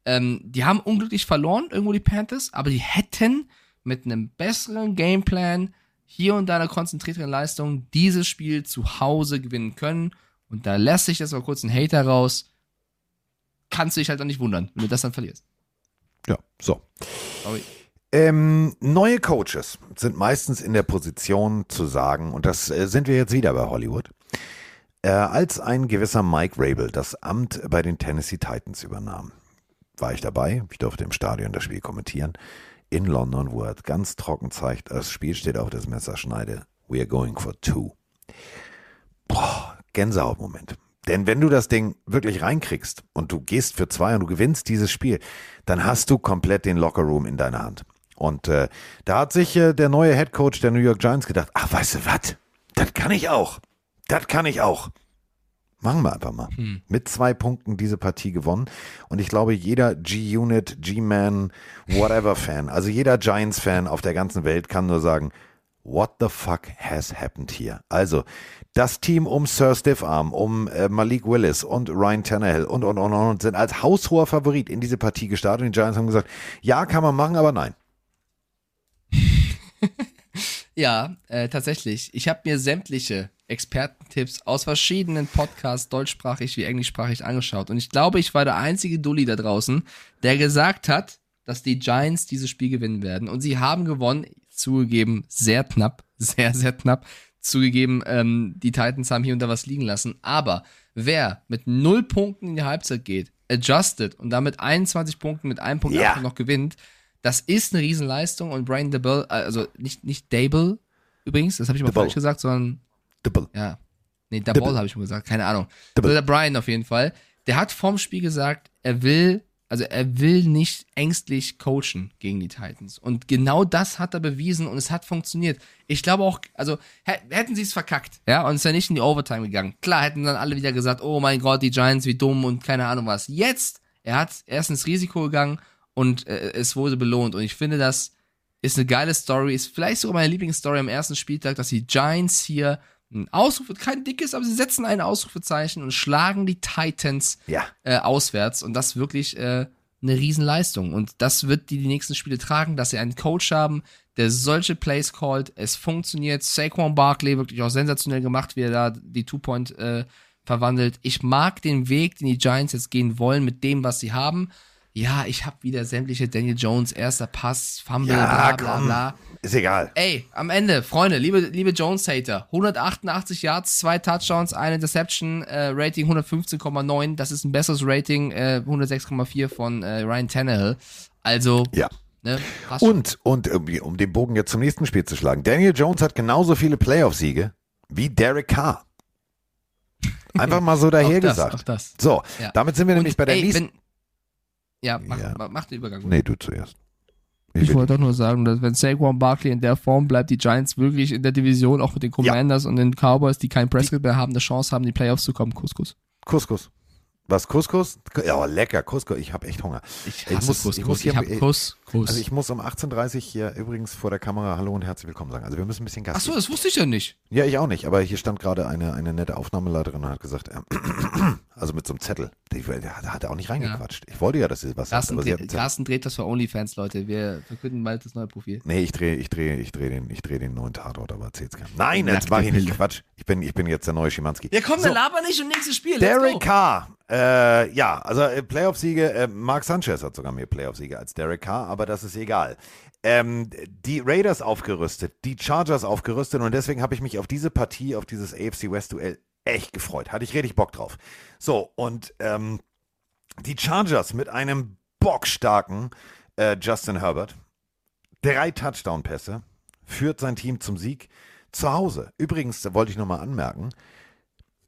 Ähm, die haben unglücklich verloren, irgendwo die Panthers, aber die hätten mit einem besseren Gameplan hier und da einer konzentrierteren Leistung dieses Spiel zu Hause gewinnen können. Und da lässt sich jetzt mal kurz ein Hater raus. Kannst du dich halt auch nicht wundern, wenn du das dann verlierst. Ja, so. Sorry. Ähm, neue Coaches sind meistens in der Position zu sagen, und das äh, sind wir jetzt wieder bei Hollywood, äh, als ein gewisser Mike Rabel das Amt bei den Tennessee Titans übernahm, war ich dabei, ich durfte im Stadion das Spiel kommentieren, in London, wo er ganz trocken zeigt, das Spiel steht auf das Messerschneide, we are going for two. Boah, Gänsehautmoment. Denn wenn du das Ding wirklich reinkriegst und du gehst für zwei und du gewinnst dieses Spiel, dann hast du komplett den Lockerroom in deiner Hand. Und äh, da hat sich äh, der neue Head Coach der New York Giants gedacht, ach, weißt du was? Das kann ich auch. Das kann ich auch. Machen wir einfach mal. Mit zwei Punkten diese Partie gewonnen. Und ich glaube, jeder G-Unit, G-Man, whatever (laughs) Fan, also jeder Giants-Fan auf der ganzen Welt kann nur sagen, what the fuck has happened here? Also, das Team um Sir Stiffarm, um äh, Malik Willis und Ryan Tannehill und, und, und, und sind als haushoher Favorit in diese Partie gestartet und die Giants haben gesagt, ja, kann man machen, aber nein. Ja, äh, tatsächlich. Ich habe mir sämtliche Expertentipps aus verschiedenen Podcasts, deutschsprachig wie englischsprachig, angeschaut. Und ich glaube, ich war der einzige Dulli da draußen, der gesagt hat, dass die Giants dieses Spiel gewinnen werden. Und sie haben gewonnen, zugegeben, sehr knapp, (laughs) sehr, sehr knapp. Zugegeben, ähm, die Titans haben hier und da was liegen lassen. Aber wer mit null Punkten in die Halbzeit geht, adjusted und damit 21 Punkten mit einem Punkt Ja. Noch gewinnt, das ist eine Riesenleistung. Und Brian DeBell, also nicht, nicht Dable übrigens, das habe ich mal falsch gesagt, sondern Double. ja. Nee. Dabol habe ich mal gesagt, keine Ahnung. Also der Brian auf jeden Fall. Der hat vorm Spiel gesagt, er will, also er will nicht ängstlich coachen gegen die Titans. Und genau das hat er bewiesen und es hat funktioniert. Ich glaube auch, also hä- hätten sie es verkackt, ja, und es wäre nicht in die Overtime gegangen. Klar, hätten dann alle wieder gesagt, oh mein Gott, die Giants, wie dumm und keine Ahnung was. Jetzt, er hat erst ins Risiko gegangen und äh, es wurde belohnt. Und ich finde, das ist eine geile Story, ist vielleicht sogar meine Lieblingsstory am ersten Spieltag, dass die Giants hier ein Ausrufe, kein dickes, aber sie setzen ein Ausrufezeichen und schlagen die Titans Ja. äh, auswärts und das wirklich äh, eine Riesenleistung und das wird die die nächsten Spiele tragen, dass sie einen Coach haben, der solche Plays callt, es funktioniert, Saquon Barkley wirklich auch sensationell gemacht, wie er da die Two-Point äh, verwandelt. Ich mag den Weg, den die Giants jetzt gehen wollen mit dem, was sie haben. Ja, ich habe wieder sämtliche Daniel Jones, erster Pass, Fumble, Ja, bla bla komm. bla. Ist egal. Ey, am Ende, Freunde, liebe, liebe Jones-Hater, 188 Yards, zwei Touchdowns, eine Interception, äh, Rating 115,9, das ist ein besseres Rating, äh, 106,4 von äh, Ryan Tannehill. Also, Ja. ne. Und, und irgendwie, um den Bogen jetzt zum nächsten Spiel zu schlagen. Daniel Jones hat genauso viele Playoff-Siege wie Derek Carr. (laughs) Einfach mal so dahergesagt. So, Ja. damit sind wir nämlich Und, bei der ey, nächsten. wenn, ja, mach, Ja. mach- den Übergang. Nee, du zuerst. Ich will- wollte doch nur sagen, dass wenn Saquon Barkley in der Form bleibt, die Giants wirklich in der Division, auch mit den Commanders und den Cowboys, die keinen Prescott mehr haben, eine Chance haben, in die Playoffs zu kommen. Couscous. Couscous. Was, Couscous? Ja, lecker, Couscous. Ich habe echt Hunger. Ich Ich hasse muss- Couscous. ich muss Ich, hier- hab Also ich muss um 18.30 Uhr hier übrigens vor der Kamera Hallo und herzlich willkommen sagen. Also wir müssen ein bisschen Gas Ach so, geben. das wusste ich ja nicht. Ja, ich auch nicht, aber hier stand gerade eine, eine nette Aufnahmeleiterin und hat gesagt, äh, (clears throat) also mit so einem Zettel, die, der hat, er auch nicht reingequatscht. Ich wollte ja, dass sie was Carsten, dreht. Carsten dreht das für OnlyFans, Leute. Wir verkünden bald das neue Profil. Nee, ich drehe ich dreh, ich dreh den, ich den neuen Tatort, aber erzähl's keinem. Nein, jetzt mach ich nicht. Quatsch. Ich bin, ich bin jetzt der neue Schimanski. Ja, komm, So. dann laber nicht und nächstes Spiel. Let's Derek go. Carr, äh, ja, also äh, Playoff-Siege, äh, Mark Sanchez hat sogar mehr Playoff-Siege als Derek Carr, aber das ist egal. Ähm, die Raiders aufgerüstet, die Chargers aufgerüstet und deswegen habe ich mich auf diese Partie, auf dieses AFC West-Duell echt gefreut. Hatte ich richtig Bock drauf. So, und ähm, die Chargers mit einem bockstarken äh, Justin Herbert, drei Touchdown-Pässe, führt sein Team zum Sieg zu Hause. Übrigens, da wollte ich nochmal anmerken,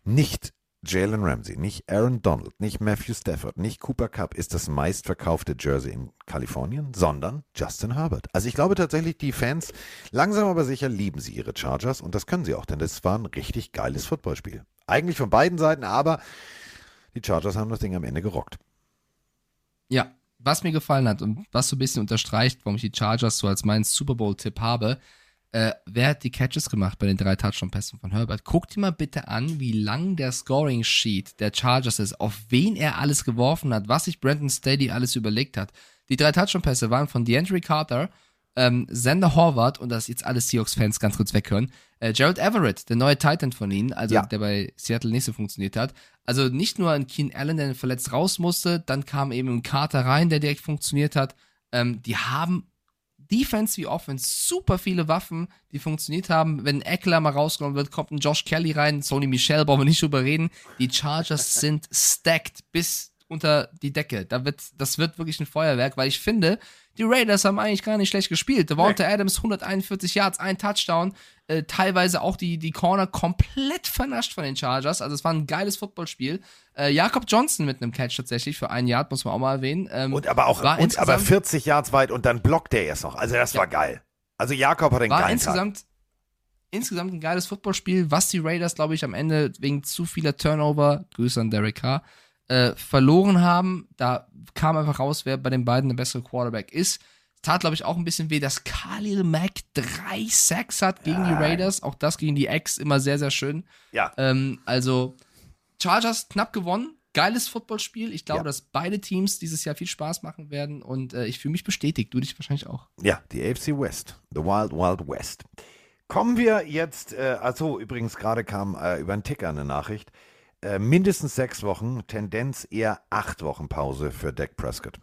nicht Jalen Ramsey, nicht Aaron Donald, nicht Matthew Stafford, nicht Cooper Cup ist das meistverkaufte Jersey in Kalifornien, sondern Justin Herbert. Also ich glaube tatsächlich, die Fans langsam aber sicher lieben sie ihre Chargers und das können sie auch, denn das war ein richtig geiles Footballspiel. Eigentlich von beiden Seiten, aber die Chargers haben das Ding am Ende gerockt. Ja, was mir gefallen hat und was so ein bisschen unterstreicht, warum ich die Chargers so als meinen Super Bowl-Tipp habe, äh, wer hat die Catches gemacht bei den drei Touchdown-Pässen von Herbert? Guckt dir mal bitte an, wie lang der Scoring-Sheet der Chargers ist, auf wen er alles geworfen hat, was sich Brandon Staley alles überlegt hat. Die drei Touchdown-Pässe waren von DeAndre Carter, ähm, Xander Horvath und das jetzt alle Seahawks-Fans ganz kurz weghören. Äh, Gerald Everett, der neue Titan von ihnen, also Ja. der bei Seattle nicht so funktioniert hat. Also nicht nur ein Keen Allen, der verletzt raus musste, dann kam eben ein Carter rein, der direkt funktioniert hat. Ähm, die haben Defense wie Offense super viele Waffen, die funktioniert haben. Wenn Eckler mal rausgenommen wird, kommt ein Josh Kelly rein, Sony Michel, brauchen wir nicht drüber reden. Die Chargers (laughs) sind stacked bis unter die Decke. Da wird, das wird wirklich ein Feuerwerk, weil ich finde, die Raiders haben eigentlich gar nicht schlecht gespielt. Devonta Adams 141 Yards, ein Touchdown, äh, teilweise auch die, die Corner komplett vernascht von den Chargers. Also es war ein geiles Footballspiel. Äh, Jakob Johnson mit einem Catch tatsächlich für ein Yard, muss man auch mal erwähnen. Ähm, Und aber auch und aber insgesamt- 40 Yards weit und dann blockt der erst noch. Also das war geil. Also Jakob hat einen war geilen Tag. insgesamt, insgesamt ein geiles Footballspiel, was die Raiders, glaube ich, am Ende wegen zu vieler Turnover, Grüße an Derek Carr, äh, verloren haben. Da kam einfach raus, wer bei den beiden der bessere Quarterback ist. tat, glaube ich, auch ein bisschen weh, dass Khalil Mack drei Sacks hat gegen die Raiders. Auch das gegen die Ex immer sehr, sehr schön. Ja. Ähm, also, Chargers knapp gewonnen. Geiles Footballspiel. Ich glaube, Ja. dass beide Teams dieses Jahr viel Spaß machen werden und äh, ich fühle mich bestätigt. Du dich wahrscheinlich auch. Ja, die AFC West. The Wild Wild West. Kommen wir jetzt, äh, also übrigens gerade kam äh, über einen Ticker eine Nachricht. Äh, mindestens sechs Wochen, Tendenz eher acht Wochen Pause für Dak Prescott.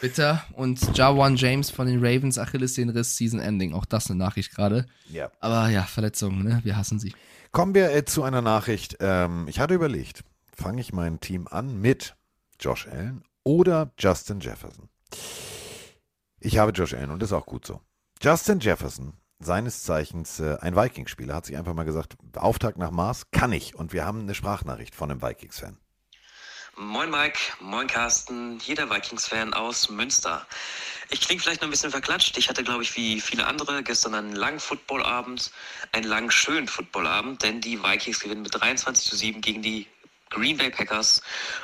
Bitter. Und Jawan James von den Ravens, Achillessehnenriss, Season Ending. Auch das eine Nachricht gerade. Ja. Aber ja, Verletzungen, ne? Wir hassen sie. Kommen wir äh, zu einer Nachricht. Ähm, ich hatte überlegt, fange ich mein Team an mit Josh Allen oder Justin Jefferson? Ich habe Josh Allen und das ist auch gut so. Justin Jefferson, seines Zeichens äh, ein Vikings-Spieler, hat sich einfach mal gesagt, Auftakt nach Mars kann ich. Und wir haben eine Sprachnachricht von einem Vikings-Fan. Moin Mike, moin Carsten, hier der Vikings-Fan aus Münster. Ich klinge vielleicht noch ein bisschen verklatscht. Ich hatte, glaube ich, wie viele andere gestern einen langen Footballabend, einen langen schönen Footballabend, denn die Vikings gewinnen mit 23 zu 7 gegen die Green Bay Packers.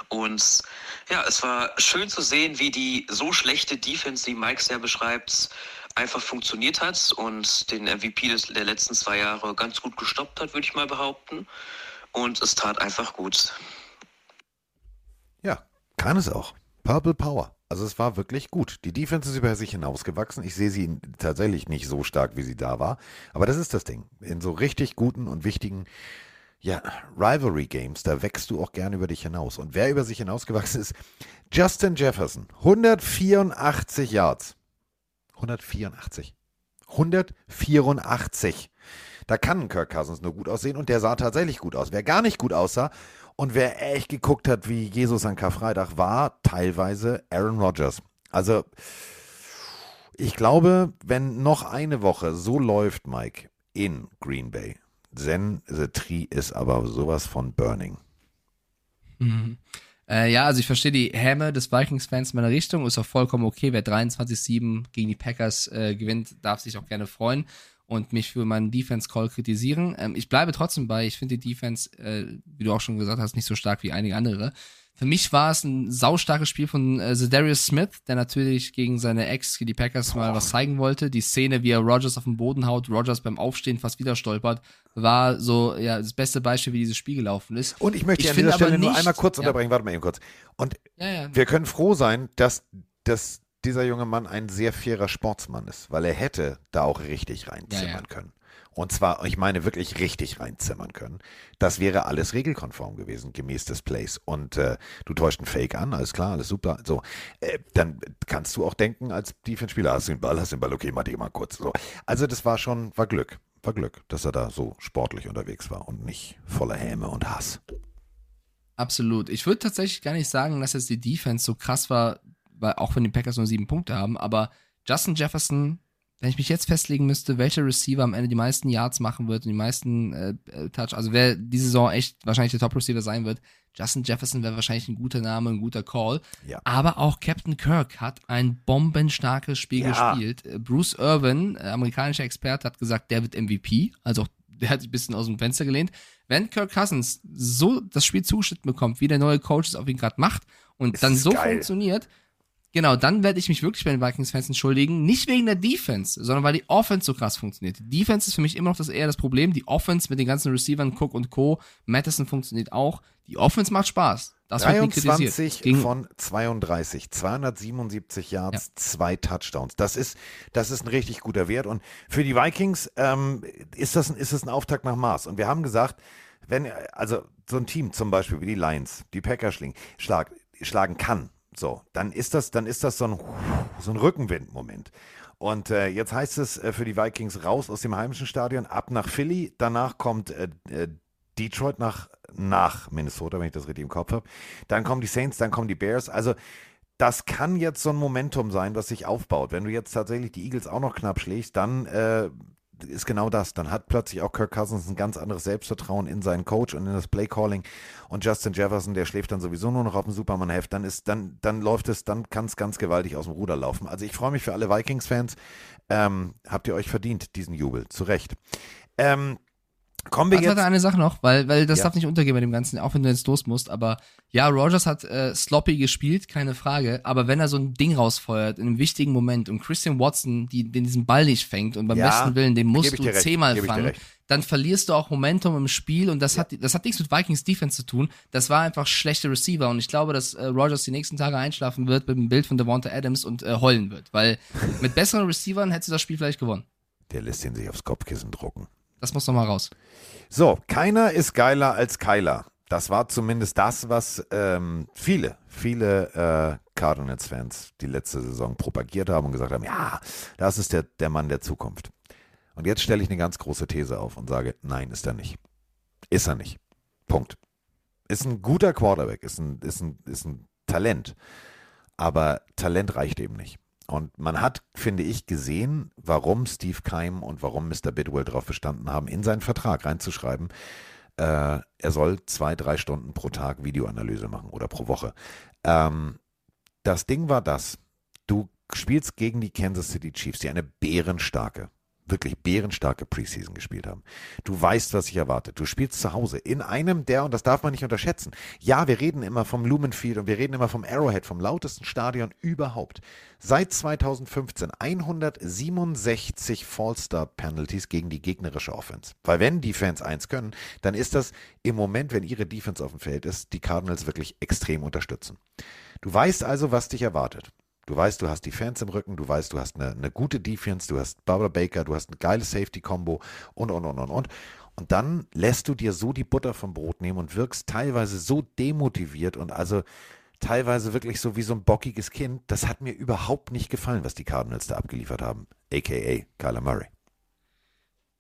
Und ja, es war schön zu sehen, wie die so schlechte Defense, die Mike sehr beschreibt, einfach funktioniert hat und den MVP des, der letzten zwei Jahre ganz gut gestoppt hat, würde ich mal behaupten. Und es tat einfach gut. Ja, kann es auch. Purple Power. Also es war wirklich gut. Die Defense ist über sich hinausgewachsen. Ich sehe sie tatsächlich nicht so stark, wie sie da war. Aber das ist das Ding. In so richtig guten und wichtigen ja, Rivalry Games, da wächst du auch gerne über dich hinaus. Und wer über sich hinausgewachsen ist, Justin Jefferson, 184 Yards. 184. 184. Da kann Kirk Cousins nur gut aussehen und der sah tatsächlich gut aus. Wer gar nicht gut aussah und wer echt geguckt hat, wie Jesus an Karfreitag, war teilweise Aaron Rodgers. Also, ich glaube, wenn noch eine Woche so läuft, Mike, in Green Bay, then the tree ist aber sowas von burning. Mhm. Äh, ja, also ich verstehe die Häme des Vikings-Fans in meiner Richtung. Ist auch vollkommen okay. Wer 23-7 gegen die Packers äh, gewinnt, darf sich auch gerne freuen und mich für meinen Defense-Call kritisieren. Ähm, ich bleibe trotzdem bei, ich finde die Defense, äh, wie du auch schon gesagt hast, nicht so stark wie einige andere. Für mich war es ein saustarkes Spiel von äh, Zedarius Smith, der natürlich gegen seine Ex, die Packers, mal was zeigen wollte. Die Szene, wie er Rogers auf den Boden haut, Rogers beim Aufstehen fast wieder stolpert, war so ja das beste Beispiel, wie dieses Spiel gelaufen ist. Und ich möchte Ich an dieser Stelle aber nur nicht- einmal kurz ja. unterbrechen. Warte mal eben kurz. Und Ja, ja. wir können froh sein, dass, dass dieser junge Mann ein sehr fairer Sportsmann ist, weil er hätte da auch richtig reinzimmern Ja, ja. können. Und zwar, ich meine wirklich richtig reinzimmern können. Das wäre alles regelkonform gewesen, gemäß des Plays. Und äh, du täuscht einen Fake an, alles klar, alles super. So, äh, dann kannst du auch denken, als Defense-Spieler, hast du den Ball, hast du den Ball, okay, mach dich mal kurz. So. Also das war schon, war Glück. War Glück, dass er da so sportlich unterwegs war und nicht voller Häme und Hass. Absolut. Ich würde tatsächlich gar nicht sagen, dass jetzt die Defense so krass war, weil auch wenn die Packers nur sieben Punkte haben, aber Justin Jefferson, wenn ich mich jetzt festlegen müsste, welcher Receiver am Ende die meisten Yards machen wird und die meisten äh, äh, Touch, also wer diese Saison echt wahrscheinlich der Top-Receiver sein wird, Justin Jefferson wäre wahrscheinlich ein guter Name, ein guter Call. Ja. Aber auch Captain Kirk hat ein bombenstarkes Spiel Ja. gespielt. Äh, Bruce Irvin, äh, amerikanischer Experte, hat gesagt, der wird MVP. Also auch, der hat sich ein bisschen aus dem Fenster gelehnt. Wenn Kirk Cousins so das Spiel zugeschnitten bekommt, wie der neue Coach es auf ihn gerade macht und Ist dann so geil. funktioniert, genau, dann werde ich mich wirklich bei den Vikings-Fans entschuldigen. Nicht wegen der Defense, sondern weil die Offense so krass funktioniert. Die Defense ist für mich immer noch das eher das Problem. Die Offense mit den ganzen Receivern, Cook und Co., Madison funktioniert auch. Die Offense macht Spaß. Das wird nie 23 kritisiert. Gegen, von 32, 277 Yards, zwei Touchdowns. Das ist, das ist ein richtig guter Wert. Und für die Vikings ähm, ist, das, ein- ist das ein Auftakt nach Maß. Und wir haben gesagt, wenn, also so ein Team zum Beispiel wie die Lions, die Packers schlagen kann, so, dann ist das, dann ist das so ein, so ein Rückenwind-Moment. Und äh, jetzt heißt es äh, für die Vikings raus aus dem heimischen Stadion, ab nach Philly. Danach kommt äh, äh, Detroit nach, nach Minnesota, wenn ich das richtig im Kopf habe. Dann kommen die Saints, dann kommen die Bears. Also das kann jetzt so ein Momentum sein, was sich aufbaut. Wenn du jetzt tatsächlich die Eagles auch noch knapp schlägst, dann äh, ist genau das. Dann hat plötzlich auch Kirk Cousins ein ganz anderes Selbstvertrauen in seinen Coach und in das Playcalling. Und Justin Jefferson, der schläft dann sowieso nur noch auf dem Superman-Heft. Dann ist, dann, dann läuft es, dann kann es ganz gewaltig aus dem Ruder laufen. Also ich freue mich für alle Vikings-Fans. Ähm, habt ihr euch verdient, diesen Jubel. Zu Recht. Ähm, Kommen wir Warte, jetzt. eine Sache noch, weil, weil das Ja. darf nicht untergehen bei dem Ganzen, auch wenn du jetzt los musst. Aber ja, Rogers hat äh, sloppy gespielt, keine Frage. Aber wenn er so ein Ding rausfeuert in einem wichtigen Moment und Christian Watson, die, den diesen Ball nicht fängt und beim Ja, besten Willen, den musst du zehnmal fangen, dann verlierst du auch Momentum im Spiel und das hat das hat nichts mit Vikings Defense zu tun. Das war einfach schlechte Receiver und ich glaube, dass äh, Rogers die nächsten Tage einschlafen wird mit dem Bild von Devonta Adams und äh, heulen wird, weil (laughs) mit besseren Receivern hättest du das Spiel vielleicht gewonnen. Der lässt ihn sich aufs Kopfkissen drucken. Das muss noch mal raus. So, keiner ist geiler als Kyler. Das war zumindest das, was ähm, viele, viele äh, Cardinals-Fans die letzte Saison propagiert haben und gesagt haben, ja, das ist der, der Mann der Zukunft. Und jetzt stelle ich eine ganz große These auf und sage, nein, ist er nicht. Ist er nicht. Punkt. Ist ein guter Quarterback, ist ein, ist ein, ist ein Talent. Aber Talent reicht eben nicht. Und man hat, finde ich, gesehen, warum Steve Keim und warum Mr. Bidwell darauf bestanden haben, in seinen Vertrag reinzuschreiben, äh, er soll zwei, drei Stunden pro Tag Videoanalyse machen oder pro Woche. Ähm, das Ding war das, du spielst gegen die Kansas City Chiefs, die eine bärenstarke, wirklich bärenstarke Preseason gespielt haben. Du weißt, was sich erwartet. Du spielst zu Hause in einem der, und das darf man nicht unterschätzen. Ja, wir reden immer vom Lumen Field und wir reden immer vom Arrowhead, vom lautesten Stadion überhaupt. Seit 2015 167 Fallstart-Penalties gegen die gegnerische Offense. Weil wenn die Fans eins können, dann ist das im Moment, wenn ihre Defense auf dem Feld ist, die Cardinals wirklich extrem unterstützen. Du weißt also, was dich erwartet. Du weißt, du hast die Fans im Rücken, du weißt, du hast eine, eine gute Defense, du hast Barbara Baker, du hast ein geiles Safety-Combo und, und, und, und, und. Und dann lässt du dir so die Butter vom Brot nehmen und wirkst teilweise so demotiviert und also teilweise wirklich so wie so ein bockiges Kind. Das hat mir überhaupt nicht gefallen, was die Cardinals da abgeliefert haben. AKA Kyler Murray.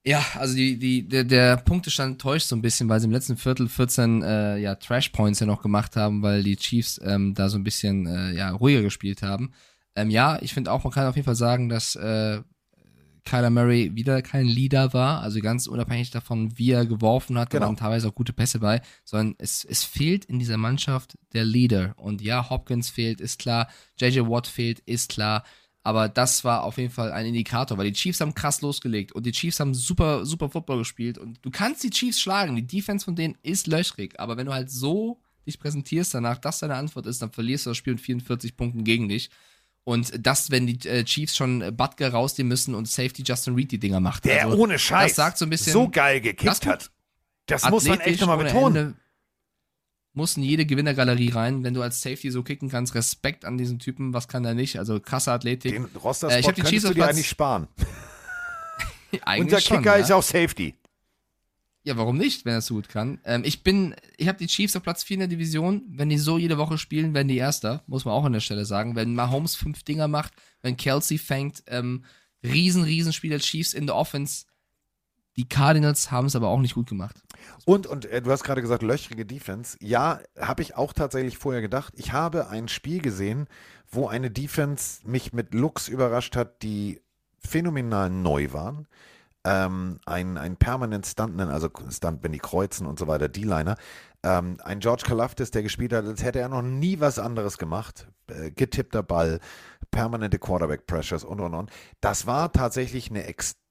Ja, also die, die, der, der Punktestand täuscht so ein bisschen, weil sie im letzten Viertel 14 äh, ja, Trash Points ja noch gemacht haben, weil die Chiefs ähm, da so ein bisschen äh, ja, ruhiger gespielt haben. Ähm, ja, ich finde auch, man kann auf jeden Fall sagen, dass äh, Kyler Murray wieder kein Leader war, also ganz unabhängig davon, wie er geworfen hat, da Genau. waren teilweise auch gute Pässe bei, sondern es, es fehlt in dieser Mannschaft der Leader. Und ja, Hopkins fehlt, ist klar, JJ Watt fehlt, ist klar. Aber das war auf jeden Fall ein Indikator, weil die Chiefs haben krass losgelegt und die Chiefs haben super, super Football gespielt und du kannst die Chiefs schlagen. Die Defense von denen ist löchrig, aber wenn du halt so dich präsentierst danach, das deine Antwort ist, dann verlierst du das Spiel mit 44 Punkten gegen dich. Und das, wenn die äh, Chiefs schon Butker rausnehmen müssen und Safety Justin Reed die Dinger macht. Der Also, ohne Scheiß Das sagt so ein bisschen. so geil das gekickt tut hat. Das muss man echt nochmal betonen. Ende. Muss in jede Gewinnergalerie rein, wenn du als Safety so kicken kannst. Respekt an diesen Typen, was kann er nicht? Also krasse Athletik. Den Äh, ich die könntest Chiefs du dir eigentlich sparen. (laughs) Eigentlich Unser schon, Kicker ja. ist auch Safety. Ja, warum nicht, wenn er es so gut kann? Ähm, ich bin, ich habe die Chiefs auf Platz 4 in der Division. Wenn die so jede Woche spielen, werden die Erster, muss man auch an der Stelle sagen. Wenn Mahomes fünf Dinger macht, wenn Kelsey fängt, ähm, riesen, riesen Spiel der Chiefs in der Offense. Die Cardinals haben es aber auch nicht gut gemacht. Und, und äh, du hast gerade gesagt, löchrige Defense. Ja, habe ich auch tatsächlich vorher gedacht. Ich habe ein Spiel gesehen, wo eine Defense mich mit Looks überrascht hat, die phänomenal neu waren. Ähm, ein, ein permanent Stuntman, also Stunt, wenn die kreuzen und so weiter, D-Liner. Ähm, ein George Kalafdis, der gespielt hat, als hätte er noch nie was anderes gemacht. Äh, getippter Ball, permanente Quarterback-Pressures und, und, und. Das war tatsächlich eine extrem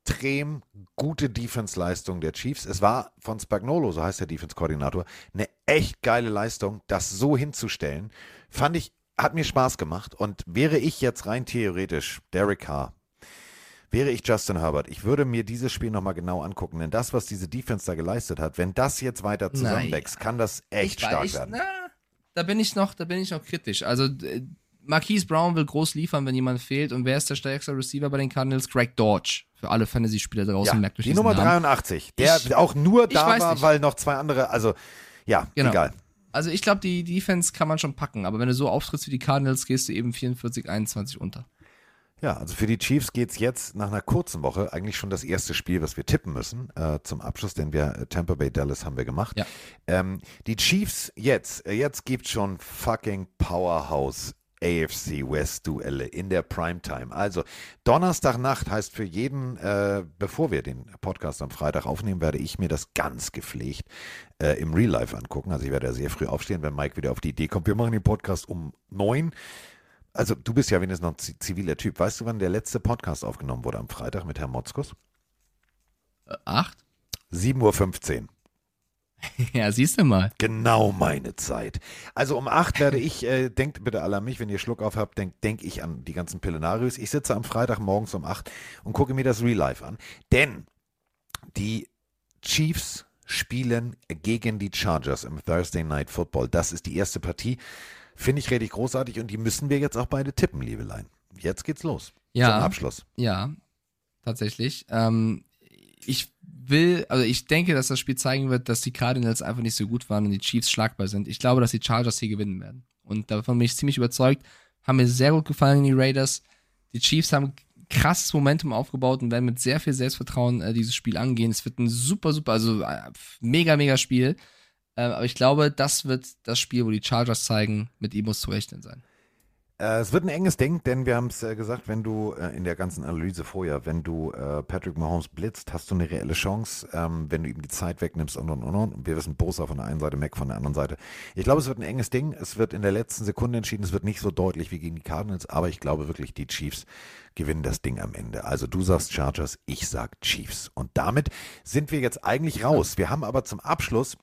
gute Defense-Leistung der Chiefs. Es war von Spagnolo, so heißt der Defense-Koordinator, eine echt geile Leistung, das so hinzustellen. Fand ich, hat mir Spaß gemacht. Und wäre ich jetzt rein theoretisch Derek Carr, wäre ich Justin Herbert, ich würde mir dieses Spiel nochmal genau angucken, denn das, was diese Defense da geleistet hat, wenn das jetzt weiter zusammenwächst, kann das echt Ich- stark ich, werden. Na, da bin ich noch, da bin ich noch kritisch. Also Marquise Brown will groß liefern, wenn jemand fehlt. Und wer ist der stärkste Receiver bei den Cardinals? Greg Dodge. Für alle Fantasy-Spieler draußen Ja, merkt euch die Nummer Namen. 83, der Ich- auch nur da war, nicht. weil noch zwei andere, also ja, Genau. egal. Also ich glaube, die Defense kann man schon packen, aber wenn du so auftrittst wie die Cardinals, gehst du eben 44, 21 unter. Ja, also für die Chiefs geht es jetzt nach einer kurzen Woche eigentlich schon das erste Spiel, was wir tippen müssen äh, zum Abschluss, denn wir äh, Tampa Bay Dallas haben wir gemacht. Ja. Ähm, die Chiefs jetzt, äh, jetzt gibt schon fucking Powerhouse AFC West Duelle in der Primetime. Also Donnerstagnacht heißt für jeden, äh, bevor wir den Podcast am Freitag aufnehmen, werde ich mir das ganz gepflegt äh, im Real Life angucken. Also ich werde ja sehr früh aufstehen, wenn Mike wieder auf die Idee kommt. Wir machen den Podcast um neun. Also du bist ja wenigstens noch ein zi- ziviler Typ. Weißt du, wann der letzte Podcast aufgenommen wurde am Freitag mit Herrn Motzkus? Äh, acht? 7.15 Uhr. (laughs) Ja, siehst du mal. Genau meine Zeit. Also um 8 werde ich, äh, denkt bitte alle an mich, wenn ihr Schluck auf habt, denkt denk ich an die ganzen Pillenarius. Ich sitze am Freitag morgens um 8 und gucke mir das Real Life an. Denn die Chiefs spielen gegen die Chargers im Thursday Night Football. Das ist die erste Partie. Finde ich richtig großartig und die müssen wir jetzt auch beide tippen, Liebelein. Jetzt geht's los. Ja. Zum Abschluss. Ja, tatsächlich. Ähm, ich will, also ich denke, dass das Spiel zeigen wird, dass die Cardinals einfach nicht so gut waren und die Chiefs schlagbar sind. Ich glaube, dass die Chargers hier gewinnen werden. Und davon bin ich ziemlich überzeugt. Haben mir sehr gut gefallen, die Raiders. Die Chiefs haben krasses Momentum aufgebaut und werden mit sehr viel Selbstvertrauen äh, dieses Spiel angehen. Es wird ein super, super, also äh, mega, mega Spiel. Äh, aber ich glaube, das wird das Spiel, wo die Chargers zeigen, mit ihm muss zu rechnen sein. Äh, es wird ein enges Ding, denn wir haben es äh, gesagt, wenn du äh, in der ganzen Analyse vorher, wenn du Patrick Mahomes blitzt, hast du eine reelle Chance, ähm, wenn du ihm die Zeit wegnimmst und und und und. Wir wissen Bosa von der einen Seite, Mac von der anderen Seite. Ich glaube, es wird ein enges Ding. Es wird in der letzten Sekunde entschieden. Es wird nicht so deutlich wie gegen die Cardinals, aber ich glaube wirklich, die Chiefs gewinnen das Ding am Ende. Also du sagst Chargers, ich sag Chiefs. Und damit sind wir jetzt eigentlich raus. Wir haben aber zum Abschluss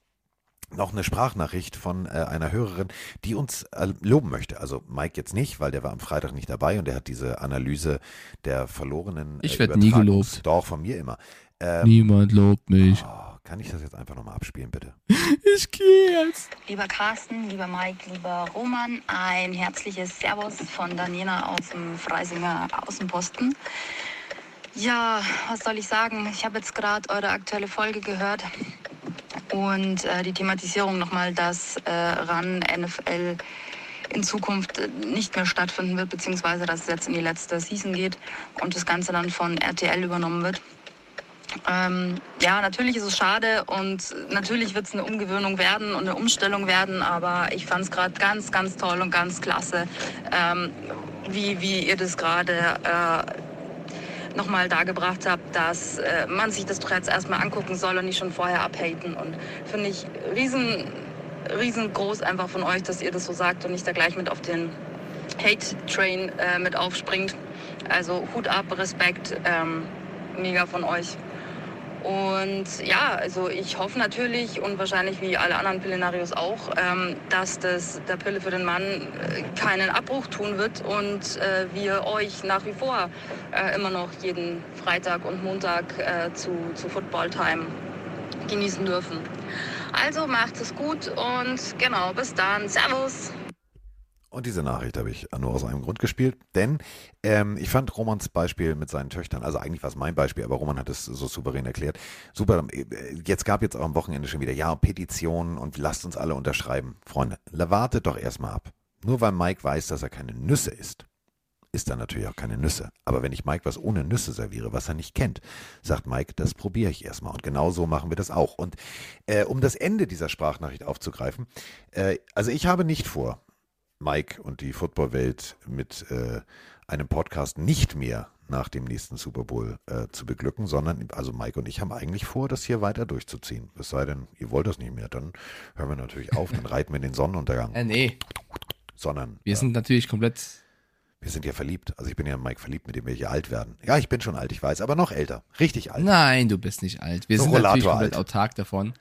noch eine Sprachnachricht von äh, einer Hörerin, die uns äh, loben möchte. Also Mike jetzt nicht, weil der war am Freitag nicht dabei und der hat diese Analyse der verlorenen. Ich werd nie gelobt. Doch, von mir immer. Ähm, Niemand lobt mich. oh, kann ich das jetzt einfach nochmal abspielen, bitte? (laughs) Ich gehe jetzt. Lieber Carsten, lieber Mike, lieber Roman, ein herzliches Servus von Daniela aus dem Freisinger Außenposten. Ja, was soll ich sagen? Ich habe jetzt gerade eure aktuelle Folge gehört und äh, die Thematisierung nochmal, dass äh, RAN NFL in Zukunft äh, nicht mehr stattfinden wird, beziehungsweise dass es jetzt in die letzte Season geht und das Ganze dann von RTL übernommen wird. Ähm, ja, natürlich ist es schade und natürlich wird es eine Umgewöhnung werden und eine Umstellung werden, aber ich fand es gerade ganz, ganz toll und ganz klasse, ähm, wie, wie ihr das gerade äh, nochmal dargebracht habt, dass äh, man sich das doch jetzt erstmal angucken soll und nicht schon vorher abhaten. Und finde ich riesen, riesengroß einfach von euch, dass ihr das so sagt und nicht da gleich mit auf den Hate-Train äh, mit aufspringt. Also Hut ab, Respekt, ähm, mega von euch. Und ja, also ich hoffe natürlich und wahrscheinlich wie alle anderen Pillenarios auch, ähm, dass das der Pille für den Mann äh, keinen Abbruch tun wird und äh, wir euch nach wie vor äh, immer noch jeden Freitag und Montag äh, zu, zu Football Time genießen dürfen. Also macht es gut und genau, bis dann. Servus! Und diese Nachricht habe ich nur aus einem Grund gespielt, denn ähm, ich fand Romans Beispiel mit seinen Töchtern, also eigentlich war es mein Beispiel, aber Roman hat es so souverän erklärt. Super, äh, jetzt gab jetzt auch am Wochenende schon wieder, ja, Petitionen und lasst uns alle unterschreiben. Freunde, wartet doch erstmal ab. Nur weil Mike weiß, dass er keine Nüsse isst, isst er natürlich auch keine Nüsse. Aber wenn ich Mike was ohne Nüsse serviere, was er nicht kennt, sagt Mike, das probiere ich erstmal. Und genau so machen wir das auch. Und äh, um das Ende dieser Sprachnachricht aufzugreifen, äh, also ich habe nicht vor, Mike und die Footballwelt mit äh, einem Podcast nicht mehr nach dem nächsten Super Bowl äh, zu beglücken, sondern also Mike und ich haben eigentlich vor, das hier weiter durchzuziehen. Es sei denn, ihr wollt das nicht mehr, dann hören wir natürlich auf, dann (laughs) reiten wir in den Sonnenuntergang. Äh, nee, Sondern wir äh, sind natürlich komplett. wir sind ja verliebt. Also ich bin ja Mike verliebt, mit dem wir hier alt werden. Ja, ich bin schon alt, ich weiß, aber noch älter. Richtig alt. Nein, du bist nicht alt. Wir So sind natürlich Rollator komplett alt. autark davon.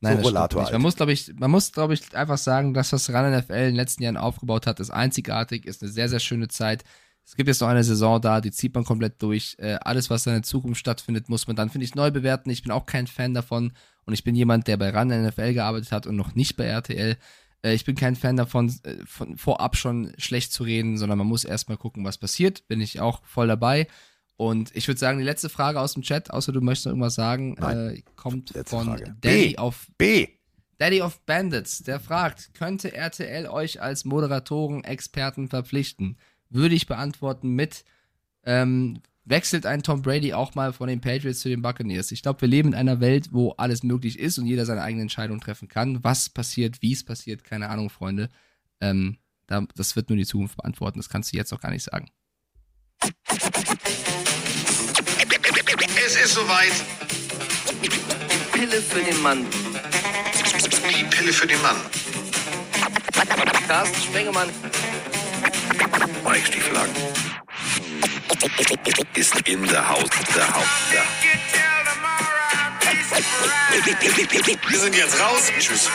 So Nein, stimmt Rollator. Man muss, glaube ich, man muss, glaube ich, einfach sagen, dass was RAN NFL in den letzten Jahren aufgebaut hat, ist einzigartig, ist eine sehr, sehr schöne Zeit. Es gibt jetzt noch eine Saison da, die zieht man komplett durch. Äh, alles, was da in der Zukunft stattfindet, muss man dann, finde ich, neu bewerten. Ich bin auch kein Fan davon und ich bin jemand, der bei RAN NFL gearbeitet hat und noch nicht bei RTL. Äh, ich bin kein Fan davon, äh, von vorab schon schlecht zu reden, sondern man muss erstmal gucken, was passiert. Bin ich auch voll dabei. Und ich würde sagen, die letzte Frage aus dem Chat, außer du möchtest noch irgendwas sagen, äh, kommt Letzte von Frage. Daddy B. auf B. Daddy of Bandits, der fragt, könnte RTL euch als Moderatoren, Experten verpflichten? Würde ich beantworten mit, ähm, wechselt ein Tom Brady auch mal von den Patriots zu den Buccaneers? Ich glaube, wir leben in einer Welt, wo alles möglich ist und jeder seine eigene Entscheidung treffen kann. Was passiert, wie es passiert, keine Ahnung, Freunde. Ähm, da, das wird nur die Zukunft beantworten. Das kannst du jetzt auch gar nicht sagen. Es ist soweit. Pille für den Mann. Die Pille für den Mann. Carsten Spengemann. Mike Stieflagen. Ist in der Haus. Der Haus. Der. Wir sind jetzt raus. Tschüss.